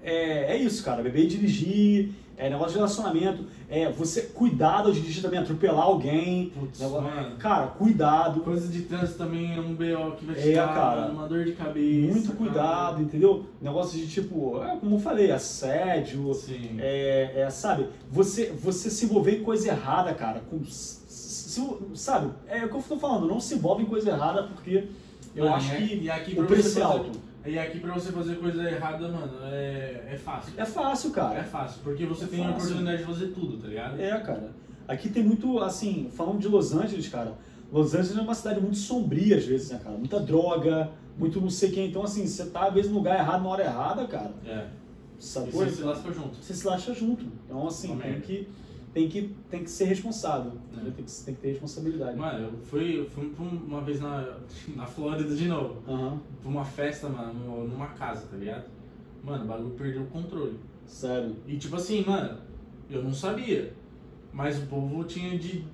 é, é isso, cara. Beber e dirigir, é negócio de relacionamento, é você cuidado ao dirigir também, atropelar alguém. Putz, negócio-. Cara, cuidado. Coisa de trânsito também é um BO que vai te É, dar cara. uma dor de cabeça. Muito cara. cuidado, entendeu? Negócio de tipo, é, como eu falei, assédio, Sim. é, é, sabe? Você, você se envolver em coisa errada, cara. Com, s- s- sabe? É o que eu tô falando, não se envolve em coisa errada porque eu Mano, acho que e aqui o preço é alto. E aqui pra você fazer coisa errada, mano, é, é fácil. É fácil, cara. É fácil, porque você É tem a fácil. oportunidade de fazer tudo, tá ligado? É, cara. Aqui tem muito, assim, falando de Los Angeles, cara. Los Angeles é uma cidade muito sombria às vezes, né, cara? Muita droga, muito não sei quem. Então, assim, você tá às vezes no lugar errado na hora errada, cara. É. Coisa? você se lasca junto. Você se lasca junto. Então, assim, Uma tem que, tem, que, tem que ser responsável. É. entendeu? Tem, que, tem que ter responsabilidade. Mano, eu fui, eu fui uma vez na, na Flórida de novo. Aham, Pra uma festa, mano, no- numa casa, tá ligado? Mano, o bagulho perdeu o controle. sério. E tipo assim, mano, eu não sabia. Mas o povo tinha de.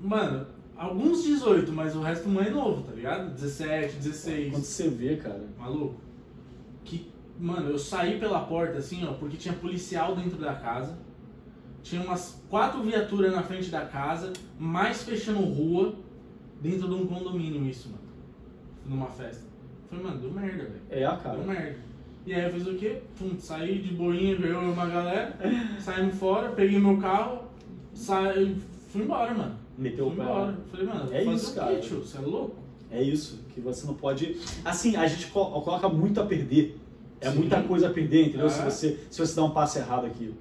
Mano, alguns 18, mas o resto mais novo, tá ligado? 17, 16. Quando você vê, cara. Maluco. Que, mano, eu saí pela porta assim, ó, porque tinha policial dentro da casa. Tinha umas quatro viaturas na frente da casa, mais fechando rua, dentro de um condomínio isso, mano. Numa festa. Falei, mano, deu merda, velho. É, cara. Deu merda. E aí eu fiz o quê? Pum, saí de boinha, veio uma galera, saímos fora, peguei meu carro, saí, fui embora, mano. Meteu o fui pé. embora. Falei, mano, É isso, o quê, cara. tio? Você é louco? É isso, que você não pode. Assim, a gente co- coloca muito a perder. É Sim. muita coisa a perder, entendeu? É. Se, você, se você dá um passo errado aqui.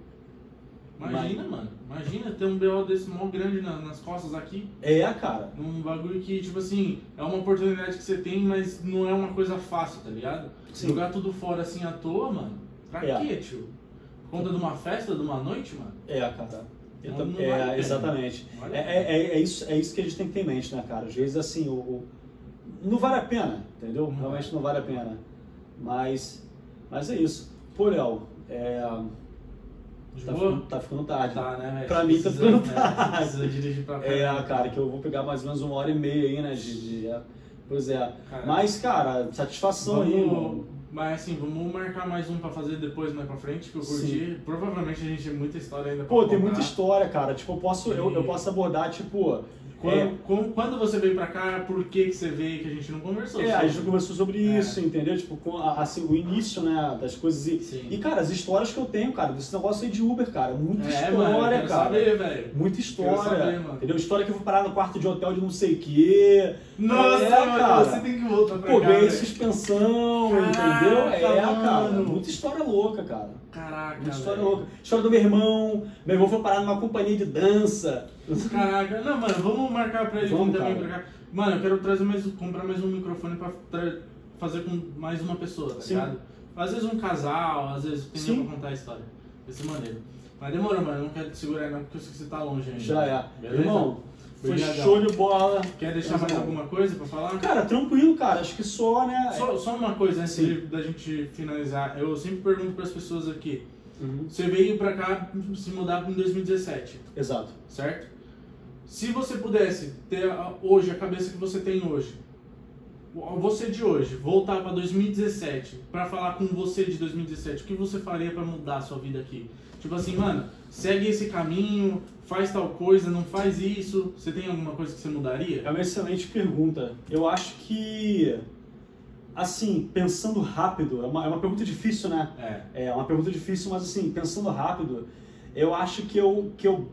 Imagina, mano. Imagina ter um BO desse mó grande na- nas costas aqui. É, cara. Num bagulho que, tipo assim, é uma oportunidade que você tem, mas não é uma coisa fácil, tá ligado? Sim. Jogar tudo fora assim à toa, mano. Pra É. quê, tio? Por conta de uma festa, de uma noite, mano? É, cara. Eu Não- tam- não vale a é, pena. exatamente. Vale É, a é, é, é isso, é isso que a gente tem que ter em mente, né, cara? Às vezes, assim, o, o- não vale a pena, entendeu? Não Realmente vale. não vale a pena. Mas, mas é isso. Pô, Léo, é, De tá, boa? ficando, tá ficando tarde. Tá, né, velho? Pra mim tá ficando né, tarde. Precisa dirigir pra É, caramba. cara, que eu vou pegar mais ou menos uma hora e meia aí, né? De, de- é. Pois é. Cara, Mas, cara, satisfação aí, vamos, irmão. mas assim, vamos marcar mais um pra fazer depois mais pra frente, que eu curti. Provavelmente a gente tem muita história ainda pra Pô, tem contar. muita história, cara. Tipo, eu posso, eu, eu posso abordar, tipo. Quando, é, quando, você veio pra cá, por que, que você veio que a gente não conversou? É, a gente sobre? conversou sobre É. isso, entendeu? Tipo, assim, o início, né, das coisas. E, Sim. e, cara, as histórias que eu tenho, cara, desse negócio aí de Uber, cara. Muita É, história, mano, cara. saber, velho. Muita história. saber, mano. entendeu? História que eu fui parar no quarto de hotel de não sei o quê. Nossa, É, mano, cara. você tem que voltar pra Pô, cá, ganhei velho. suspensão, Caraca, entendeu? É, cara. mano. Muita história louca, cara. Caraca, Muita história louca. História do meu irmão. Meu irmão foi parar numa companhia de dança. Caraca, não, mano, vamos marcar pra ele Vamos, vir também pra cá. Mano, eu quero trazer mais, comprar mais um microfone pra fazer com mais uma pessoa, tá Sim. ligado? Às vezes um casal, às vezes tem Sim. pra contar a história. Vai ser maneiro. Mas demorou, mano, eu não quero te segurar não, porque eu sei que você tá longe ainda. Já é. Beleza? Irmão, foi Obrigadão. show de bola. Quer deixar mais alguma coisa pra falar? Cara, tranquilo, cara. Acho que só, né? Só, só uma coisa antes de- da gente finalizar. Eu sempre pergunto pras pessoas aqui. Uhum. Você veio pra cá se mudar em 2017, Exato. certo? Se você pudesse ter hoje a cabeça que você tem hoje, você de hoje, voltar pra 2017 pra falar com você de 2017, o que você faria pra mudar a sua vida aqui? Tipo assim, mano, segue esse caminho, faz tal coisa, não faz isso. Você tem alguma coisa que você mudaria? É uma excelente pergunta. Eu acho que assim, pensando rápido, é uma, é uma pergunta difícil, né? É. É uma pergunta difícil, mas assim, pensando rápido, eu acho que eu, que eu,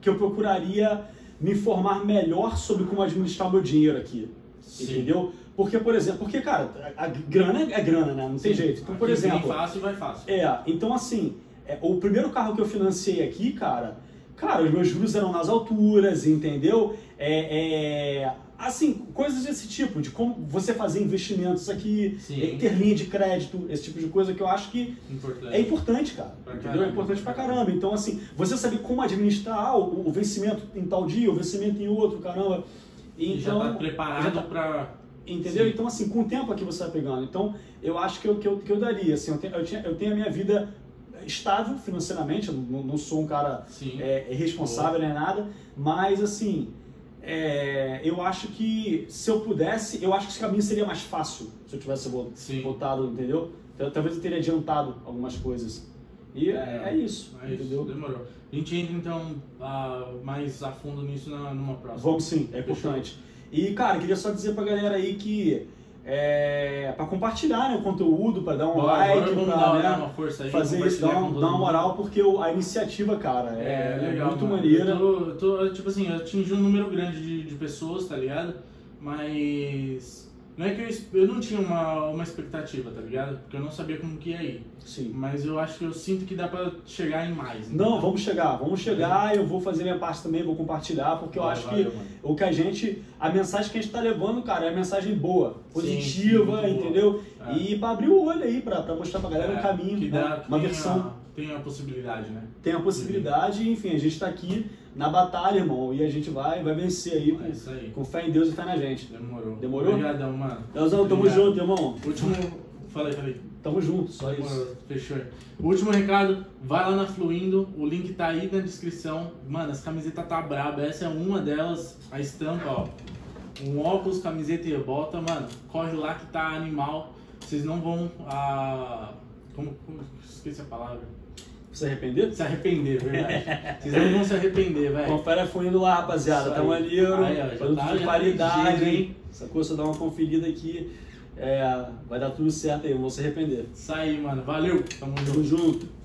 que eu procuraria me informar melhor sobre como administrar o meu dinheiro aqui. Sim. Entendeu? Porque, por exemplo, porque, cara, a, grana é grana, né? Não tem jeito. Então, por Aqui vem exemplo. fácil vai fácil. É, então assim, é, o primeiro carro que eu financei aqui, cara, cara, os meus juros eram nas alturas, entendeu? É, é, assim, coisas desse tipo, de como você fazer investimentos aqui, Sim. é, ter linha de crédito, esse tipo de coisa que eu acho que Importante. é importante, cara. Pra entendeu? caramba. É importante pra caramba. Então, assim, você saber como administrar ah, o, o vencimento em tal dia, o vencimento em outro, caramba. E já Então, tá preparado já tá- pra. Entendeu? Sim. Então, assim, com o tempo aqui você vai pegando. Então, eu acho que eu, que eu, que eu daria. Assim, eu, tenho, eu, tinha- eu tenho a minha vida estável financeiramente, eu não, não sou um cara Sim. é, responsável nem nada, mas, assim, é, eu acho que se eu pudesse, eu acho que esse caminho seria mais fácil se eu tivesse Sim. voltado, entendeu? Talvez eu teria adiantado algumas coisas. E é, é isso, É isso, entendeu? demorou. A gente entra então ah, mais a fundo nisso na, numa próxima. Vamos sim, é Fechou. importante. E, cara, queria só dizer pra galera aí que é, pra compartilhar né, o conteúdo, pra dar um Bora, like, dar, né, dar uma força aí. fazer isso, dar, um- dar uma moral, porque o- a iniciativa, cara, é, É, legal, muito mano. maneira. Eu tô, eu tô, tipo assim, eu atingi um número grande de, de pessoas, tá ligado? Mas. Não é que eu, eu não tinha uma, uma expectativa, tá ligado? Porque eu não sabia como que ia ir. Sim. Mas eu acho que eu sinto que dá pra chegar em mais. Não, entendeu? vamos chegar, vamos chegar, eu vou fazer minha parte também, vou compartilhar, porque eu Vai, acho que mano. o que a gente, a mensagem que a gente tá levando, cara, é a mensagem boa, sim, positiva, muito boa. entendeu? É. E pra abrir o olho aí, pra, pra mostrar pra galera um É, caminho, que né? dá, uma versão. A, tem a possibilidade, né? Tem a possibilidade, enfim, a gente tá aqui na batalha, irmão, e a gente vai, vai vencer aí É com, isso aí. com fé em Deus e fé na gente. Demorou. Demorou? Obrigadão, mano. Deusão, tamo junto, irmão. Último. Falei, falei. Tamo junto, só isso. Demorou, Fechou. O último recado, vai lá na Fluindo, o link tá aí na descrição. Mano, as camisetas tá braba, essa é uma delas, a estampa, ó. Um óculos, camiseta e bota, mano, corre lá que tá animal. Vocês não vão. Ah, como, como. Esqueci a palavra. Se arrepender? Se arrepender, verdade. Vocês não vão se arrepender, velho. Confere a fundo lá, rapaziada. Tá maneiro. Aí, produto tá- de qualidade, hein? Essa coisa, dá uma conferida aqui. É, vai dar tudo certo aí, não vou se arrepender. Isso aí, mano. Valeu. Tamo junto. Tamo junto.